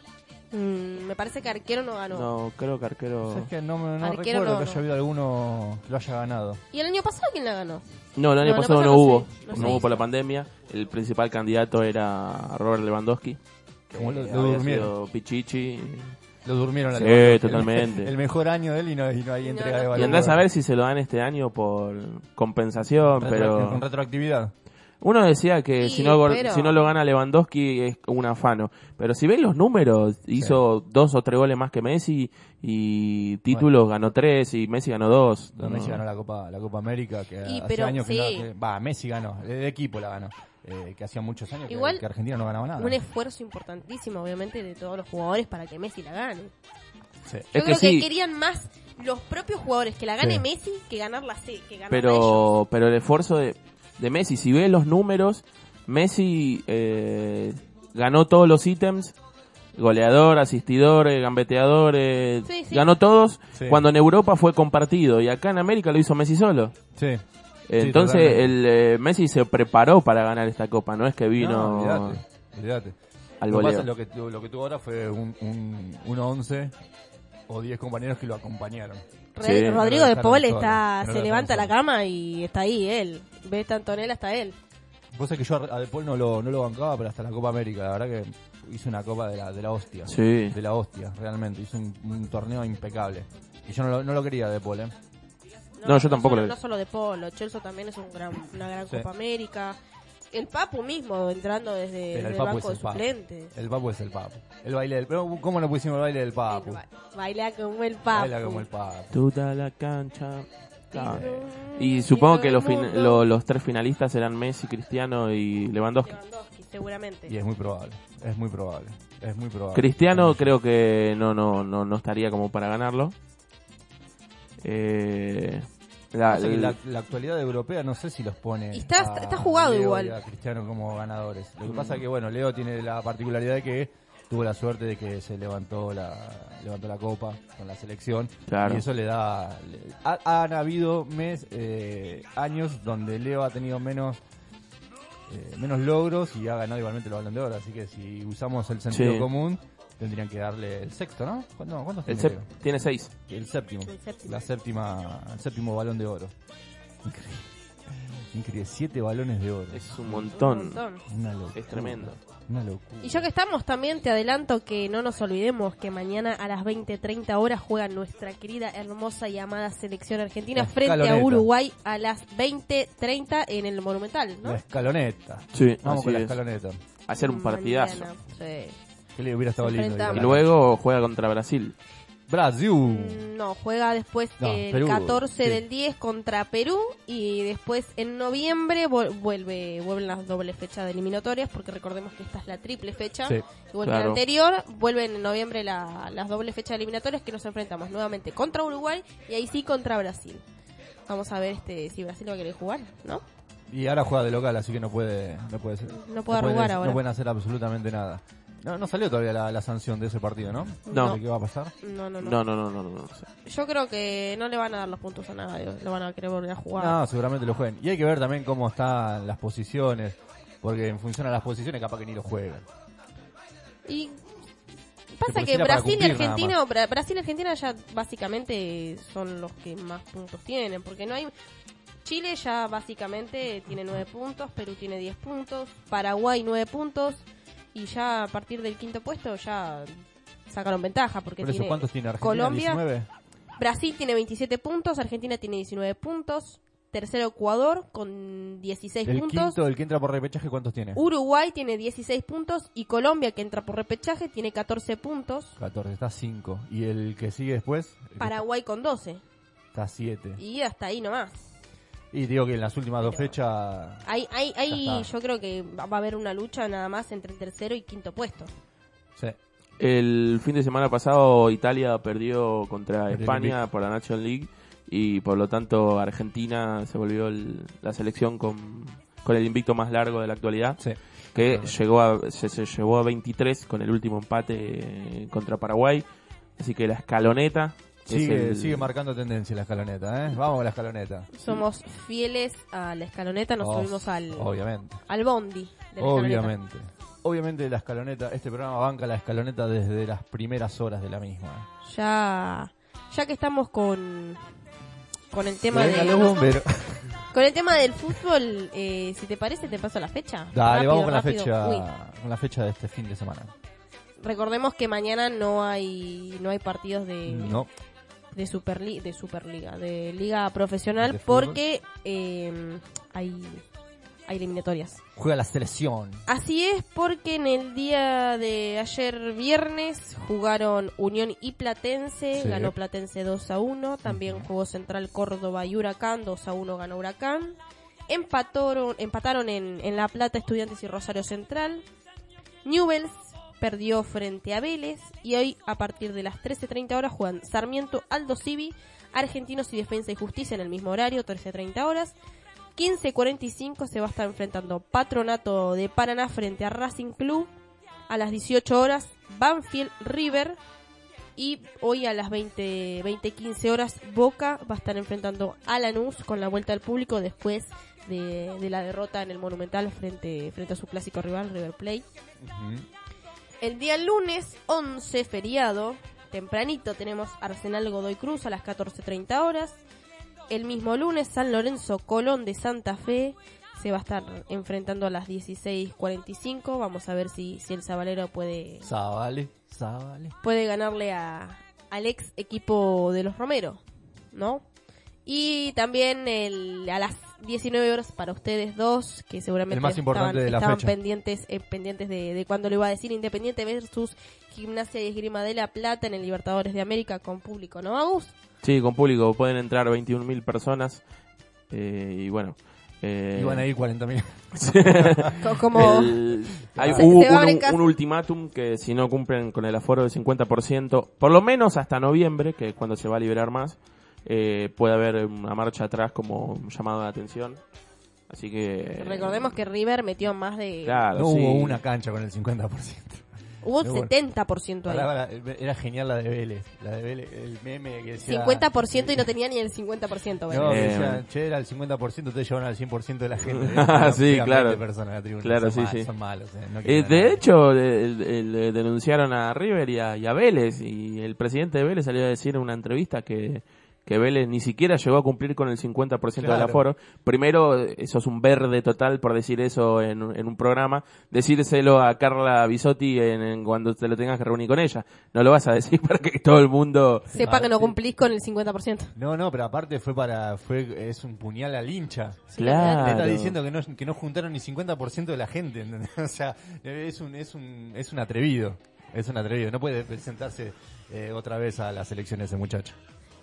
Mm, me parece que Arquero no ganó. No, creo que arquero. ¿Sabes que no, me- no Arquero recuerdo no, que no. haya habido alguno que lo haya ganado? ¿Y el año pasado quién la ganó? No, el año pasado no hubo. no hubo por la pandemia. El principal candidato era Robert Lewandowski. Que Como lo- lo había durmieron. sido Pichichi. Lo durmieron la Sí, Lewandowski. totalmente. El, el mejor año de él y no, y no hay entrega no. de Y Balón andás a ver si se lo dan este año por compensación, Retro- pero Con retroactividad. Uno decía que Sí, si no pero- si no lo gana Lewandowski es un afano. Pero si ven los números, hizo dos o tres goles más que Messi y títulos ganó tres y Messi ganó dos. No, Messi ganó la Copa, la Copa América, que Y, hace pero, años que sí. Va, Messi ganó, el equipo la ganó. eh, que hacía muchos años que, Igual, que Argentina no ganaba nada. Un esfuerzo importantísimo, obviamente, de todos los jugadores para que Messi la gane. Sí. Yo Es creo que, sí. querían más los propios jugadores que la gane Sí. Messi que ganarla C, que ganarla ellos. pero pero el esfuerzo de, de Messi, si ves los números, Messi eh, ganó todos los ítems, goleador, asistidor, eh, gambeteador, eh, Sí, sí. ganó todos, Sí. cuando en Europa fue compartido y acá en América lo hizo Messi solo. Sí. Entonces el eh, Messi se preparó para ganar esta copa, no es que vino No, al lo, pasa- lo que, tu- lo que tuvo ahora fue un, un, un 11 o 10 compañeros que lo acompañaron. Sí. Rodrigo de Paul está, se levanta la cama y está ahí él. Ve tanto en él hasta él. Vos sabés que yo a De Paul no lo, no lo bancaba, pero hasta la Copa América, la verdad que hizo una Copa de la, de la hostia. Sí. De la hostia, realmente. Hizo un, un torneo impecable. Y yo no lo, no lo quería De Paul, ¿eh? No, yo tampoco solo, lo- No solo de Polo, Chelsea también es un gran, una gran Sí. Copa América. El Papu mismo entrando desde, el Papu banco es de el Papu. suplentes. El Papu es el Papu. El baile del... pero ¿Cómo no pusimos el baile del Papu? Ba- Baila como el Papu. Baila como el Papu. Toda la cancha. Y Y supongo que los, fin- lo- los tres finalistas eran Messi, Cristiano y Lewandowski. Lewandowski, seguramente. Y es muy probable. Es muy probable. Es muy probable. Cristiano creo que no, no, no, no estaría como para ganarlo. Eh, la- que la, la actualidad europea no sé si los pone. Y está- a está jugado Leo igual. y a Cristiano como ganadores. Lo que pasa que, bueno, Leo tiene la particularidad de que tuvo la suerte de que se levantó la levantó la copa con la selección. Claro. Y eso le da. le- ha- han habido mes, eh, años donde Leo ha tenido menos. eh, menos logros y ha ganado igualmente el balón de oro. Así que si usamos el sentido Sí. común, tendrían que darle el sexto, ¿no? ¿Cuándo- ¿Cuántos El tiene? sep- tiene seis. El séptimo. El séptimo. La séptima, el séptimo balón de oro. Increíble. Increíble, siete balones de oro. Es un Un montón. montón. Una locura. Es tremendo. Una locura. Y ya que estamos, también te adelanto que no nos olvidemos que mañana a las 20.30 horas juega nuestra querida, hermosa y amada selección argentina frente a. Uruguay a las 20.30 en el Monumental, ¿no? La escaloneta. Sí, Vamos así con la es. escaloneta. Hacer un partidazo. Mañana, sí. Que le hubiera estado Se lindo. enfrentamos. Y luego juega contra Brasil. Brasil. Mm, No, juega después No, el Perú, 14 sí. del 10 contra Perú y después en noviembre vuelve vuelven las dobles fechas de eliminatorias porque recordemos que esta es la triple fecha. Sí. Igual que la Claro. anterior, vuelven en noviembre la- las dobles fechas eliminatorias que nos enfrentamos nuevamente contra Uruguay y ahí sí contra Brasil. Vamos a ver este si Brasil va a querer jugar, ¿no? Y ahora juega de local, así que no puede, no puede ser. No puede arrugar ahora. No pueden hacer absolutamente nada. No, no salió todavía la, la sanción de ese partido, ¿no? No. ¿De ¿Qué va a pasar? No, no, no, No, no, no, no, no. no sé. Yo creo que no le van a dar los puntos a nadie, lo van a querer volver a jugar. No, seguramente lo jueguen. Y hay que ver también cómo están las posiciones, porque en función a las posiciones capaz que ni lo juegan. Y pasa que Brasil y Argentina, Bra- Brasil y Argentina ya básicamente son los que más puntos tienen, porque no hay Chile ya básicamente tiene 9 puntos, Perú tiene 10 puntos, Paraguay 9 puntos y ya a partir del quinto puesto ya sacaron ventaja porque Por eso, tiene ¿cuántos tiene Argentina? Colombia, 19. Brasil tiene 27 puntos, Argentina tiene 19 puntos, tercero Ecuador con 16 El puntos. quinto, el que entra por repechaje, ¿cuántos tiene? Uruguay tiene 16 puntos y Colombia, que entra por repechaje, tiene 14 puntos. 14, está 5. Y el que sigue después, el que Paraguay con 12. está 7. Y hasta ahí nomás. Y digo que en las últimas dos fechas, ahí Ya está. yo creo que va a haber una lucha nada más entre el tercero y quinto puesto. sí. El fin de semana pasado Italia perdió contra El España por la National League y por lo tanto Argentina se volvió el- la selección con, con el invicto más largo de la actualidad Sí. que llegó a, se, se llevó a 23 con el último empate contra Paraguay así que la escaloneta es Sigue, el- sigue marcando tendencia la escaloneta, ¿eh? Vamos con la escaloneta. Somos fieles a la escaloneta, nos Oh, subimos al, Obviamente. al bondi. De la escaloneta. Obviamente. Obviamente la escaloneta, este programa banca la escaloneta desde las primeras horas de la misma. Ya, ya que estamos con, con el tema Venga, de... los [laughs] bomberos. Con el tema del fútbol, eh, si te parece, te paso la fecha. Dale, Rápido, vamos con la fecha, Uy, con la fecha de este fin de semana. recordemos que mañana no hay no hay partidos de No, de Superli- de Superliga, de liga profesional De porque eh, hay hay eliminatorias. juega la selección. Así es porque en el día de ayer viernes jugaron Unión y Platense, Sí. ganó Platense 2 a 1, también jugó Central Córdoba y Huracán, 2 a 1 ganó Huracán. Empataron, empataron en, en La Plata Estudiantes y Rosario Central. Newells perdió frente a Vélez y hoy a partir de las 13.30 horas juegan Sarmiento, Aldo Civi, Argentinos y Defensa y Justicia en el mismo horario, 13.30 horas. 15.45 se va a estar enfrentando Patronato de Paraná frente a Racing Club. A las 18 horas Banfield River. Y hoy a las 20, 20.15 horas Boca va a estar enfrentando a Lanús con la vuelta al público después de, la derrota en el Monumental frente, frente a su clásico rival River Plate. El día lunes 11, feriado, tempranito tenemos Arsenal Godoy Cruz a las 14.30 horas. El mismo lunes San Lorenzo Colón de Santa Fe se va a estar enfrentando a las 16.45. Vamos a ver si, si el Sabalero puede, Zabale, Zabale. puede ganarle a, al ex equipo de los Romero, ¿no? Y también el, a las 19 horas para ustedes dos, que seguramente El más importante estaban, de la estaban fecha. pendientes, eh, pendientes de, de cuando lo iba a decir Independiente versus Gimnasia y Esgrima de la Plata en el Libertadores de América con público, ¿no, Agus? sí con público pueden entrar 21.000 personas eh, y bueno eh, Iban a ir 40.000. [laughs] Co- Como [laughs] hay, Se- hubo se va a un, un ultimátum que si no cumplen con el aforo del 50%, por lo menos hasta noviembre, que es cuando se va a liberar más, eh, puede haber una marcha atrás como un llamado de atención. Así que... recordemos que River metió más de Claro, No sí. hubo una cancha con el 50%. Hubo Pero bueno. 70% ahí. Era genial la de Vélez. La de Vélez, el meme que decía... 50% y no tenía ni el 50%. bueno. No, Eh, decían, che, era el 50%, ustedes llevan al 100% de la gente. [laughs] Ah, sí, claro. 20 personas en la tribuna. Claro, son sí, mal- sí. Son malos. eh, no Eh, quieren de nada. hecho, el- el- el- denunciaron a River y a, y a Vélez y el presidente de Vélez salió a decir en una entrevista que, que Vélez ni siquiera llegó a cumplir con el 50% del Claro. aforo. Primero, eso es un verde total por decir eso en, un- en un programa. Decírselo a Carla Bisotti en, en cuando te lo tengas que reunir con ella. No lo vas a decir [laughs] para que todo el mundo... Sepa que no sí. cumplís con el 50%. No, no, pero aparte fue para, fue, es un puñal al hincha. Claro. Te está diciendo que no, que no juntaron ni 50% de la gente, ¿entendés? [laughs] O sea, es un, es un, es un atrevido. Es un atrevido. No puede presentarse eh, otra vez a las elecciones ese muchacho.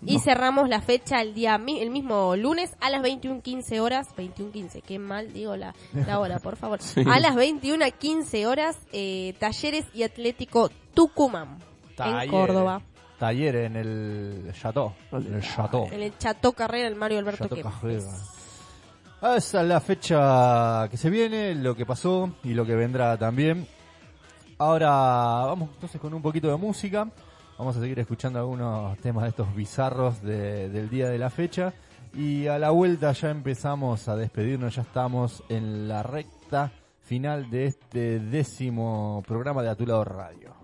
Y cerramos la fecha el día mi- el mismo lunes a las 21.15 horas. 21.15, qué mal digo la, la hora, por favor. [laughs] A las 21.15 horas, eh, Talleres y Atlético Tucumán. En Córdoba. Taller en el Chateau. En el Chateau. En el Chateau Carrera, el Mario Alberto. Ah, Esa es la fecha que se viene, lo que pasó y lo que vendrá también. Ahora vamos entonces con un poquito de música. Vamos a seguir escuchando algunos temas de estos bizarros de- del día de la fecha. Y a la vuelta ya empezamos a despedirnos, ya estamos en la recta final de este décimo programa de A Tu Lado Radio.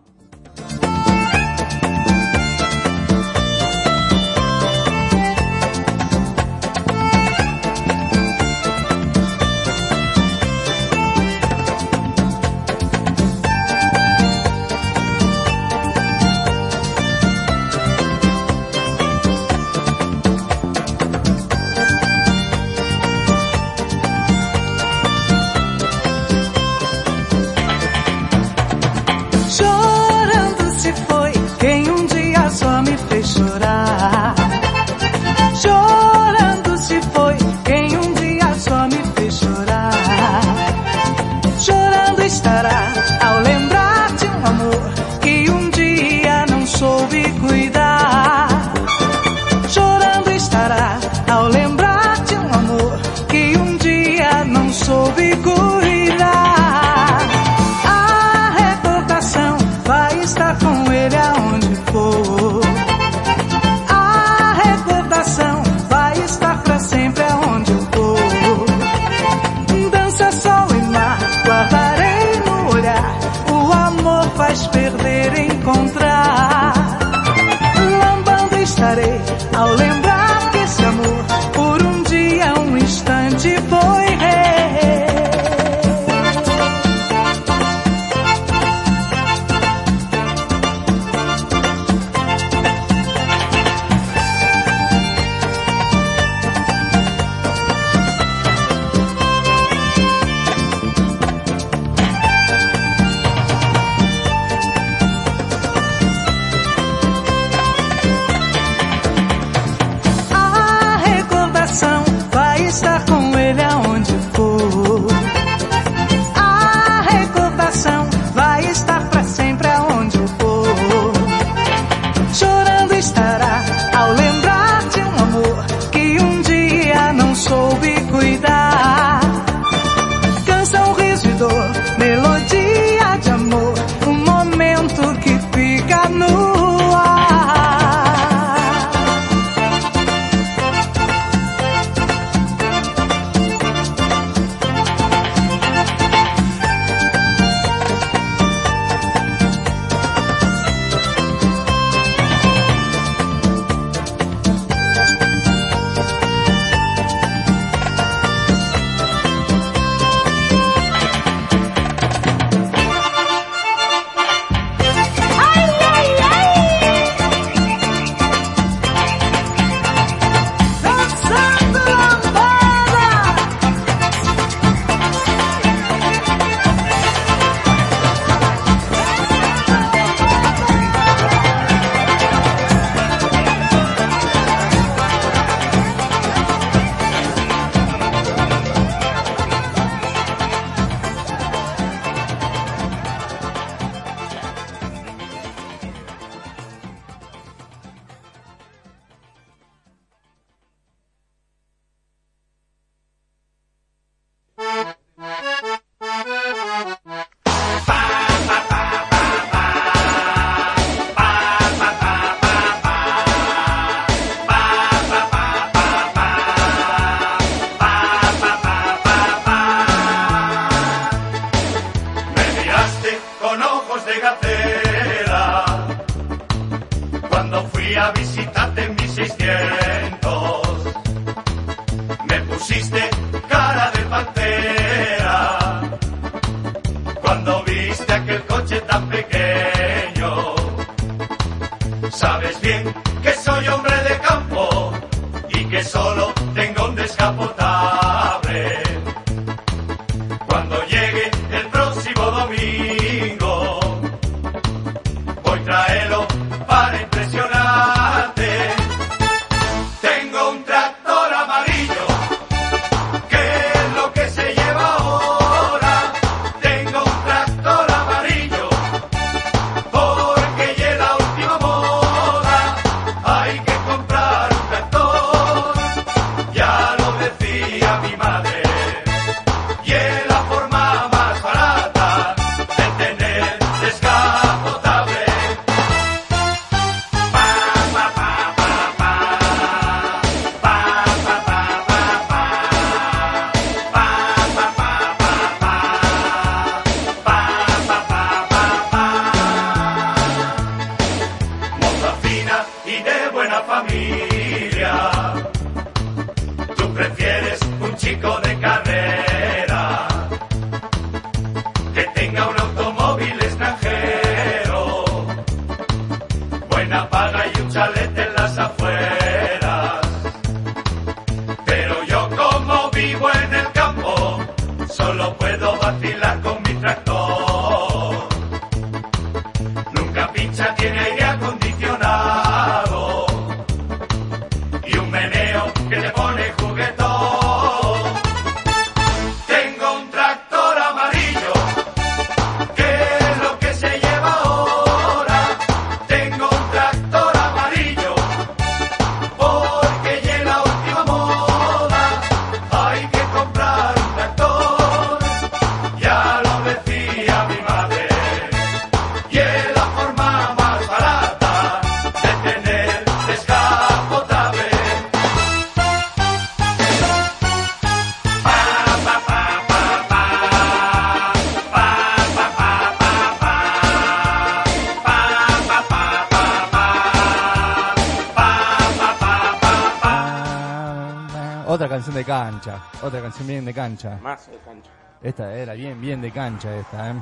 Otra canción bien de cancha. Más de cancha. Esta era bien, bien de cancha esta, ¿eh?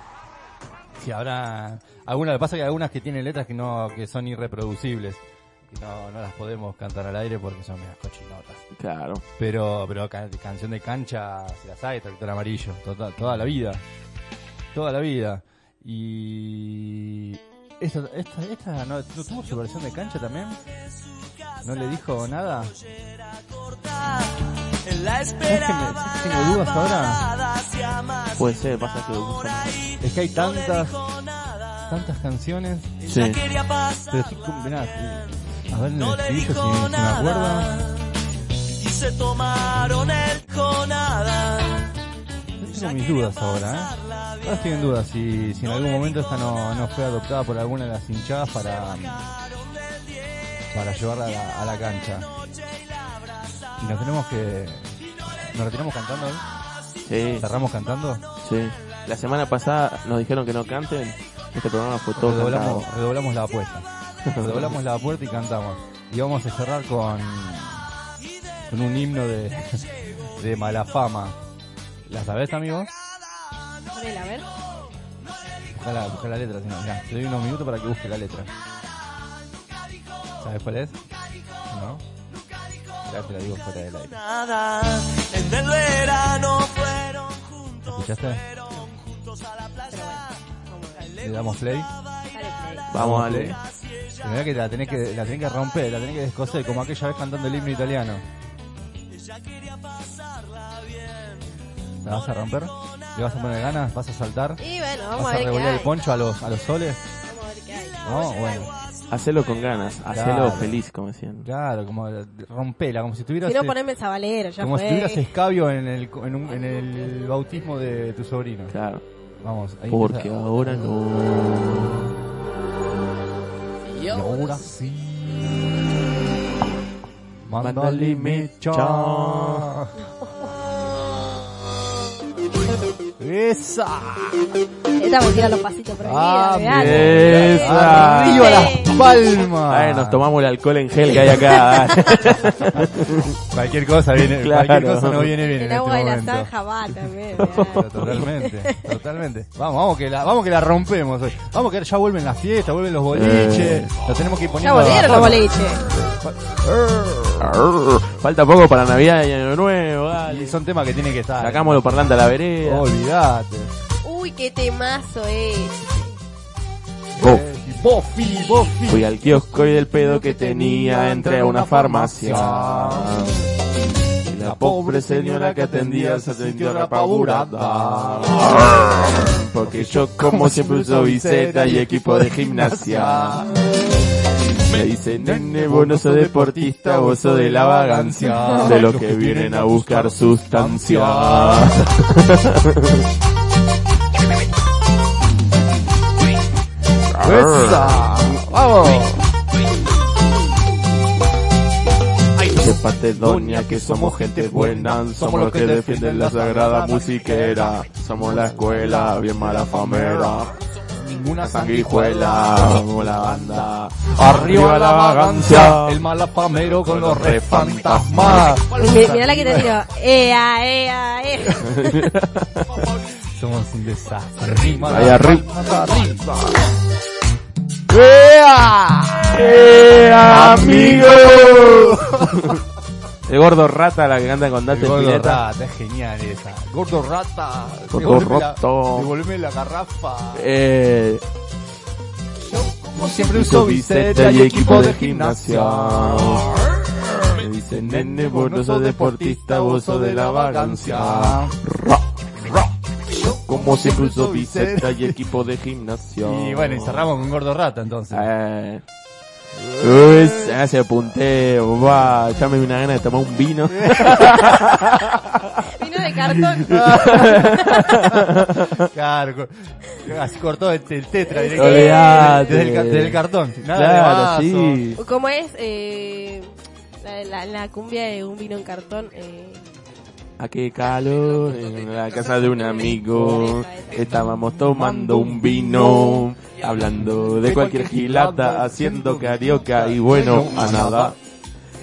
Sí, habrá... Algunas, lo que pasa es que hay algunas que tienen letras que no, que son irreproducibles. No, no las podemos cantar al aire porque son medias cochinotas. Claro. Pero, pero ca- canción de cancha se la sabe, tractor amarillo, toda, toda la vida. Toda la vida. Y... Esta, esta, esta no, ¿no tuvo su versión de cancha también? ¿No le dijo nada? ¿Sabes que me- sabes que tengo dudas ahora? Puede ser, pasa que Es que hay tantas, tantas canciones. Sí. Pero estoy eh, a ver en el estribillo si, si me acuerdo. Y se tomaron el conada. Yo tengo mis dudas ahora, ¿eh? Ahora estoy en duda si, si en algún momento esta no, no fue adoptada por alguna de las hinchadas para, para llevarla a la, a la cancha. Y nos tenemos que... ¿Nos retiramos cantando hoy? Sí, ¿Cerramos cantando? sí. La semana pasada nos dijeron que no canten. Este programa fue todo Redoblamos, cantado. redoblamos la apuesta. Redoblamos la puerta y cantamos. Y vamos a cerrar con, con un himno de, de mala fama. ¿La sabés, amigo? Ponela, a ver. Busca la, busca la letra, si no, mirá, te doy unos minutos para que busque la letra. ¿Sabes cuál es? ¿No? Ya te la digo fuera del aire. Nada, en el verano fueron juntos, ¿Escuchaste? Le damos play. Vamos a play. leer. Y mirá que la tenés que, la tenés que romper, la tenés que descoser, como aquella vez cantando el himno italiano. ¿La vas a romper? ¿Le vas a poner ganas? ¿Vas a saltar? Y bueno, vamos ¿Vas a a ver qué revolver hay. el poncho a los, a los soles? Vamos a ver qué hay. No, bueno. Hacelo con ganas, hacelo Claro. feliz, como decían. Claro, como rompela, como si tuvieras, Si no, eh, poneme esa valera, ya como si fue. tuvieras escabio en el, en, un- en el bautismo de tu sobrino. Claro. Vamos, ahí Porque empieza. ahora no. Y ahora sí. Mándale Mándale mecha. [laughs] Esa. Esta me tira los pasitos prohibidos. Ah. Esa. Arriba las palmas. Ay, nos tomamos el alcohol en gel que hay acá. [laughs] Cualquier cosa viene, Claro. cualquier cosa no viene bien en El este agua de la momento. zanja va [laughs] también. [laughs] Totalmente, totalmente. Vamos, vamos que la, vamos que la rompemos hoy. Vamos que ya vuelven las fiestas, vuelven los boliches. Lo tenemos que ir Ya poniendo. volvieron a los boliches. Arr, Falta poco para Navidad y Año Nuevo. Y son temas que tienen que estar. Sacamos los parlantes a la vereda. Uy, qué temazo es. Bof. Eh, Bofi, Bofi. Fui al kiosco y del pedo que tenía entré a una farmacia. Y la pobre señora que atendía se sintió apaburada. Porque yo como siempre uso viseta y equipo de gimnasia. Me dice, nene, vos no sos deportista, vos sos de la vagancia. De los que vienen a buscar sustancia. Esa. Vamos. Sépate, doña, que somos gente buena, somos los que defienden la sagrada musiquera, somos la escuela bien mala famera. Ninguna Sanguijuela, como la banda. Arriba la vagancia, el malafamero con los re fantasmas. Mi- Mirá la que te tiro. Ea, ea, ea. [laughs] Somos un desastre. Ahí arriba. arriba. ¡Eh, amigo! [laughs] El gordo rata, la que canta con Dante Gordo Spinetta. rata, es genial esa. Gordo rata, Gordo devolveme la- rata. devolveme la garrafa. Eh, Como siempre uso viseta y equipo de gimnasia. Me dicen, nene, vos no sos deportista, vos sos de la vagancia. Ra, ra. Como siempre uso viseta y equipo de gimnasia. Y bueno, y cerramos con Gordo Rata entonces. Eh. Uy, se hace punteo, va, ya me dio una gana de tomar un vino. [laughs] Vino de cartón. [laughs] claro, así cortó el, el tetra directamente desde el, desde el cartón. Nada de Claro, vaso. sí. ¿Cómo es? Eh, la, la, la cumbia de un vino en cartón. Eh, A qué calor en la casa de un amigo. Estábamos tomando un vino, hablando de cualquier gilada, haciendo carioca y bueno, a nada.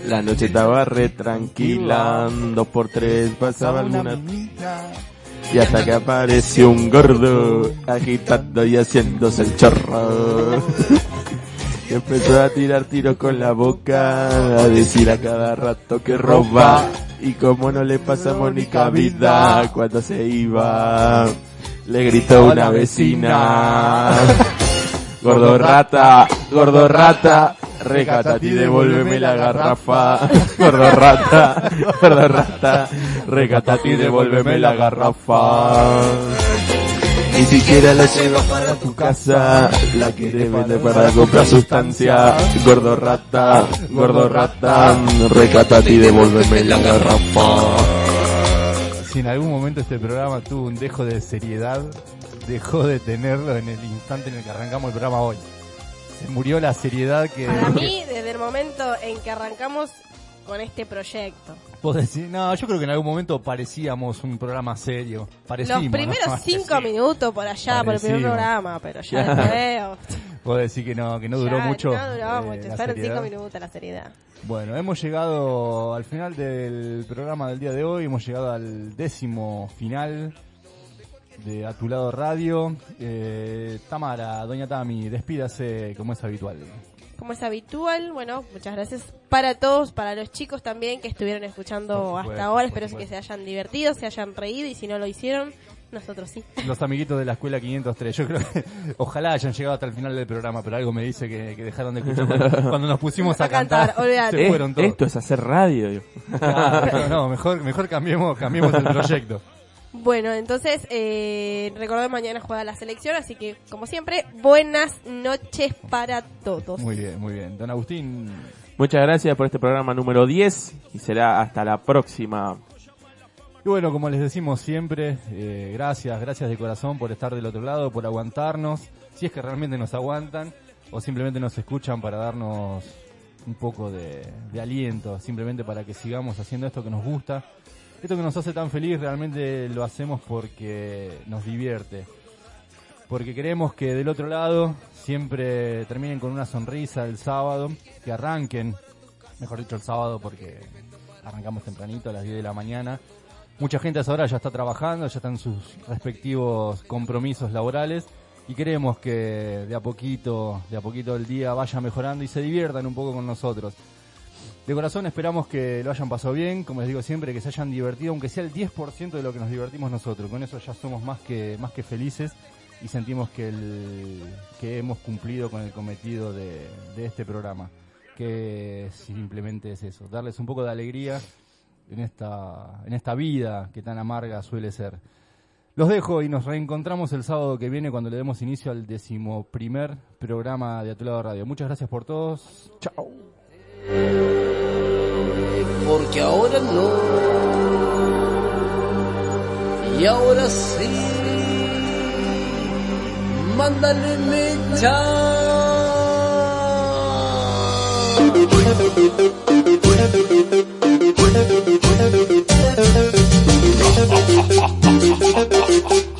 La noche estaba re tranquila, dos por tres pasaba alguna y hasta que apareció un gordo agitando y haciéndose el chorro. Empezó a tirar tiros con la boca, a decir a cada rato que roba. Y como no le pasamos ni cabida cuando se iba, le gritó una vecina. [laughs] Gordo rata, gordo rata, recátate y devuélveme la garrafa. [laughs] Gordo rata, gordo rata, recátate y devuélveme la garrafa. Ni siquiera la llevas para tu casa, la quieres vender para comprar sustancia. Gordo rata, gordo rata, recátate y devuélveme la garrafa. Si en algún momento este programa tuvo un dejo de seriedad, dejó de tenerlo en el instante en el que arrancamos el programa hoy. Se murió la seriedad que... para mí, desde el momento en que arrancamos con este proyecto. Vos decís, no, yo creo que en algún momento parecíamos un programa serio. Parecimos, Los primeros [laughs] ¿no? cinco minutos por allá, por el primer Parecimos. programa, pero ya Claro. después... Vos decís que no, que no duró ya mucho. No duró eh, mucho, la fueron seriedad. cinco minutos la seriedad. Bueno, hemos llegado al final del programa del día de hoy, hemos llegado al décimo final de A Tu Lado Radio. Eh, Tamara, doña Tami, despídase como es habitual. Como es habitual, bueno, muchas gracias para todos, para los chicos también que estuvieron escuchando supuesto, hasta ahora. Espero que se hayan divertido, se hayan reído y si no lo hicieron, nosotros sí. [laughs] Los amiguitos de la escuela 503, yo creo que [laughs] ojalá hayan llegado hasta el final del programa, pero algo me dice que, que dejaron de escuchar cuando, [laughs] cuando nos pusimos a, A cantar, cantar. olvídate. se fueron todos. esto es hacer radio. Claro, no, mejor, mejor cambiemos, cambiemos el proyecto. Bueno, entonces, eh, recordad mañana juega la selección, así que, como siempre, buenas noches para todos. Muy bien, muy bien. Don Agustín, Muchas gracias por este programa número 10 y será hasta la próxima. Y bueno, como les decimos siempre, eh, gracias, gracias de corazón por estar del otro lado, por aguantarnos, si es que realmente nos aguantan o simplemente nos escuchan para darnos un poco de, de aliento, simplemente para que sigamos haciendo esto que nos gusta. Esto que nos hace tan feliz realmente lo hacemos porque nos divierte. Porque queremos que del otro lado siempre terminen con una sonrisa el sábado, que arranquen, mejor dicho el sábado porque arrancamos tempranito a las 10 de la mañana. Mucha gente a esa hora ya está trabajando, ya están sus respectivos compromisos laborales y queremos que de a poquito, de a poquito el día vaya mejorando y se diviertan un poco con nosotros. De corazón esperamos que lo hayan pasado bien, como les digo siempre, que se hayan divertido, aunque sea el 10% de lo que nos divertimos nosotros. Con eso ya somos más que, más que felices y sentimos que, que hemos cumplido con el cometido de, de este programa. Que simplemente es eso, darles un poco de alegría en esta, en esta vida que tan amarga suele ser. Los dejo y nos reencontramos el sábado que viene cuando le demos inicio al decimoprimer programa de A Tu Lado Radio. Muchas gracias por todos. Chao. Porque ahora no. Y ahora sí. Mándale mecha. [laughs]